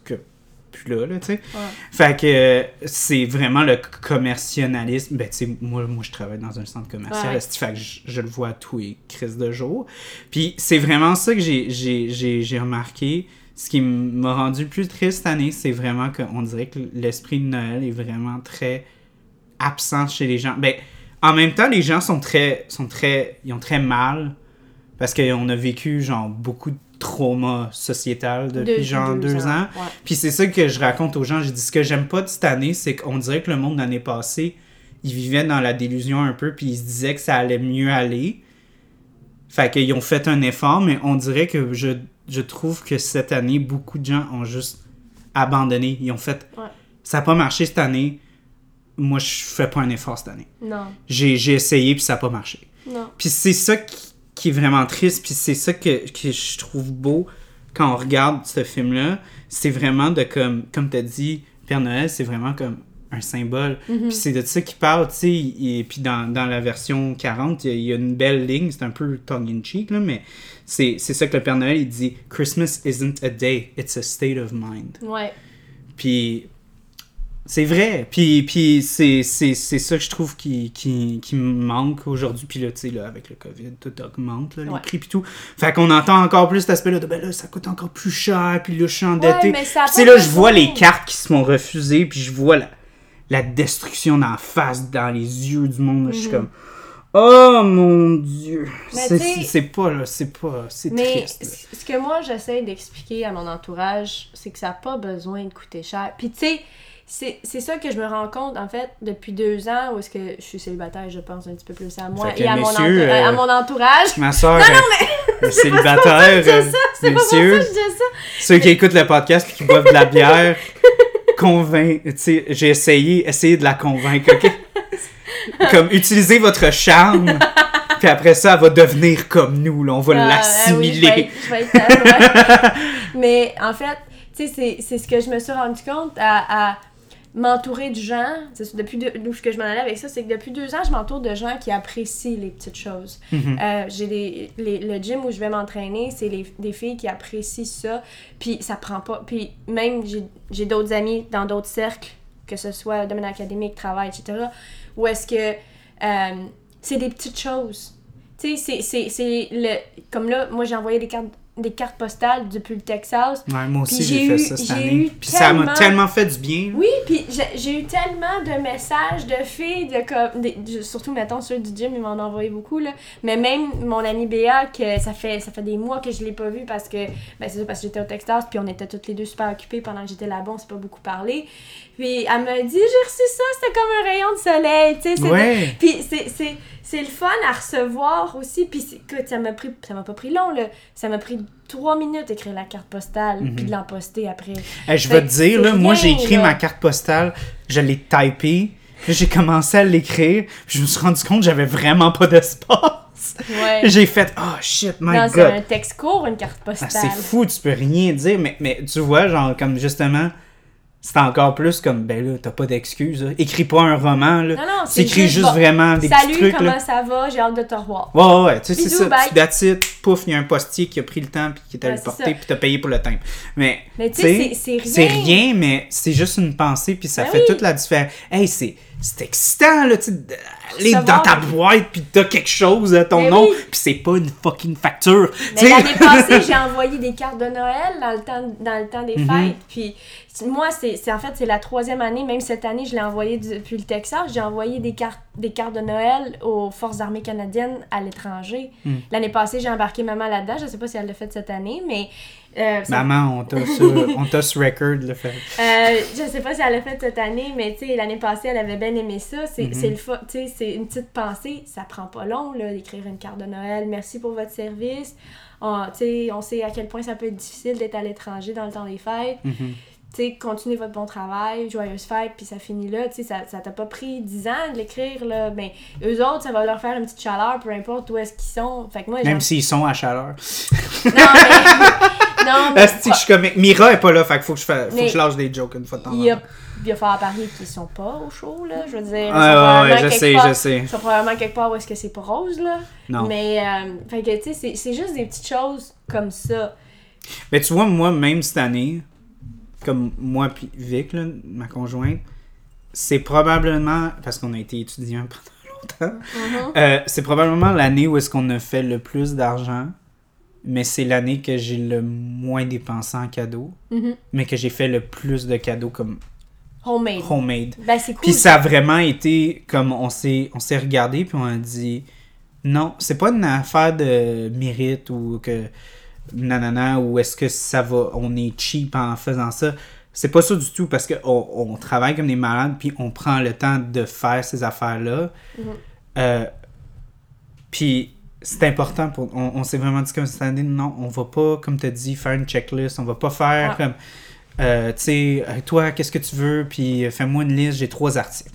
plus là, là, tu sais. Ouais. Fait que euh, c'est vraiment le commercialisme. Ben, tu sais, moi, moi, je travaille dans un centre commercial, Ouais. fait que je, je le vois à tous les crises de jour. Puis c'est vraiment ça que j'ai- remarqué. Ce qui m'a rendu le plus triste cette année, c'est vraiment qu'on dirait que l'esprit de Noël est vraiment très absent chez les gens. Ben, en même temps, les gens sont très, sont très, ils ont très mal parce qu'on a vécu genre beaucoup de trauma sociétal depuis genre deux, ans. Ouais. Puis c'est ça que je raconte aux gens. J'ai dit ce que j'aime pas de cette année, c'est qu'on dirait que le monde de l'année passée, il vivait dans la délusion un peu, puis il se disait que ça allait mieux aller. Fait qu'ils ont fait un effort, mais on dirait que je, je trouve que cette année, beaucoup de gens ont juste abandonné. Ils ont fait. Ouais. Ça n'a pas marché cette année. Moi, je fais pas un effort cette année. Non, J'ai j'ai essayé, puis ça n'a pas marché. non. Puis c'est ça qui, qui est vraiment triste, puis c'est ça que, que je trouve beau quand on regarde ce film-là. C'est vraiment de comme, comme tu as dit, Père Noël, c'est vraiment comme un symbole. Puis c'est de ça qu'il parle, tu sais. Et puis dans, dans la version 40, il y, y a une belle ligne, c'est un peu tongue-in-cheek, là, mais c'est ça que le Père Noël, il dit Christmas isn't a day, it's a state of mind. Ouais. Puis c'est vrai. Puis, puis c'est, c'est, c'est ça que je trouve qui, qui, qui me manque aujourd'hui. Puis là, tu sais, là, avec le COVID, tout augmente, là, les prix puis tout. Fait qu'on entend encore plus cet aspect-là de, ben là, ça coûte encore plus cher, puis là, je suis endetté. Ouais, tu sais, là, je vois les cartes qui se font refuser, puis je vois la, la destruction la face, dans les yeux du monde. là. Je suis Mhm. comme, oh mon Dieu. C'est, c'est, pas, là, c'est pas, c'est Mais triste. ce que moi j'essaie d'expliquer à mon entourage, c'est que ça n'a pas besoin de coûter cher. Puis tu sais, c'est c'est ça que je me rends compte en fait depuis deux ans où est-ce que je suis célibataire, je pense un petit peu plus à moi et à mon, entour- euh, à mon entourage. Ma soeur, Non, non, mais le célibataire, c'est euh, ça, c'est pas pour ça que je dis ça. Ceux qui écoutent le podcast et qui boivent de la bière, convainc... Tu sais, j'ai essayé, essayez de la convaincre, OK? Comme, utilisez votre charme, puis après ça, elle va devenir comme nous, là. On va Ah, l'assimiler. ah oui, je vais être- je vais être- ouais. Mais en fait, tu sais, c'est- c'est ce que je me suis rendu compte à, à m'entourer de gens. C'est depuis deux, que je m'en allais avec ça, c'est que depuis deux ans, je m'entoure de gens qui apprécient les petites choses. Mhm. Euh, j'ai des, les- le gym où je vais m'entraîner, c'est les- des filles qui apprécient ça. Puis ça prend pas. Puis même, j'ai- j'ai d'autres amis dans d'autres cercles, que ce soit domaine académique, travail, etc., où est-ce que euh, c'est des petites choses. Tu sais, c'est- c'est c'est le. Comme là, moi, j'ai envoyé des cartes, des cartes postales depuis le Texas. Ouais, moi aussi, j'ai fait eu- ça cette année. eu Puis ça m'a tellement- fait du bien. Oui, puis j'ai- eu tellement de messages de filles, de comme, de- surtout mettons ceux du gym, ils m'en ont envoyé beaucoup là. Mais même mon amie Béa, que ça fait ça fait des mois que je l'ai pas vue parce que ben c'est ça parce que j'étais au Texas, puis on était toutes les deux super occupées pendant que j'étais là-bas, on s'est pas beaucoup parlé. Puis elle m'a dit j'ai reçu ça, c'était comme un rayon de soleil, tu sais. Ouais. Puis c'est- c'est le fun à recevoir aussi. Puis écoute, ça m'a pris ça m'a pas pris long là, ça m'a pris trois minutes d'écrire la carte postale Mhm. puis de l'emposter après. Hey, je vais te que dire, là, moi, j'ai écrit là. ma carte postale, je l'ai typée, puis j'ai commencé à l'écrire, puis je me suis rendu compte que j'avais vraiment pas d'espace. Ouais. J'ai fait, oh shit, my c'est god. un texte court, une carte Ah, postale. c'est fou, tu peux rien dire, mais, mais tu vois, genre, comme justement, c'est encore plus comme, ben là, t'as pas d'excuses. Écris pas un roman, là. Non, non, C'est juste bon, vraiment des Salut, petits trucs, comment là. ça va? J'ai hâte de te revoir. Ouais, ouais, ouais, tu sais, c'est ça. that's it, pouf, il y a un postier qui a pris le temps, puis qui t'a Ouais, le porté, puis t'as payé pour le timbre. Mais, Mais tu sais, c'est- c'est rien. C'est rien, mais c'est juste une pensée, puis ça Ben fait oui. toute la différence. Hey, c'est c'est excitant, là, tu Recevoir- dans ta boîte, puis t'as quelque chose à ton nom, oui. puis c'est pas une fucking facture. tu Mais l'année passée, j'ai envoyé des cartes de Noël dans le temps, dans le temps des Mhm. fêtes. Puis moi, c'est c'est- en fait, c'est la troisième année. Même cette année, je l'ai envoyé depuis le Texas. J'ai envoyé des cartes, des cartes de Noël aux Forces armées canadiennes à l'étranger. Hmm. L'année passée, j'ai embarqué maman là-dedans. Je sais pas si elle l'a fait cette année, mais... euh, ça- Maman, on t'a sur, sur record, le fait. Euh, je sais pas si elle l'a fait cette année, mais l'année passée, elle avait bien aimé ça. C'est Mhm. c'est une petite pensée. Ça prend pas long, là, d'écrire une carte de Noël. Merci pour votre service. On, sais, on sait à quel point ça peut être difficile d'être à l'étranger dans le temps des fêtes. Mhm. Tu sais, continuez votre bon travail, joyeuse fête, puis ça finit là. Tu sais, ça ça t'a pas pris 10 ans de l'écrire, là. Ben, eux autres, ça va leur faire une petite chaleur, peu importe où est-ce qu'ils sont. Fait que moi, Même s'ils sont à chaleur. Non, mais... non, mais... Que je suis comme... Mira est pas là, fait qu'il faut que je, fa- faut Mais- que je lâche des jokes une fois de temps en Il y a, temps. il va falloir parler qu'ils sont pas au show, là. Je veux dire, sont Ouais, je quelque sais, part- je sais. Ils sont probablement quelque part où est-ce que c'est pas rose, là. Non. Mais, euh, fait que, tu sais, c'est- c'est juste des petites choses comme ça. Mais tu vois, moi, même cette année, comme moi puis Vic, là, ma conjointe, c'est probablement, parce qu'on a été étudiants pendant longtemps, Mhm. euh, c'est probablement l'année où est-ce qu'on a fait le plus d'argent, mais c'est l'année que j'ai le moins dépensé en cadeaux, Mhm. mais que j'ai fait le plus de cadeaux comme Homemade. homemade. Ben, c'est cool. Puis ça a vraiment été comme on s'est on s'est regardé puis on a dit Non, c'est pas une affaire de mérite ou que nanana ou est-ce que ça va, on est cheap en faisant ça? C'est pas ça du tout parce qu'on on travaille comme des malades puis on prend le temps de faire ces affaires-là. Mhm. Euh, puis c'est important pour. On, on s'est vraiment dit comme cette année, non, on va pas, comme tu as dit, faire une checklist. On va pas faire Ah. comme. euh, tu sais, euh, toi, qu'est-ce que tu veux, puis fais-moi une liste, j'ai trois articles.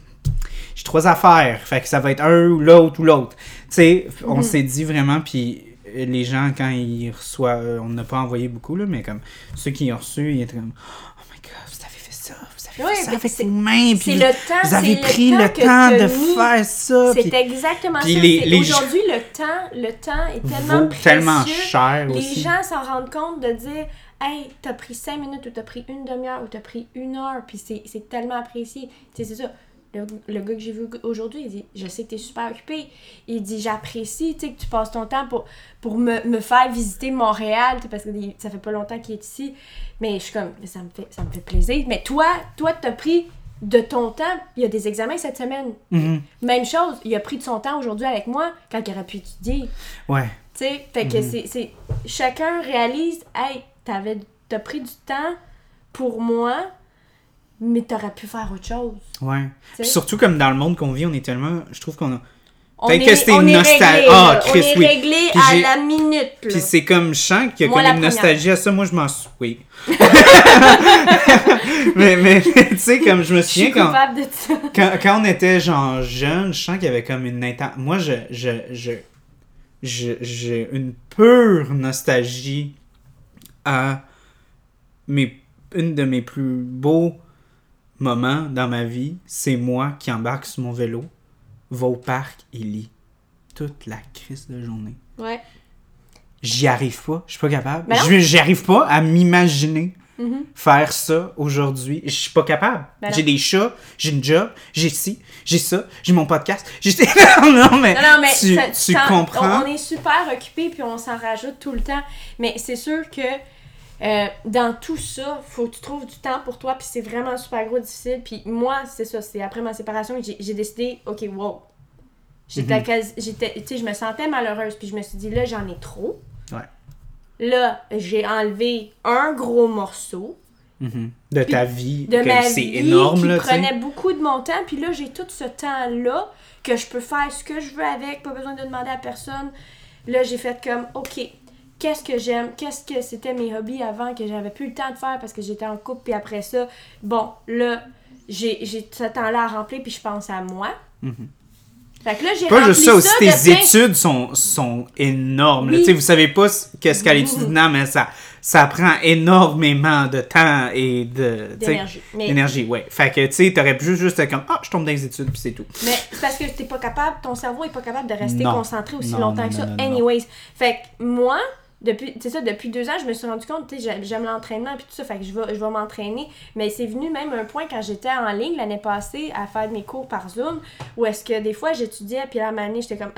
J'ai trois affaires, fait que ça va être un ou l'autre ou l'autre. Tu sais, on Mhm. s'est dit vraiment, puis les gens, quand ils reçoivent, euh, on n'a pas envoyé beaucoup, là, mais comme ceux qui ont reçu, ils étaient comme Oh my god, vous avez fait ça, vous avez Oui, fait ça avec c'est- vos mains, C'est puis le temps. vous avez pris le temps de faire ça. C'est puis exactement puis ça. les- C'est- les Aujourd'hui, le temps, le temps est tellement précieux. tellement cher Les aussi. gens s'en rendent compte de dire Hey, t'as pris 5 minutes ou t'as pris une demi-heure ou t'as pris une heure, puis c'est tellement apprécié. C'est ça. Le, le gars que j'ai vu aujourd'hui, il dit Je sais que t'es super occupé. Il dit J'apprécie que tu passes ton temps pour, pour me, me faire visiter Montréal, parce que ça fait pas longtemps qu'il est ici. Mais je suis comme ça me fait, ça me fait plaisir. Mais toi, toi, t'as pris de ton temps. Il y a des examens cette semaine. Mhm. Même chose, il a pris de son temps aujourd'hui avec moi quand il aurait pu étudier. Ouais. Tu sais, fait que c'est- c'est. Chacun réalise, hey, t'avais, t'as pris du temps pour moi, mais t'aurais pu faire autre chose. Ouais. Puis surtout comme dans le monde qu'on vit, on est tellement. Je trouve qu'on a. On Peut-être est- que c'était une est nostal- réglé, Ah, là. Chris, on est oui. réglé Puis à la minute. là. Puis c'est comme je sens qu'il y a Moi, comme une première. nostalgie à ça. Moi, je m'en. Oui. mais mais tu sais, comme je me Je souviens quand, de ça. quand, quand on était genre jeune, je sens qu'il y avait comme une Moi, je. je, je je- j'ai une pure nostalgie à mes, une de mes plus beaux moments dans ma vie, c'est moi qui embarque sur mon vélo, va au parc et lit toute la crise de journée. Ouais. J'y arrive pas, je suis pas capable. J'y arrive pas à m'imaginer Mhm. faire ça aujourd'hui. Je suis pas capable. Ben j'ai des chats, j'ai une job, j'ai ci, j'ai ça, j'ai mon podcast. J'ai non, non, mais, Non, non, mais tu, ça- tu t'en- comprends? On, on est super occupé puis on s'en rajoute tout le temps. Mais c'est sûr que euh, dans tout ça, faut que tu trouves du temps pour toi puis c'est vraiment super gros difficile. Puis moi, c'est ça, c'est après ma séparation que j'ai- j'ai décidé, ok, wow. J'étais tu sais, je me sentais malheureuse puis je me suis dit là, j'en ai trop. Ouais. Là, j'ai enlevé un gros morceau Mhm. De ta vie, de ma c'est énorme, qui là, tu sais. prenait beaucoup de mon temps. Puis là, j'ai tout ce temps-là que je peux faire ce que je veux avec, pas besoin de demander à personne. Là, j'ai fait comme, OK, qu'est-ce que j'aime? Qu'est-ce que c'était mes hobbies avant que j'avais plus le temps de faire parce que j'étais en couple. Puis après ça, bon, là, j'ai j'ai ce temps-là à remplir, puis je pense à moi. Mhm. Fait que là, j'ai Pas juste ça, aussi tes plein- études sont, sont énormes. là. Oui. Tu sais, vous savez pas ce- qu'est-ce qu'à l'étude non, mais ça, ça prend énormément de temps et de. d'énergie. Mais D'énergie, ouais. Fait que, tu sais, t'aurais pu juste, comme, ah, je tombe dans les études, puis c'est tout. Mais c'est parce que t'es pas capable, ton cerveau est pas capable de rester Non. concentré aussi Non, longtemps non, que ça. Anyways. Fait que moi, depuis, c'est ça, depuis deux ans, je me suis rendu compte, tu sais, j'aime- l'entraînement puis tout ça, fait que je vais, je vais m'entraîner. Mais c'est venu même un point quand j'étais en ligne l'année passée à faire mes cours par Zoom, où est-ce que des fois j'étudiais, puis un moment donné, j'étais comme,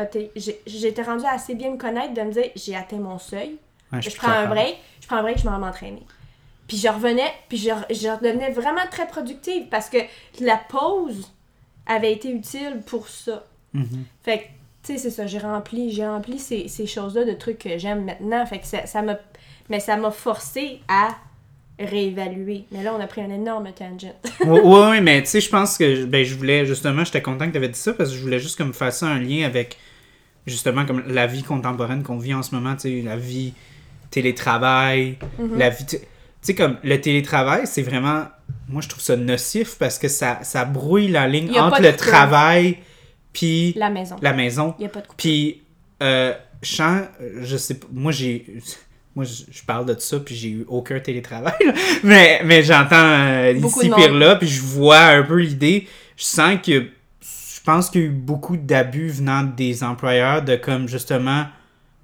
j'étais rendue à assez bien me connaître de me dire, j'ai atteint mon seuil, Ouais, je, prends un break, je prends un break, je m'en vais m'entraîner. Puis je revenais, puis je, je redevenais vraiment très productive parce que la pause avait été utile pour ça. Mhm. Fait que, tu sais, c'est ça, j'ai rempli, j'ai rempli ces, ces choses-là de trucs que j'aime maintenant. Fait que ça, ça m'a. Mais ça m'a forcé à réévaluer. Mais là, on a pris un énorme tangent. ouais, mais tu sais, je pense que ben, je voulais justement, j'étais content que tu avais dit ça parce que je voulais juste comme faire ça un lien avec justement comme la vie contemporaine qu'on vit en ce moment, tu sais, la vie télétravail, Mhm. la vie. Tu sais, comme le télétravail, c'est vraiment. Moi, je trouve ça nocif parce que ça, ça brouille la ligne entre le travail puis La maison. la maison. Il n'y a pas de couple. Puis, euh, je sens, je sais pas, moi j'ai. Moi, je, parle de ça, puis j'ai eu aucun télétravail. là. Mais, mais j'entends euh, ici, pire là, puis je vois un peu l'idée. Je sens que. Je pense qu'il y a eu beaucoup d'abus venant des employeurs de, comme, justement,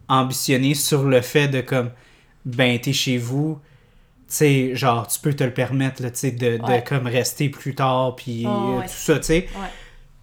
ambitionner sur le fait de, comme, ben, t'es chez vous. Tu sais, genre, tu peux te le permettre, là, tu sais, de, de, Ouais. comme, rester plus tard, puis Oh, euh, ouais. tout ça, tu sais Ouais.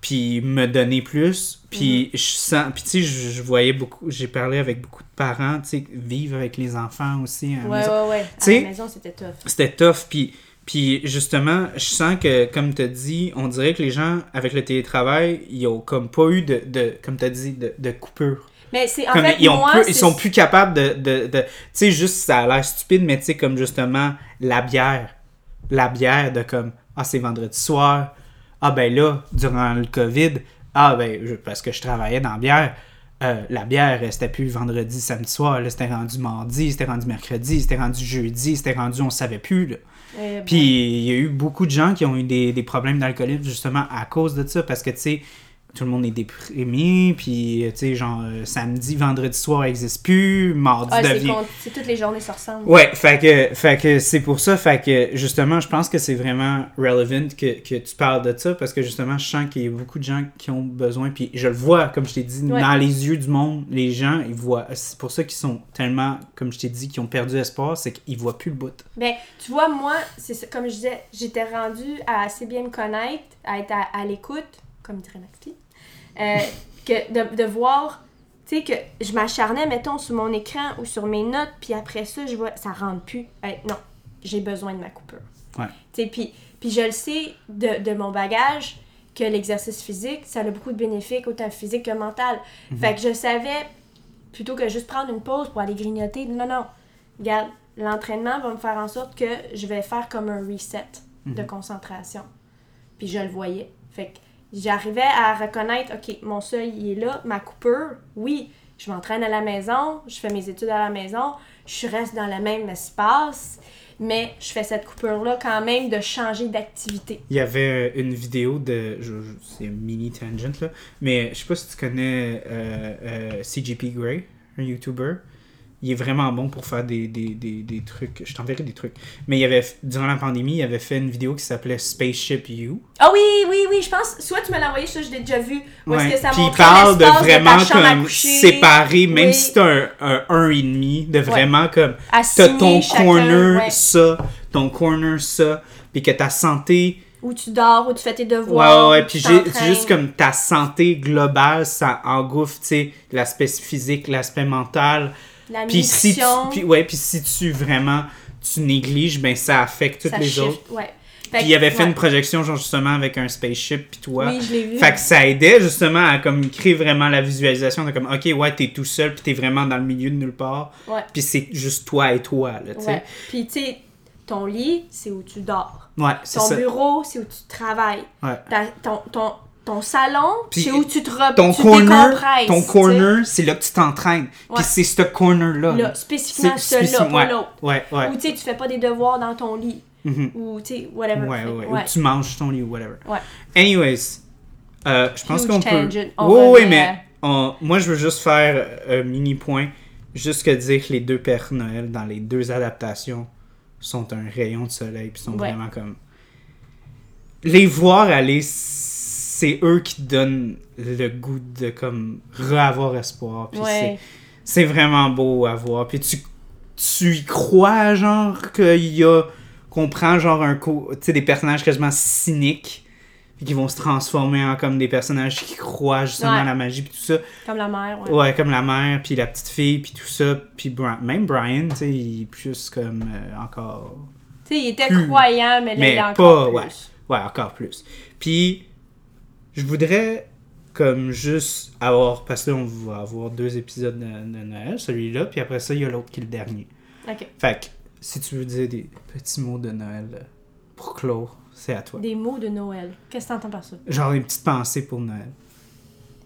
Puis me donner plus puis Mhm. je sens puis tu sais je, je voyais beaucoup j'ai parlé avec beaucoup de parents tu sais vivre avec les enfants aussi à Ouais, ouais, ouais. À la maison, c'était tough. c'était tough puis puis justement je sens que comme tu as dit on dirait que les gens avec le télétravail ils ont comme pas eu de, de comme tu as dit de, de coupure Mais c'est en Comme fait ils, ont moi, plus- ils sont plus capables de. de, de- tu sais, juste, ça a l'air stupide, mais tu sais, comme justement, la bière. La bière de comme, ah, c'est vendredi soir. Ah, ben là, durant le COVID, ah, ben, je- parce que je travaillais dans la bière, euh, la bière, c'était plus vendredi, samedi soir, là, c'était rendu mardi, c'était rendu mercredi, c'était rendu jeudi, c'était rendu, on savait plus, là. Euh, Puis il y a eu beaucoup de gens qui ont eu des, des problèmes d'alcoolisme justement à cause de ça parce que tu sais tout le monde est déprimé puis tu sais genre euh, samedi vendredi soir n'existe plus mardi ah, c'est devient con- c'est toutes les journées se ressemblent. Ouais, fait que, fait que c'est pour ça, fait que justement, je pense que c'est vraiment relevant que, que tu parles de ça parce que justement, je sens qu'il y a beaucoup de gens qui ont besoin, puis je le vois, comme je t'ai dit, Ouais. dans les yeux du monde, les gens, ils voient, c'est pour ça qu'ils sont tellement, comme je t'ai dit, qui ont perdu espoir, c'est qu'ils voient plus le bout. Ben, tu vois, moi, c'est comme je disais, j'étais rendue à assez bien me connaître, à être à, à l'écoute, comme dirait Maxi, euh, que de, de voir, tu sais, que je m'acharnais, mettons, sur mon écran ou sur mes notes, puis après ça, je vois, ça rentre plus. Hey, non, j'ai besoin de ma coupure. Ouais. Tu sais, puis, puis je le sais de, de mon bagage que l'exercice physique, ça a beaucoup de bénéfices, autant physique que mental. Fait que je savais, plutôt que juste prendre une pause pour aller grignoter, non, non, regarde, l'entraînement va me faire en sorte que je vais faire comme un reset de concentration. Puis je le voyais. Fait que j'arrivais à reconnaître, OK, mon seuil, il est là, ma coupure, oui, je m'entraîne à la maison, je fais mes études à la maison, je reste dans le même espace, mais je fais cette coupure-là quand même de changer d'activité. Il y avait une vidéo de. C'est mini tangent, là. Mais je sais pas si tu connais euh, euh, CGP Grey, un YouTuber. Il est vraiment bon pour faire des, des, des, des trucs. Je t'enverrai des trucs. Mais il avait, durant la pandémie, il avait fait une vidéo qui s'appelait Spaceship You. Ah oui, oui, oui, je pense, soit tu me l'as envoyé, ça je l'ai déjà vu, est-ce Ouais. que ça Puis il parle de vraiment comme séparer, même Oui. si c'est un, un 1,5, de vraiment comme. À T'as ton chacun, corner, ouais. ça, ton corner, ça. Puis que ta santé. Où tu dors, où tu fais tes Ouais, devoirs. ouais, où puis juste comme ta santé globale, ça engouffre, tu sais, l'aspect physique, l'aspect mental. La Puis si tu, puis, ouais, puis si tu vraiment, tu négliges, ben ça affecte toutes ça les shift, autres. Ouais. Puis il avait fait ouais. une projection, genre, justement, avec un spaceship, puis toi. Oui, je l'ai vu. Fait que ça aidait justement à comme créer vraiment la visualisation de comme ok ouais t'es tout seul puis t'es vraiment dans le milieu de nulle part Ouais. puis c'est juste toi et toi là tu sais Ouais. Puis tu sais, ton lit, c'est où tu dors. ouais c'est Ton ça bureau, c'est où tu travailles. ouais Ta- ton, ton, ton salon, c'est où tu te re- ton tu corner ton corner c'est là que tu t'entraînes Ouais. puis c'est ce corner là, spécifiquement celui-là, pas ouais, l'autre. ouais ouais Ou tu sais, tu fais pas des devoirs dans ton lit. Mhm. Ou tu sais, whatever. ouais, ouais, ou tu manges ton lit ou whatever Ouais. anyways euh, je pense qu'on peut. On oui mais à- on- moi je veux juste faire un mini point juste que dire que les deux Pères Noël dans les deux adaptations sont un rayon de soleil puis sont vraiment comme les voir aller c'est eux qui te donnent le goût de comme re-avoir espoir puis c'est Ouais. c'est vraiment beau à voir puis tu tu y crois genre qu'il y a qu'on prend genre un co- tu sais des personnages quasiment cyniques puis qui vont se transformer en comme des personnages qui croient justement Ouais. à la magie puis tout ça Comme la mère, ouais. Ouais, comme la mère, puis la petite fille, puis tout ça. Puis Bri- même Brian, tu sais, il est plus comme euh, encore. Tu sais, il était Plus. croyant, mais là, Mais il est encore pas, plus. Ouais, encore plus. Puis, je voudrais comme juste avoir. Parce que là, on va avoir deux épisodes de, de Noël, celui-là, puis après ça, il y a l'autre qui est le dernier. Ok. Fait que, si tu veux dire des petits mots de Noël euh, pour clore, c'est à toi. Des mots de Noël. Qu'est-ce que t'entends par ça? Genre une petite pensée pour Noël.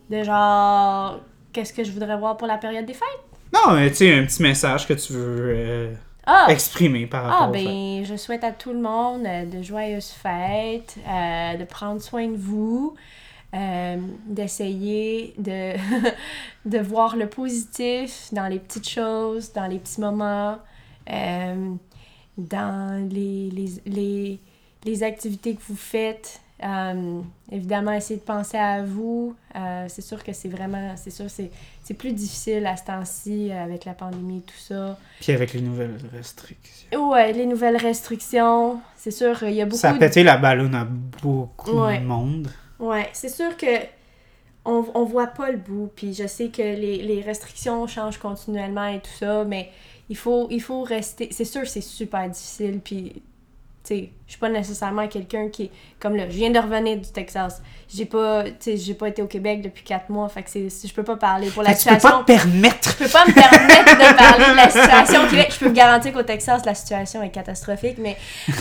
De genre, qu'est-ce que je voudrais voir pour la période des fêtes? Non, mais tu sais, un petit message que tu veux euh, Ah! exprimer par rapport Ah, ben, je souhaite à tout le monde euh, de joyeuses fêtes, euh, de prendre soin de vous, euh, d'essayer de, de voir le positif dans les petites choses, dans les petits moments, euh, dans les, les, les, les activités que vous faites. Euh, évidemment, essayez de penser à vous. Euh, c'est sûr que c'est vraiment, c'est sûr, c'est, c'est plus difficile à ce temps-ci euh, avec la pandémie et tout ça. Puis avec les nouvelles restrictions. Ouais, les nouvelles restrictions, c'est sûr, il y a beaucoup Ça a de- pété la ballonne à beaucoup Ouais. de monde. Ouais, c'est sûr que on, on voit pas le bout, puis je sais que les, les restrictions changent continuellement et tout ça, mais il faut, il faut rester... C'est sûr c'est super difficile, puis sais, je suis pas nécessairement quelqu'un qui comme là, je viens de revenir du Texas. J'ai pas, tu sais, j'ai pas été au Québec depuis quatre mois, fait que c'est, je peux pas parler pour la Fait que tu peux situation. pas te permettre. Je peux pas me permettre de parler de la situation au Québec. Je peux vous garantir qu'au Texas, la situation est catastrophique, mais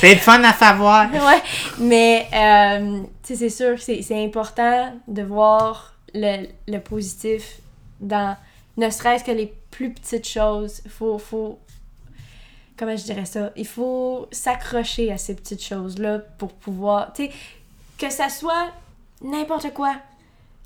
C'est le fun à savoir. ouais, mais euh, tu sais, c'est sûr, c'est, c'est important de voir le, le positif dans ne serait-ce que les plus petites choses. Faut, faut, comment je dirais ça? Il faut s'accrocher à ces petites choses-là pour pouvoir, tu sais, que ça soit n'importe quoi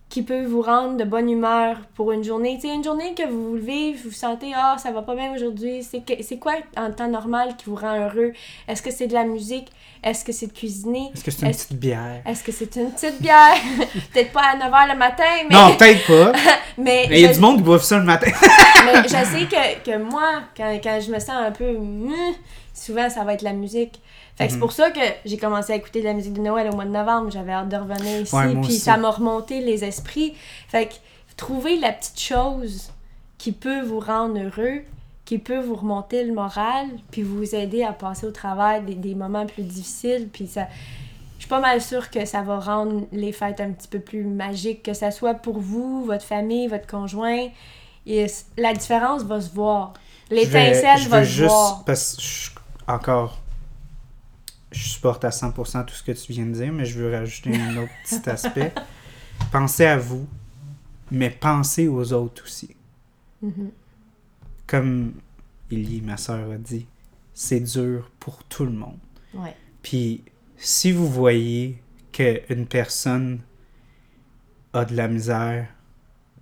qui peut vous rendre de bonne humeur pour une journée. Tu sais, une journée que vous vous levez, vous sentez « Ah, ça va pas bien aujourd'hui. » C'est quoi en temps normal qui vous rend heureux? Est-ce que c'est de la musique? Est-ce que c'est de cuisiner? Est-ce que c'est une petite bière? Est-ce que c'est une petite bière? Peut-être pas à 9h le matin, mais... Non, peut-être pas. mais il y a je- du monde qui boive ça le matin. mais je sais que, que moi, quand, quand je me sens un peu... meh, souvent, ça va être la musique. Fait que c'est Mhm. pour ça que j'ai commencé à écouter de la musique de Noël au mois de novembre. J'avais hâte de revenir ici. Ouais, puis ça m'a remonté les esprits. Fait que trouver la petite chose qui peut vous rendre heureux, qui peut vous remonter le moral, puis vous aider à passer au travers des, des moments plus difficiles. Puis ça... Je suis pas mal sûre que ça va rendre les fêtes un petit peu plus magiques, que ça soit pour vous, votre famille, votre conjoint. Et la différence va se voir. L'étincelle va se juste, voir. Parce que je- encore, je supporte à 100% tout ce que tu viens de dire, mais je veux rajouter un autre petit aspect. Pensez à vous, mais pensez aux autres aussi. Mhm. Comme Illy, ma soeur, a dit, c'est dur pour tout le monde. Ouais. Puis, si vous voyez qu'une personne a de la misère,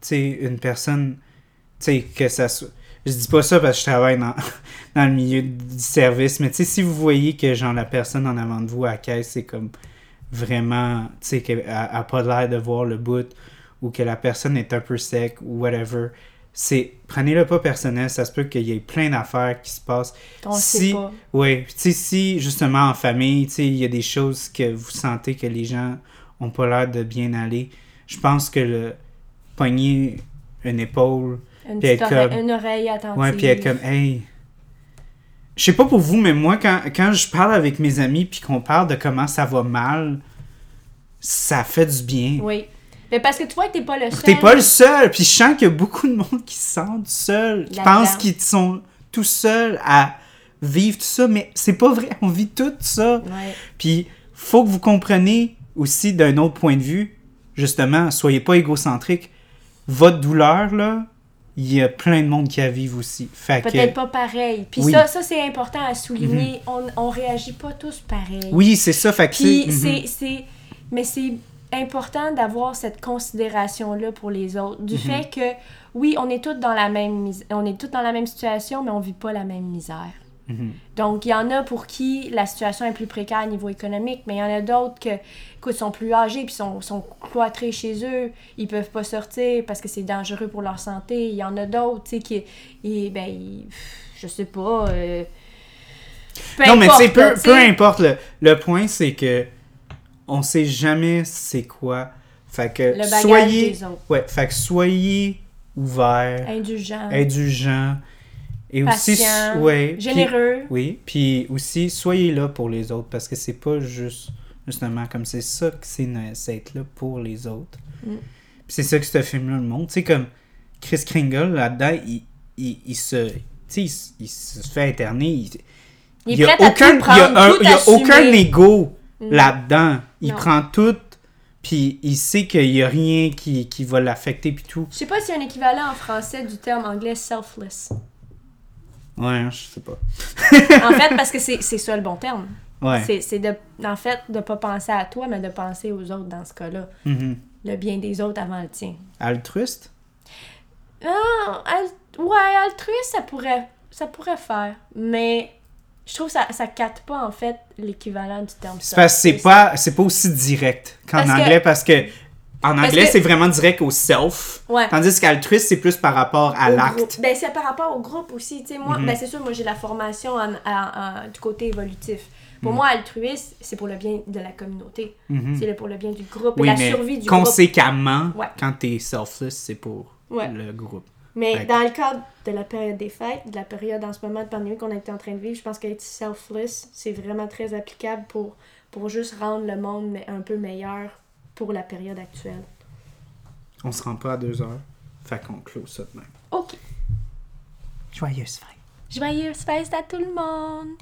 tu sais, une personne, tu sais, que ça soit. Je dis pas ça parce que je travaille dans, dans le milieu du service, mais tu sais, si vous voyez que, genre, la personne en avant de vous à la caisse, c'est comme vraiment, tu sais, qu'elle a, a pas l'air de voir le bout, ou que la personne est un peu sec, ou whatever, c'est. Prenez-le pas personnel, ça se peut qu'il y ait plein d'affaires qui se passent. On Si- sait pas. Oui, tu sais, si justement en famille, tu sais, il y a des choses que vous sentez que les gens ont pas l'air de bien aller, je pense que le pogner une épaule, Une, Puis être oreille, comme- une oreille attentive. ouais, puis être comme, hey. Je sais pas pour vous, mais moi, quand, quand je parle avec mes amis puis qu'on parle de comment ça va mal, ça fait du bien. Oui. Mais parce que tu vois que t'es pas le seul. T'es pas le seul, puis je sens qu'il y a beaucoup de monde qui se sentent seuls, qui pensent qu'ils sont tout seuls à vivre tout ça, mais c'est pas vrai, on vit tout ça. Ouais. Puis, faut que vous compreniez aussi d'un autre point de vue, justement, soyez pas égocentrique. Votre douleur, là, il y a plein de monde qui la vivent aussi. Que, Peut-être pas pareil. Puis Oui. ça, ça c'est important à souligner. on, on réagit pas tous pareil. oui, c'est ça. Fait que Puis c'est- mhm. c'est. Mais c'est important d'avoir cette considération-là pour les autres. Du Mhm. fait que, oui, on est tous dans la même on est tous dans la même situation, mais on vit pas la même misère. Mhm. Donc, il y en a pour qui la situation est plus précaire au niveau économique, mais il y en a d'autres que, écoute, sont plus âgés puis sont, sont cloîtrés chez eux, ils peuvent pas sortir parce que c'est dangereux pour leur santé. Il y en a d'autres, tu sais, qui, ils- ben, je sais pas. euh, peu Non, mais importe, là, peu, peu importe. Le, le point, c'est que on sait jamais c'est quoi. Fait que Le soyez. des autres. Ouais, fait que soyez ouverts, Indulgent, indulgents. Et aussi. Ouais, puis- généreux. Oui, puis aussi, soyez là pour les autres, parce que c'est pas juste, justement, comme c'est ça que c'est être là pour les autres. Mm. Puis c'est ça que ce film-là le montre. Tu sais, comme Chris Kringle, là-dedans, il, il, il se... Tu sais, il, se- il se fait interner. Il, Il il est y a aucun, prendre, y a un- y aucun ego Mm. là-dedans. Il Non. prend tout, puis il sait qu'il y a rien qui, qui va l'affecter, puis tout. Je sais pas s'il y a un équivalent en français du terme anglais selfless. Ouais, je sais pas. En fait, parce que c'est ça le bon terme. Ouais. C'est de, en fait, de pas penser à toi, mais de penser aux autres dans ce cas-là. Mhm. Le bien des autres avant le tien. Altruiste? Ah, al- ouais, altruiste, ça pourrait, ça pourrait faire. Mais je trouve que ça, ça capte pas, en fait, l'équivalent du terme C'est parce que c'est pas, pas aussi direct qu'en que- anglais parce que en anglais que- c'est vraiment direct au self, Ouais. tandis qu'altruiste c'est plus par rapport à l'acte. Ben, c'est par rapport au groupe aussi. Tu sais, moi, Mhm. ben, c'est sûr, moi, j'ai la formation en- en- en- du côté évolutif. Pour Mhm. moi, altruiste, c'est pour le bien de la communauté. Mhm. C'est le- pour le bien du groupe Oui, et la mais survie du groupe. conséquemment, quand t'es selfless, c'est pour Ouais. le groupe. Mais dans le cadre de la période des fêtes, de la période en ce moment de pandémie qu'on était en train de vivre, je pense qu'être selfless, c'est vraiment très applicable pour, pour juste rendre le monde un peu meilleur pour la période actuelle. On se rend pas à deux heures. Fait qu'on close ça de même. OK. Joyeuse fête. Joyeuse fête à tout le monde!